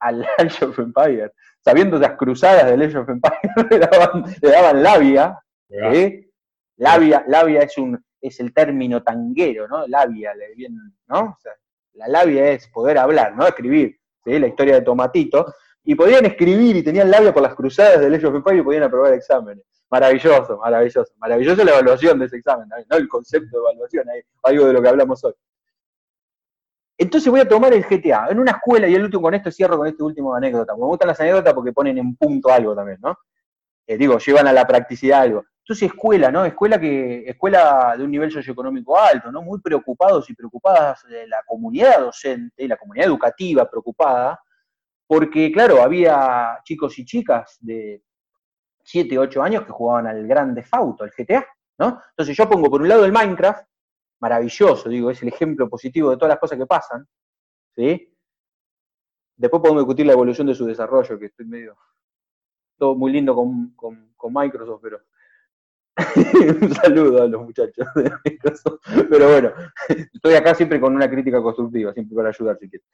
al Age of Empire sabiendo las cruzadas de Age of Empires, le daban, labia. ¿eh? Labia, labia es, un, es el término tanguero, ¿no? Labia, bien, ¿no? la labia es poder hablar, ¿no? Escribir, ¿sí? La historia de Tomatito. Y podían escribir y tenían labia por las cruzadas de Age of Empires y podían aprobar exámenes. Maravilloso, maravilloso. Maravilloso la evaluación de ese examen, ¿no? El concepto de evaluación, algo de lo que hablamos hoy. Entonces voy a tomar el GTA en una escuela, y el último con esto cierro con este último anécdota. Me gustan las anécdotas porque ponen en punto algo también, ¿no? Eh, digo, llevan a la practicidad algo. Entonces, escuela, ¿no? Escuela que, escuela de un nivel socioeconómico alto, ¿no? Muy preocupados y preocupadas de la comunidad docente, la comunidad educativa preocupada, porque, claro, había chicos y chicas de 7, 8 años que jugaban al grande fauto, al GTA, ¿no? Entonces yo pongo por un lado el Minecraft, maravilloso, digo, es el ejemplo positivo de todas las cosas que pasan, ¿sí? Después podemos discutir la evolución de su desarrollo, que estoy medio, todo muy lindo con, Microsoft, pero un saludo a los muchachos de Microsoft. Pero bueno, estoy acá siempre con una crítica constructiva, siempre para ayudar si quieres.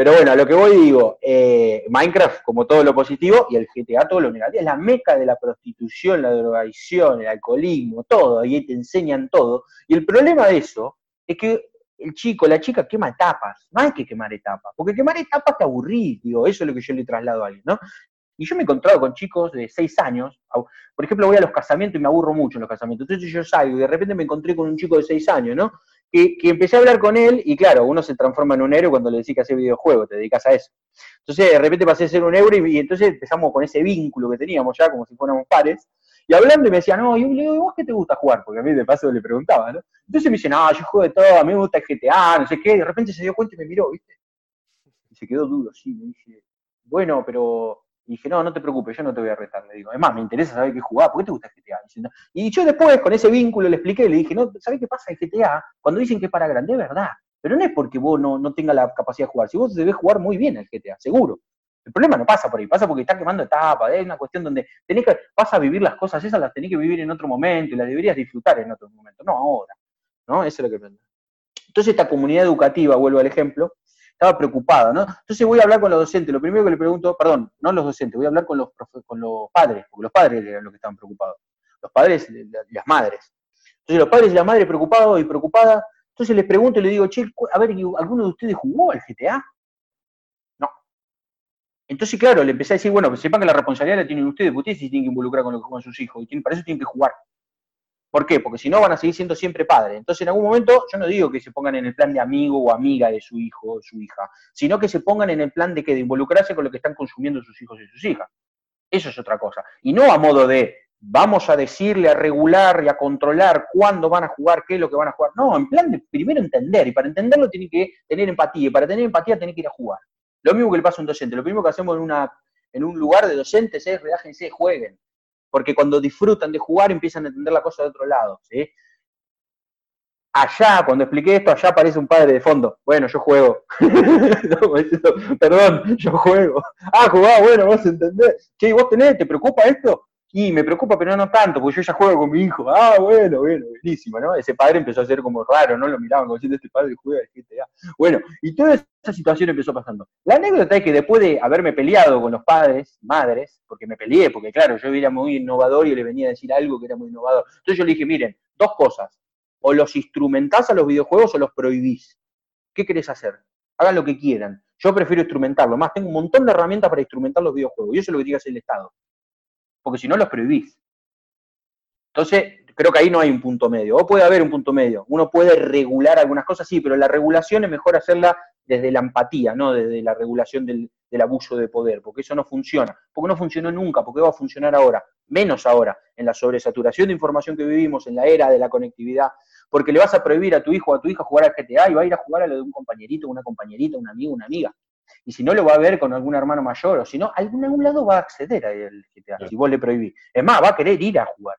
Pero bueno, a lo que voy digo, eh, Minecraft como todo lo positivo y el GTA todo lo negativo. Es la meca de la prostitución, la drogadicción, el alcoholismo, todo. Ahí te enseñan todo. Y el problema de eso es que el chico, la chica quema etapas. No hay que quemar etapas. Porque quemar etapas te aburrís, digo. Eso es lo que yo le traslado a alguien, ¿no? Y yo me he encontrado con chicos de 6 años, por ejemplo, voy a los casamientos y me aburro mucho en los casamientos. Entonces yo salgo y de repente me encontré con un chico de 6 años, ¿no? Que, empecé a hablar con él y claro, uno se transforma en un héroe cuando le decís que hace videojuegos, te dedicas a eso. Entonces de repente pasé a ser un héroe y, entonces empezamos con ese vínculo que teníamos ya, como si fuéramos pares, y hablando y me decía, no, y le digo, ¿vos qué te gusta jugar? Porque a mí de paso le preguntaba, ¿no? Entonces me dice, no, yo juego de todo, a mí me gusta el GTA, no sé qué, y de repente se dio cuenta y me miró, ¿viste? Y se quedó duro, sí, me dice, bueno, pero y dije, no, no te preocupes, yo no te voy a retar, le digo. Además, me interesa saber qué jugar, ¿por qué te gusta GTA? Y yo después, con ese vínculo, le expliqué, le dije, no, ¿sabes qué pasa en GTA? Cuando dicen que es para grande, es verdad. Pero no es porque vos no, no tengas la capacidad de jugar. Si vos debes jugar muy bien el GTA, seguro. El problema no pasa por ahí, pasa porque estás quemando etapas, es una cuestión donde tenés que, vas a vivir las cosas esas, las tenés que vivir en otro momento y las deberías disfrutar en otro momento, no ahora. ¿no? Eso es lo que Entonces esta comunidad educativa, vuelvo al ejemplo, estaba preocupado, ¿no? Entonces voy a hablar con los docentes, lo primero que le pregunto, perdón, no los docentes, voy a hablar con los, padres, porque los padres eran los que estaban preocupados, los padres y las madres. Entonces los padres y las madres preocupados y preocupadas, entonces les pregunto y les digo, che, a ver, ¿alguno de ustedes jugó al GTA? No. Entonces, claro, le empecé a decir, bueno, que sepan que la responsabilidad la tienen ustedes, porque ustedes sí tienen que involucrar con, con sus hijos, y para eso tienen que jugar. ¿Por qué? Porque si no van a seguir siendo siempre padres. Entonces, en algún momento, yo no digo que se pongan en el plan de amigo o amiga de su hijo o su hija, sino que se pongan en el plan de que de involucrarse con lo que están consumiendo sus hijos y sus hijas. Eso es otra cosa. Y no a modo de vamos a decirle, a regular y a controlar cuándo van a jugar, qué es lo que van a jugar. No, en plan de primero entender, y para entenderlo tiene que tener empatía, y para tener empatía tiene que ir a jugar. Lo mismo que le pasa a un docente, lo primero que hacemos en, una, en un lugar de docentes es relájense, jueguen, porque cuando disfrutan de jugar empiezan a entender la cosa de otro lado. ¿sí? Allá, cuando expliqué esto, allá aparece un padre de fondo. Bueno, yo juego. Perdón, yo juego. Ah, jugá, bueno, vos entendés. Che, ¿vos tenés? ¿Te preocupa esto? Y me preocupa, pero no tanto, porque yo ya juego con mi hijo. Ah, bueno, bueno, buenísimo, ¿no? Ese padre empezó a ser como raro, ¿no? Lo miraban como diciendo, este padre juega de GTA. Bueno, y toda esa situación empezó pasando. La anécdota es que después de haberme peleado con los padres, madres, porque me peleé, porque claro, yo era muy innovador y le venía a decir algo que era muy innovador. Entonces yo le dije, miren, dos cosas. O los instrumentás a los videojuegos o los prohibís. ¿Qué querés hacer? Hagan lo que quieran. Yo prefiero instrumentarlo. Más, tengo un montón de herramientas para instrumentar los videojuegos. Y eso es lo que tiene que hacer el Estado porque si no los prohibís. Entonces, creo que ahí no hay un punto medio. O puede haber un punto medio. Uno puede regular algunas cosas, sí, pero la regulación es mejor hacerla desde la empatía, no desde la regulación del, abuso de poder, porque eso no funciona. Porque no funcionó nunca, porque va a funcionar ahora, menos ahora, en la sobresaturación de información que vivimos, en la era de la conectividad, porque le vas a prohibir a tu hijo o a tu hija jugar al GTA y va a ir a jugar a lo de un compañerito, una compañerita, un amigo, una amiga. Y si no, lo va a ver con algún hermano mayor, o si no, algún, algún lado va a acceder al GTA, si vos le prohibís. Es más, va a querer ir a jugar.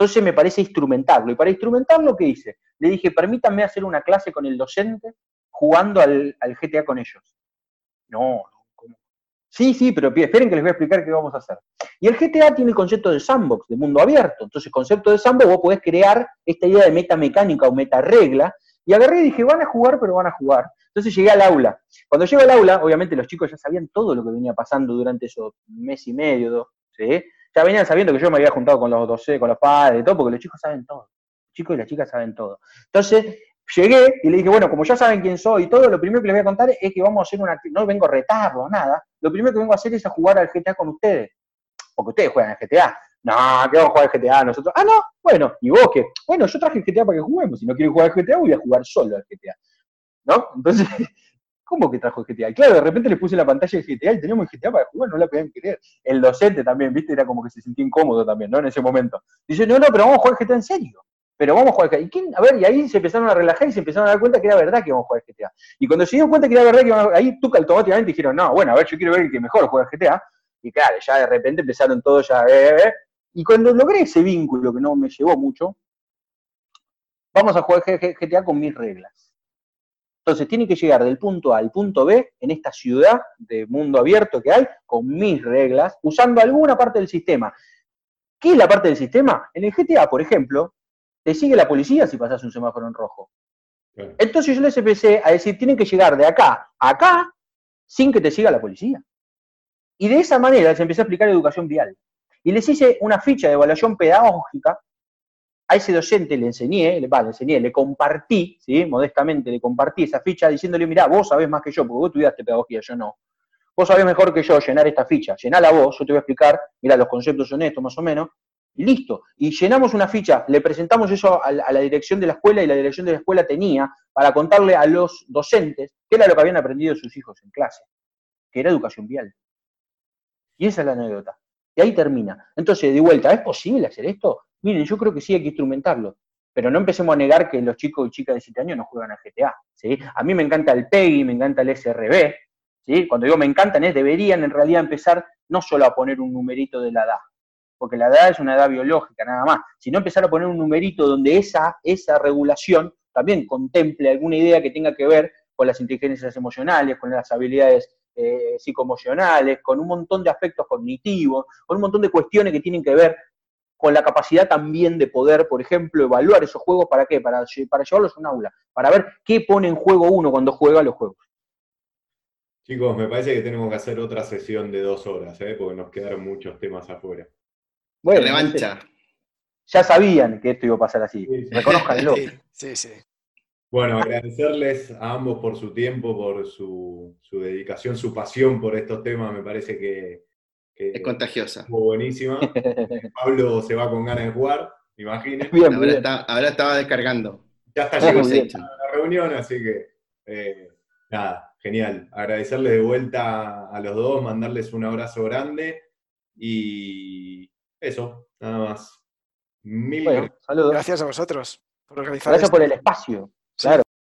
Entonces me parece instrumentarlo. Y para instrumentarlo, ¿qué hice? Le dije, permítanme hacer una clase con el docente jugando al, GTA con ellos. No, ¿cómo? Sí, sí, pero esperen que les voy a explicar qué vamos a hacer. Y el GTA tiene el concepto de sandbox, de mundo abierto. Entonces, concepto de sandbox, vos podés crear esta idea de meta mecánica o meta regla. Y agarré y dije, van a jugar, pero van a jugar. Entonces llegué al aula. Cuando llego al aula, obviamente los chicos ya sabían todo lo que venía pasando durante esos mes y medio, ¿sí? Ya venían sabiendo que yo me había juntado con los docentes, con los padres, todo, porque los chicos saben todo. Los chicos y las chicas saben todo. Entonces, llegué y le dije, bueno, como ya saben quién soy y todo, lo primero que les voy a contar es que vamos a hacer una no vengo a nada. Lo primero que vengo a hacer es a jugar al GTA con ustedes. Porque ustedes juegan al GTA. No, que vamos a jugar al GTA nosotros. Ah, no, bueno, ¿y vos qué? Bueno, yo traje el GTA para que juguemos. Si no quieren jugar GTA, voy a jugar solo al GTA. ¿no? Entonces, ¿cómo que trajo el GTA? Y claro, de repente le puse la pantalla de GTA y teníamos el GTA para jugar, no la podían creer. El docente también, viste, era como que se sentía incómodo también, ¿no? En ese momento. Dice, no, no, pero vamos a jugar GTA en serio. Pero vamos a jugar GTA. ¿Y quién? A ver, y ahí se empezaron a relajar y se empezaron a dar cuenta que era verdad que íbamos a jugar GTA. Y cuando se dieron cuenta que era verdad que íbamos a jugar, ahí tú automáticamente dijeron, no, bueno, a ver, yo quiero ver el que mejor juega GTA. Y claro, ya de repente empezaron todos ya, eh, eh, eh. Y cuando logré ese vínculo, que no me llevó mucho, vamos a jugar GTA con mis reglas. Entonces tiene que llegar del punto A al punto B en esta ciudad de mundo abierto que hay, con mis reglas, usando alguna parte del sistema. ¿Qué es la parte del sistema? En el GTA, por ejemplo, te sigue la policía si pasas un semáforo en rojo. Entonces yo les empecé a decir, tienen que llegar de acá a acá sin que te siga la policía. Y de esa manera les empecé a explicar educación vial. Y les hice una ficha de evaluación pedagógica a ese docente le enseñé, le, le enseñé, le compartí, ¿sí? modestamente le compartí esa ficha diciéndole, mira, vos sabés más que yo, porque vos estudiaste pedagogía, yo no. Vos sabés mejor que yo llenar esta ficha, llenala vos, yo te voy a explicar, mira, los conceptos son estos más o menos, y listo. Y llenamos una ficha, le presentamos eso a la, dirección de la escuela y la dirección de la escuela tenía para contarle a los docentes qué era lo que habían aprendido sus hijos en clase, que era educación vial. Y esa es la anécdota. Y ahí termina. Entonces, de vuelta, ¿es posible hacer esto? Miren, yo creo que sí hay que instrumentarlo, pero no empecemos a negar que los chicos y chicas de 7 años no juegan a GTA. ¿sí? A mí me encanta el PEGI, me encanta el SRB. ¿sí? Cuando digo me encantan es deberían en realidad empezar no solo a poner un numerito de la edad, porque la edad es una edad biológica nada más, sino empezar a poner un numerito donde esa, esa regulación también contemple alguna idea que tenga que ver con las inteligencias emocionales, con las habilidades eh, psicoemocionales, con un montón de aspectos cognitivos, con un montón de cuestiones que tienen que ver con la capacidad también de poder, por ejemplo, evaluar esos juegos, ¿para qué? Para, para llevarlos a un aula, para ver qué pone en juego uno cuando juega los juegos. Chicos, me parece que tenemos que hacer otra sesión de dos horas, ¿eh? porque nos quedaron muchos temas afuera. Bueno, revancha. Ya sabían que esto iba a pasar así. Reconozcanlo. Sí, sí. Bueno, agradecerles a ambos por su tiempo, por su, su dedicación, su pasión por estos temas. Me parece que, es contagiosa. buenísima. Pablo se va con ganas de jugar, imagínense. ahora, estaba descargando. Ya está llegando a la reunión, así que eh, nada, genial. Agradecerle de vuelta a los dos, mandarles un abrazo grande. Y eso, nada más. Mil Bueno, saludos. Gracias a vosotros por organizar Gracias esto. por el espacio. Sí. Claro.